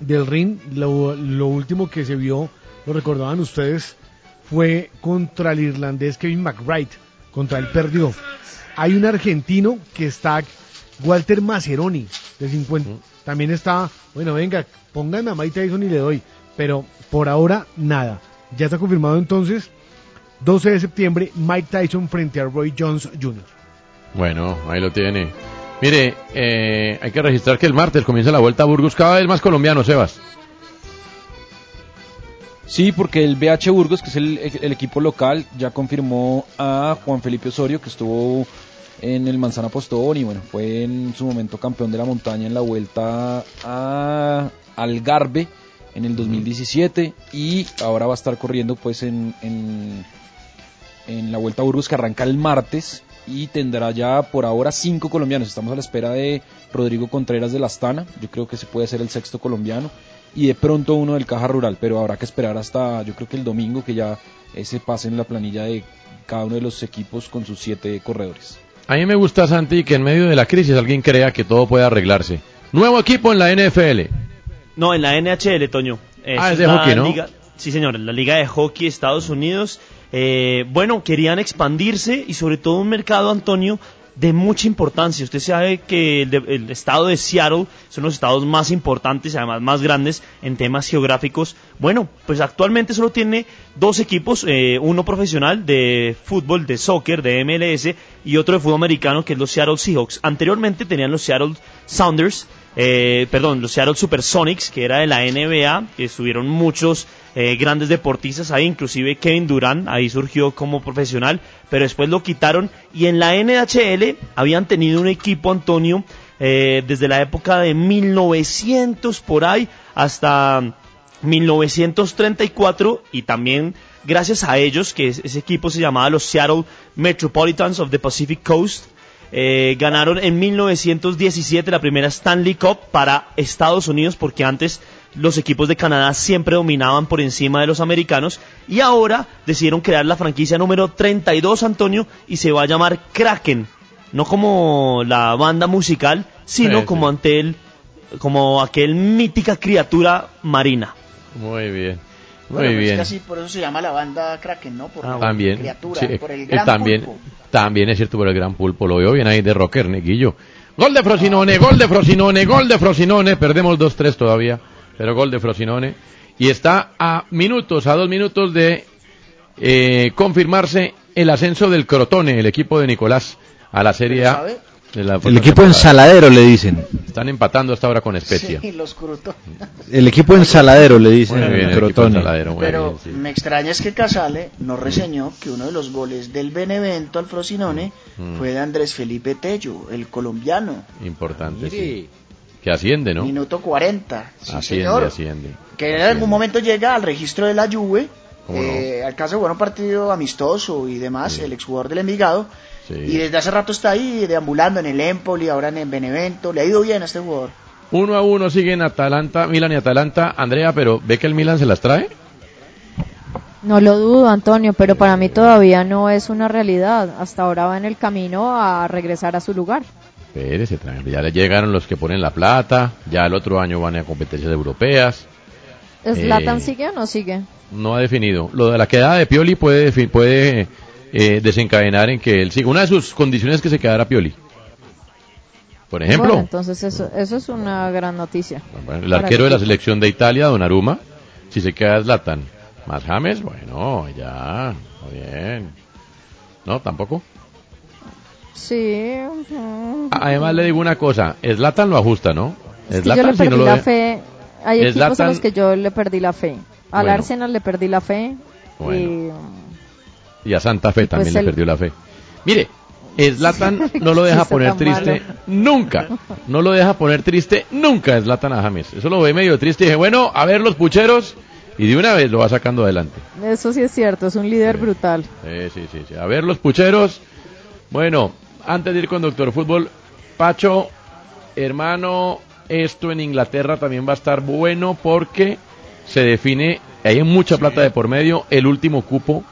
[SPEAKER 8] del ring. Lo, lo último que se vio, lo recordaban ustedes, fue contra el irlandés Kevin McBride. Contra él perdió. Hay un argentino que está, Walter Maceroni, de 50. También está, bueno, venga, pónganme a Mike Tyson y le doy. Pero por ahora, nada. Ya está confirmado entonces, 12 de septiembre, Mike Tyson frente a Roy Jones Jr.
[SPEAKER 1] Bueno, ahí lo tiene. Mire, eh, hay que registrar que el martes comienza la vuelta a Burgos, cada vez más colombiano, Sebas.
[SPEAKER 10] Sí, porque el BH Burgos, que es el, el equipo local, ya confirmó a Juan Felipe Osorio, que estuvo en el Manzana Postón y bueno, fue en su momento campeón de la montaña en la vuelta a Algarve en el 2017 y ahora va a estar corriendo pues en, en, en la Vuelta a Burgos que arranca el martes y tendrá ya por ahora cinco colombianos. Estamos a la espera de Rodrigo Contreras de la Astana, yo creo que se puede ser el sexto colombiano y de pronto uno del Caja Rural, pero habrá que esperar hasta yo creo que el domingo que ya ese pase en la planilla de cada uno de los equipos con sus siete corredores.
[SPEAKER 1] A mí me gusta, Santi, que en medio de la crisis alguien crea que todo puede arreglarse. Nuevo equipo en la NFL.
[SPEAKER 11] No, en la NHL, Toño.
[SPEAKER 1] Ah, es de hockey, ¿no?
[SPEAKER 11] liga- sí, señor, en la Liga de Hockey de Estados Unidos. Eh, bueno, querían expandirse y sobre todo un mercado, Antonio, de mucha importancia. Usted sabe que el, de- el estado de Seattle son los estados más importantes y además más grandes en temas geográficos. Bueno, pues actualmente solo tiene dos equipos, eh, uno profesional de fútbol, de soccer, de MLS y otro de fútbol americano que es los Seattle Seahawks. Anteriormente tenían los Seattle Sounders, eh, perdón, los Seattle Supersonics, que era de la NBA, que estuvieron muchos eh, grandes deportistas ahí, inclusive Kevin Durant, ahí surgió como profesional, pero después lo quitaron. Y en la NHL habían tenido un equipo, Antonio, eh, desde la época de 1900 por ahí hasta 1934 y también gracias a ellos, que es- ese equipo se llamaba los Seattle Metropolitans of the Pacific Coast, eh, ganaron en 1917 la primera Stanley Cup para Estados Unidos porque antes los equipos de Canadá siempre dominaban por encima de los americanos y ahora decidieron crear la franquicia número 32 Antonio y se va a llamar Kraken, no como la banda musical, sino
[SPEAKER 1] Sí,
[SPEAKER 11] como ante el como aquel mítica criatura marina.
[SPEAKER 1] Muy bien. Muy
[SPEAKER 3] Bueno, pues es
[SPEAKER 1] bien.
[SPEAKER 3] que así, por eso se llama la banda Kraken, ¿no? Por la
[SPEAKER 1] también.
[SPEAKER 3] criatura,
[SPEAKER 1] sí,
[SPEAKER 3] por el
[SPEAKER 1] eh,
[SPEAKER 3] gran
[SPEAKER 1] también,
[SPEAKER 3] pulpo.
[SPEAKER 1] también es cierto por el gran pulpo. Lo veo bien ahí de rocker, Neguillo. Gol de Frosinone, gol de Frosinone, gol de Frosinone. Perdemos 2-3 todavía, pero gol de Frosinone. Y está a minutos, a dos minutos de eh, confirmarse el ascenso del Crotone, el equipo de Nicolás, a la Serie A.
[SPEAKER 2] El equipo ensaladero le dicen.
[SPEAKER 1] Están empatando hasta ahora con Spezia.
[SPEAKER 3] Sí, los.
[SPEAKER 2] El equipo ensaladero le dicen.
[SPEAKER 1] Muy bien, el equipo
[SPEAKER 2] Crotone.
[SPEAKER 1] ensaladero, muy
[SPEAKER 3] Pero
[SPEAKER 1] bien, sí.
[SPEAKER 3] me extraña es que Casale no reseñó que uno de los goles del Benevento al Frosinone
[SPEAKER 1] Mm.
[SPEAKER 3] fue de Andrés Felipe Tello, el colombiano.
[SPEAKER 1] Importante, sí. Que asciende, ¿no?
[SPEAKER 3] Minuto 40. Sí,
[SPEAKER 1] asciende,
[SPEAKER 3] señor.
[SPEAKER 1] asciende.
[SPEAKER 3] Que en algún momento llega al registro de la Juve.
[SPEAKER 1] ¿Cómo no?
[SPEAKER 3] Eh, alcanza a jugar un partido amistoso y demás, el exjugador del Envigado.
[SPEAKER 1] Sí.
[SPEAKER 3] Y desde hace rato está ahí deambulando en el Empoli, ahora en el Benevento. Le ha ido bien a este jugador.
[SPEAKER 1] Uno a uno siguen Atalanta, Milan y Atalanta. Andrea, pero ¿ve que el Milan se las trae?
[SPEAKER 6] No lo dudo, Antonio, pero para mí todavía no es una realidad. Hasta ahora va en el camino a regresar a su lugar.
[SPEAKER 1] Espérese, tranquilo. Ya le llegaron los que ponen la plata. Ya el otro año van a competencias europeas.
[SPEAKER 6] ¿Zlatan
[SPEAKER 1] Eh,
[SPEAKER 6] sigue o no sigue?
[SPEAKER 1] No ha definido. Lo de la quedada de Pioli puede eh, desencadenar en que él siga. Una de sus condiciones es que se quedara Pioli. Por ejemplo,
[SPEAKER 6] Bueno, entonces eso, eso es una gran noticia.
[SPEAKER 1] Bueno, el arquero de la selección de Italia, Donnarumma, si se queda Zlatan, más James, bueno, ya, muy bien. No, tampoco.
[SPEAKER 6] Sí.
[SPEAKER 1] Además le digo una cosa, Zlatan lo ajusta, ¿no?
[SPEAKER 6] Es que yo le
[SPEAKER 1] si
[SPEAKER 6] perdí
[SPEAKER 1] no lo
[SPEAKER 6] la fe. Hay equipos a
[SPEAKER 1] Zlatan-
[SPEAKER 6] los que yo le perdí la fe. Al
[SPEAKER 1] Bueno.
[SPEAKER 6] Arsenal le perdí la fe.
[SPEAKER 1] Bueno. Y a Santa Fe
[SPEAKER 6] Y pues
[SPEAKER 1] también le
[SPEAKER 6] el-
[SPEAKER 1] perdió la fe. Mire, Zlatan no lo deja poner triste
[SPEAKER 6] malo.
[SPEAKER 1] nunca. No lo deja poner triste nunca Zlatan a James. Eso lo ve medio triste y dije, bueno, a ver los pucheros y de una vez lo va sacando adelante.
[SPEAKER 6] Y eso sí es cierto, es un líder brutal.
[SPEAKER 1] Sí, sí, sí, sí. A ver los pucheros. Bueno, antes de ir con Doctor Fútbol, Pacho, hermano, esto en Inglaterra también va a estar bueno porque se define, hay mucha plata de por medio, el último cupo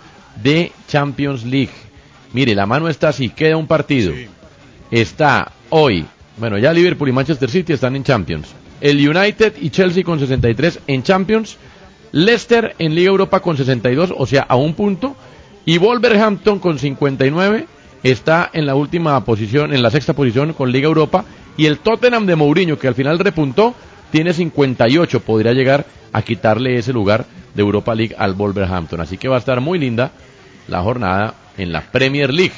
[SPEAKER 1] de Champions League. Mire, la mano está así, queda un partido. Está hoy, bueno, ya Liverpool y Manchester City están en Champions. El United y Chelsea con 63 en Champions. Leicester en Liga Europa con 62, o sea, a un punto. Y Wolverhampton con 59 está en la última posición, en la sexta posición con Liga Europa. Y el Tottenham de Mourinho, que al final repuntó, tiene 58. Podría llegar a quitarle ese lugar de Europa League al Wolverhampton. Así que va a estar muy linda la jornada en la Premier League,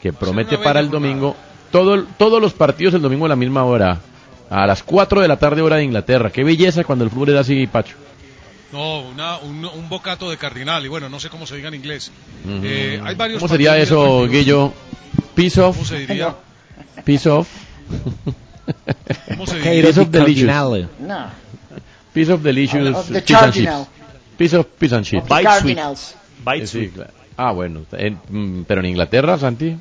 [SPEAKER 1] que promete para el domingo. Todo, todos los partidos el domingo a la misma hora, a las 4 de la tarde hora de Inglaterra. Qué belleza cuando el fútbol era así, Pacho.
[SPEAKER 5] No, una, un, un bocato de cardinal, y bueno, no sé cómo se diga en inglés. Eh, hay varios
[SPEAKER 1] ¿Cómo sería eso. Guillo? Peace off.
[SPEAKER 5] ¿Cómo se diría?
[SPEAKER 1] Peace off.
[SPEAKER 5] ¿Cómo se diría?
[SPEAKER 1] of delicious.
[SPEAKER 3] No.
[SPEAKER 1] Piece of delicious.
[SPEAKER 3] Of the
[SPEAKER 1] fish and chips. Piece of fish and chips.
[SPEAKER 3] Of the Bite Cardinals.
[SPEAKER 11] Bite
[SPEAKER 1] Sí,
[SPEAKER 11] sweet.
[SPEAKER 1] claro. Ah, bueno. en- mm, pero en Inglaterra, Santi.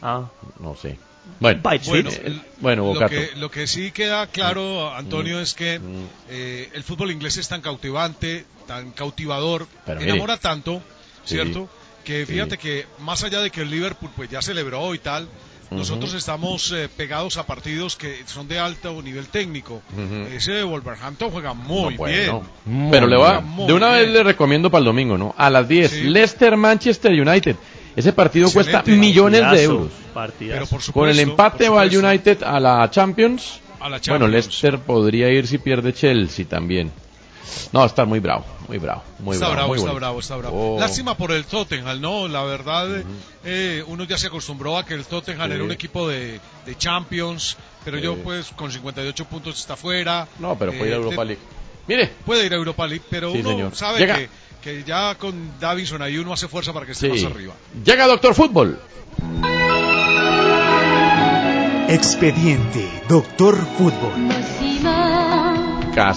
[SPEAKER 11] Ah.
[SPEAKER 1] No sé. Bueno,
[SPEAKER 5] Bueno,
[SPEAKER 1] eh, bueno,
[SPEAKER 5] lo que, lo que sí queda claro, Antonio, es que eh, el fútbol inglés es tan cautivante, tan cautivador,
[SPEAKER 1] Pero mire.
[SPEAKER 5] enamora tanto,
[SPEAKER 1] Sí.
[SPEAKER 5] ¿cierto? Que
[SPEAKER 1] Sí.
[SPEAKER 5] fíjate que más allá de que el Liverpool pues ya celebró y tal, nosotros estamos eh, pegados a partidos que son de alto nivel técnico. Ese de Wolverhampton juega muy
[SPEAKER 1] No, bueno.
[SPEAKER 5] bien.
[SPEAKER 1] Pero le va, de una vez le recomiendo para el domingo, ¿no? A las 10,
[SPEAKER 5] Sí.
[SPEAKER 1] Leicester Manchester United. Ese partido cuesta millones de euros.
[SPEAKER 11] partidazo.
[SPEAKER 5] Pero por supuesto,
[SPEAKER 1] Con el empate va el. United a la Champions.
[SPEAKER 5] A la
[SPEAKER 1] Bueno,
[SPEAKER 5] Champions.
[SPEAKER 1] Leicester podría ir si pierde Chelsea también. No, está muy bravo, muy bravo, muy
[SPEAKER 5] está
[SPEAKER 1] bravo.
[SPEAKER 5] bravo,
[SPEAKER 1] muy
[SPEAKER 5] está bravo, está bravo.
[SPEAKER 1] Oh.
[SPEAKER 5] Lástima por el Tottenham, ¿no? La verdad, eh, uno ya se acostumbró a que el Tottenham
[SPEAKER 1] Sí.
[SPEAKER 5] era un equipo de, de Champions, pero yo pues con 58 puntos está fuera.
[SPEAKER 1] No, pero puede ir a
[SPEAKER 5] Eh,
[SPEAKER 1] Europa League. Mire.
[SPEAKER 5] Puede ir a Europa League, pero
[SPEAKER 1] Sí,
[SPEAKER 5] uno
[SPEAKER 1] señor.
[SPEAKER 5] sabe
[SPEAKER 1] Llega-
[SPEAKER 5] que, que ya con Davison ahí uno hace fuerza para que esté
[SPEAKER 1] Sí.
[SPEAKER 5] más arriba.
[SPEAKER 1] Llega Doctor Fútbol.
[SPEAKER 27] Expediente Doctor Fútbol.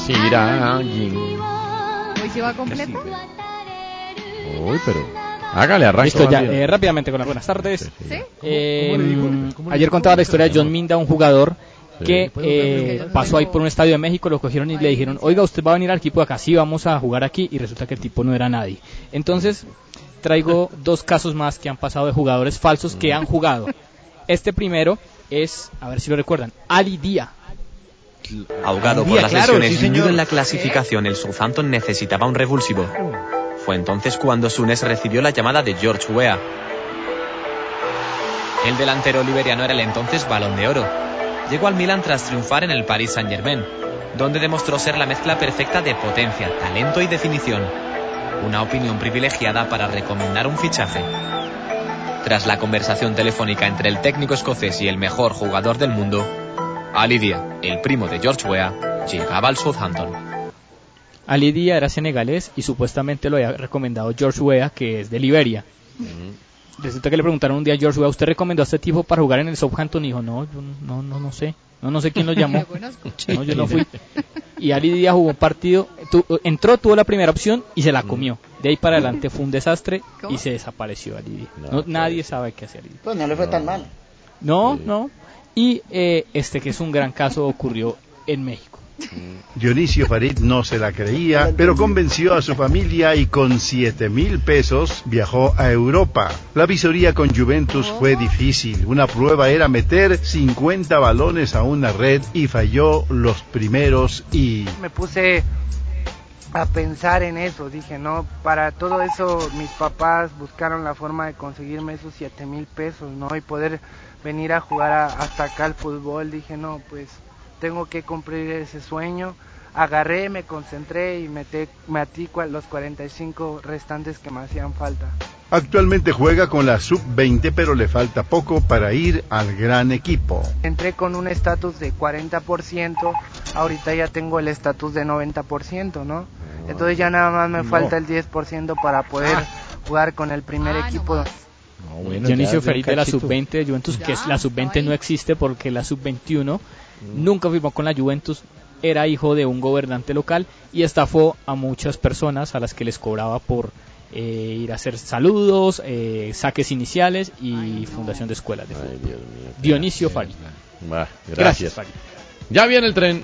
[SPEAKER 1] Irá.
[SPEAKER 6] ¿Hoy sí va completa?
[SPEAKER 1] Uy, pero hágale arranque.
[SPEAKER 17] Listo, ya, eh, rápidamente con las buenas tardes.
[SPEAKER 6] ¿Sí?
[SPEAKER 17] Eh,
[SPEAKER 8] ¿Cómo le dijo? ¿Cómo le
[SPEAKER 17] ayer contaba la historia de John Minda, un jugador
[SPEAKER 1] Sí.
[SPEAKER 17] que eh, pasó ahí por un estadio de México, lo cogieron y le dijeron, oiga, usted va a venir al equipo de acá, sí, vamos a jugar aquí, y resulta que el tipo no era nadie. Entonces, traigo dos casos más que han pasado de jugadores falsos que han jugado. Este primero es, a ver si lo recuerdan, Ali Dia.
[SPEAKER 28] Ahogado por las
[SPEAKER 2] claro,
[SPEAKER 28] lesiones
[SPEAKER 2] sí,
[SPEAKER 28] en la clasificación, el Southampton necesitaba un revulsivo. Fue entonces cuando Sunes recibió la llamada de George Weah. El delantero liberiano era el entonces Balón de Oro. Llegó al Milan tras triunfar en el Paris Saint-Germain, donde demostró ser la mezcla perfecta de potencia, talento y definición. Una opinión privilegiada para recomendar un fichaje. Tras la conversación telefónica entre el técnico escocés y el mejor jugador del mundo, Ali Dia, el primo de George Weah, llegaba al Southampton.
[SPEAKER 17] Ali Dia era senegalés y supuestamente lo había recomendado George Weah, que es de Liberia. Resulta que le preguntaron un día a George Weah, ¿usted recomendó a este tipo para jugar en el Southampton? Y dijo, no, yo no, no, no sé. No, no sé quién lo llamó. No, yo no fui. Y Ali Dia jugó un partido, tu- entró, tuvo la primera opción y se la comió. De ahí para adelante fue un desastre y se desapareció Ali Dia. No, nadie sabe qué hace Ali Dia.
[SPEAKER 3] Pues no le fue tan mal.
[SPEAKER 17] No, no. Y eh, este que es un gran caso ocurrió en México.
[SPEAKER 29] Dionisio Farid no se la creía, pero convenció a su familia y con 7 mil pesos viajó a Europa. La visoría con Juventus fue difícil. Una prueba era meter 50 balones a una red y falló los primeros y...
[SPEAKER 30] me puse a pensar en eso. Dije, no, para todo eso mis papás buscaron la forma de conseguirme esos 7 mil pesos, ¿no? Y poder venir a jugar a- hasta acá al fútbol. Dije, no, pues tengo que cumplir ese sueño. Agarré, me concentré y metí, metí los 45 restantes que me hacían falta.
[SPEAKER 29] Actualmente juega con la sub-20 pero le falta poco para ir al gran equipo.
[SPEAKER 30] Entré con un estatus de 40%, ahorita ya tengo el estatus de 90%, ¿no? Entonces ya nada más me
[SPEAKER 17] No.
[SPEAKER 30] falta el 10% para poder jugar con el primer equipo.
[SPEAKER 17] Dionisio Feliz de la sub-20 de Juventus, que es la sub-20 no existe porque la sub-21 nunca firmó con la Juventus, era hijo de un gobernante local y estafó a muchas personas a las que les cobraba por eh, ir a hacer saludos, eh, saques iniciales y fundación de escuelas de fútbol. Dionisio Fari. Gracias,
[SPEAKER 1] gracias.
[SPEAKER 17] Fari.
[SPEAKER 1] Ya viene el tren.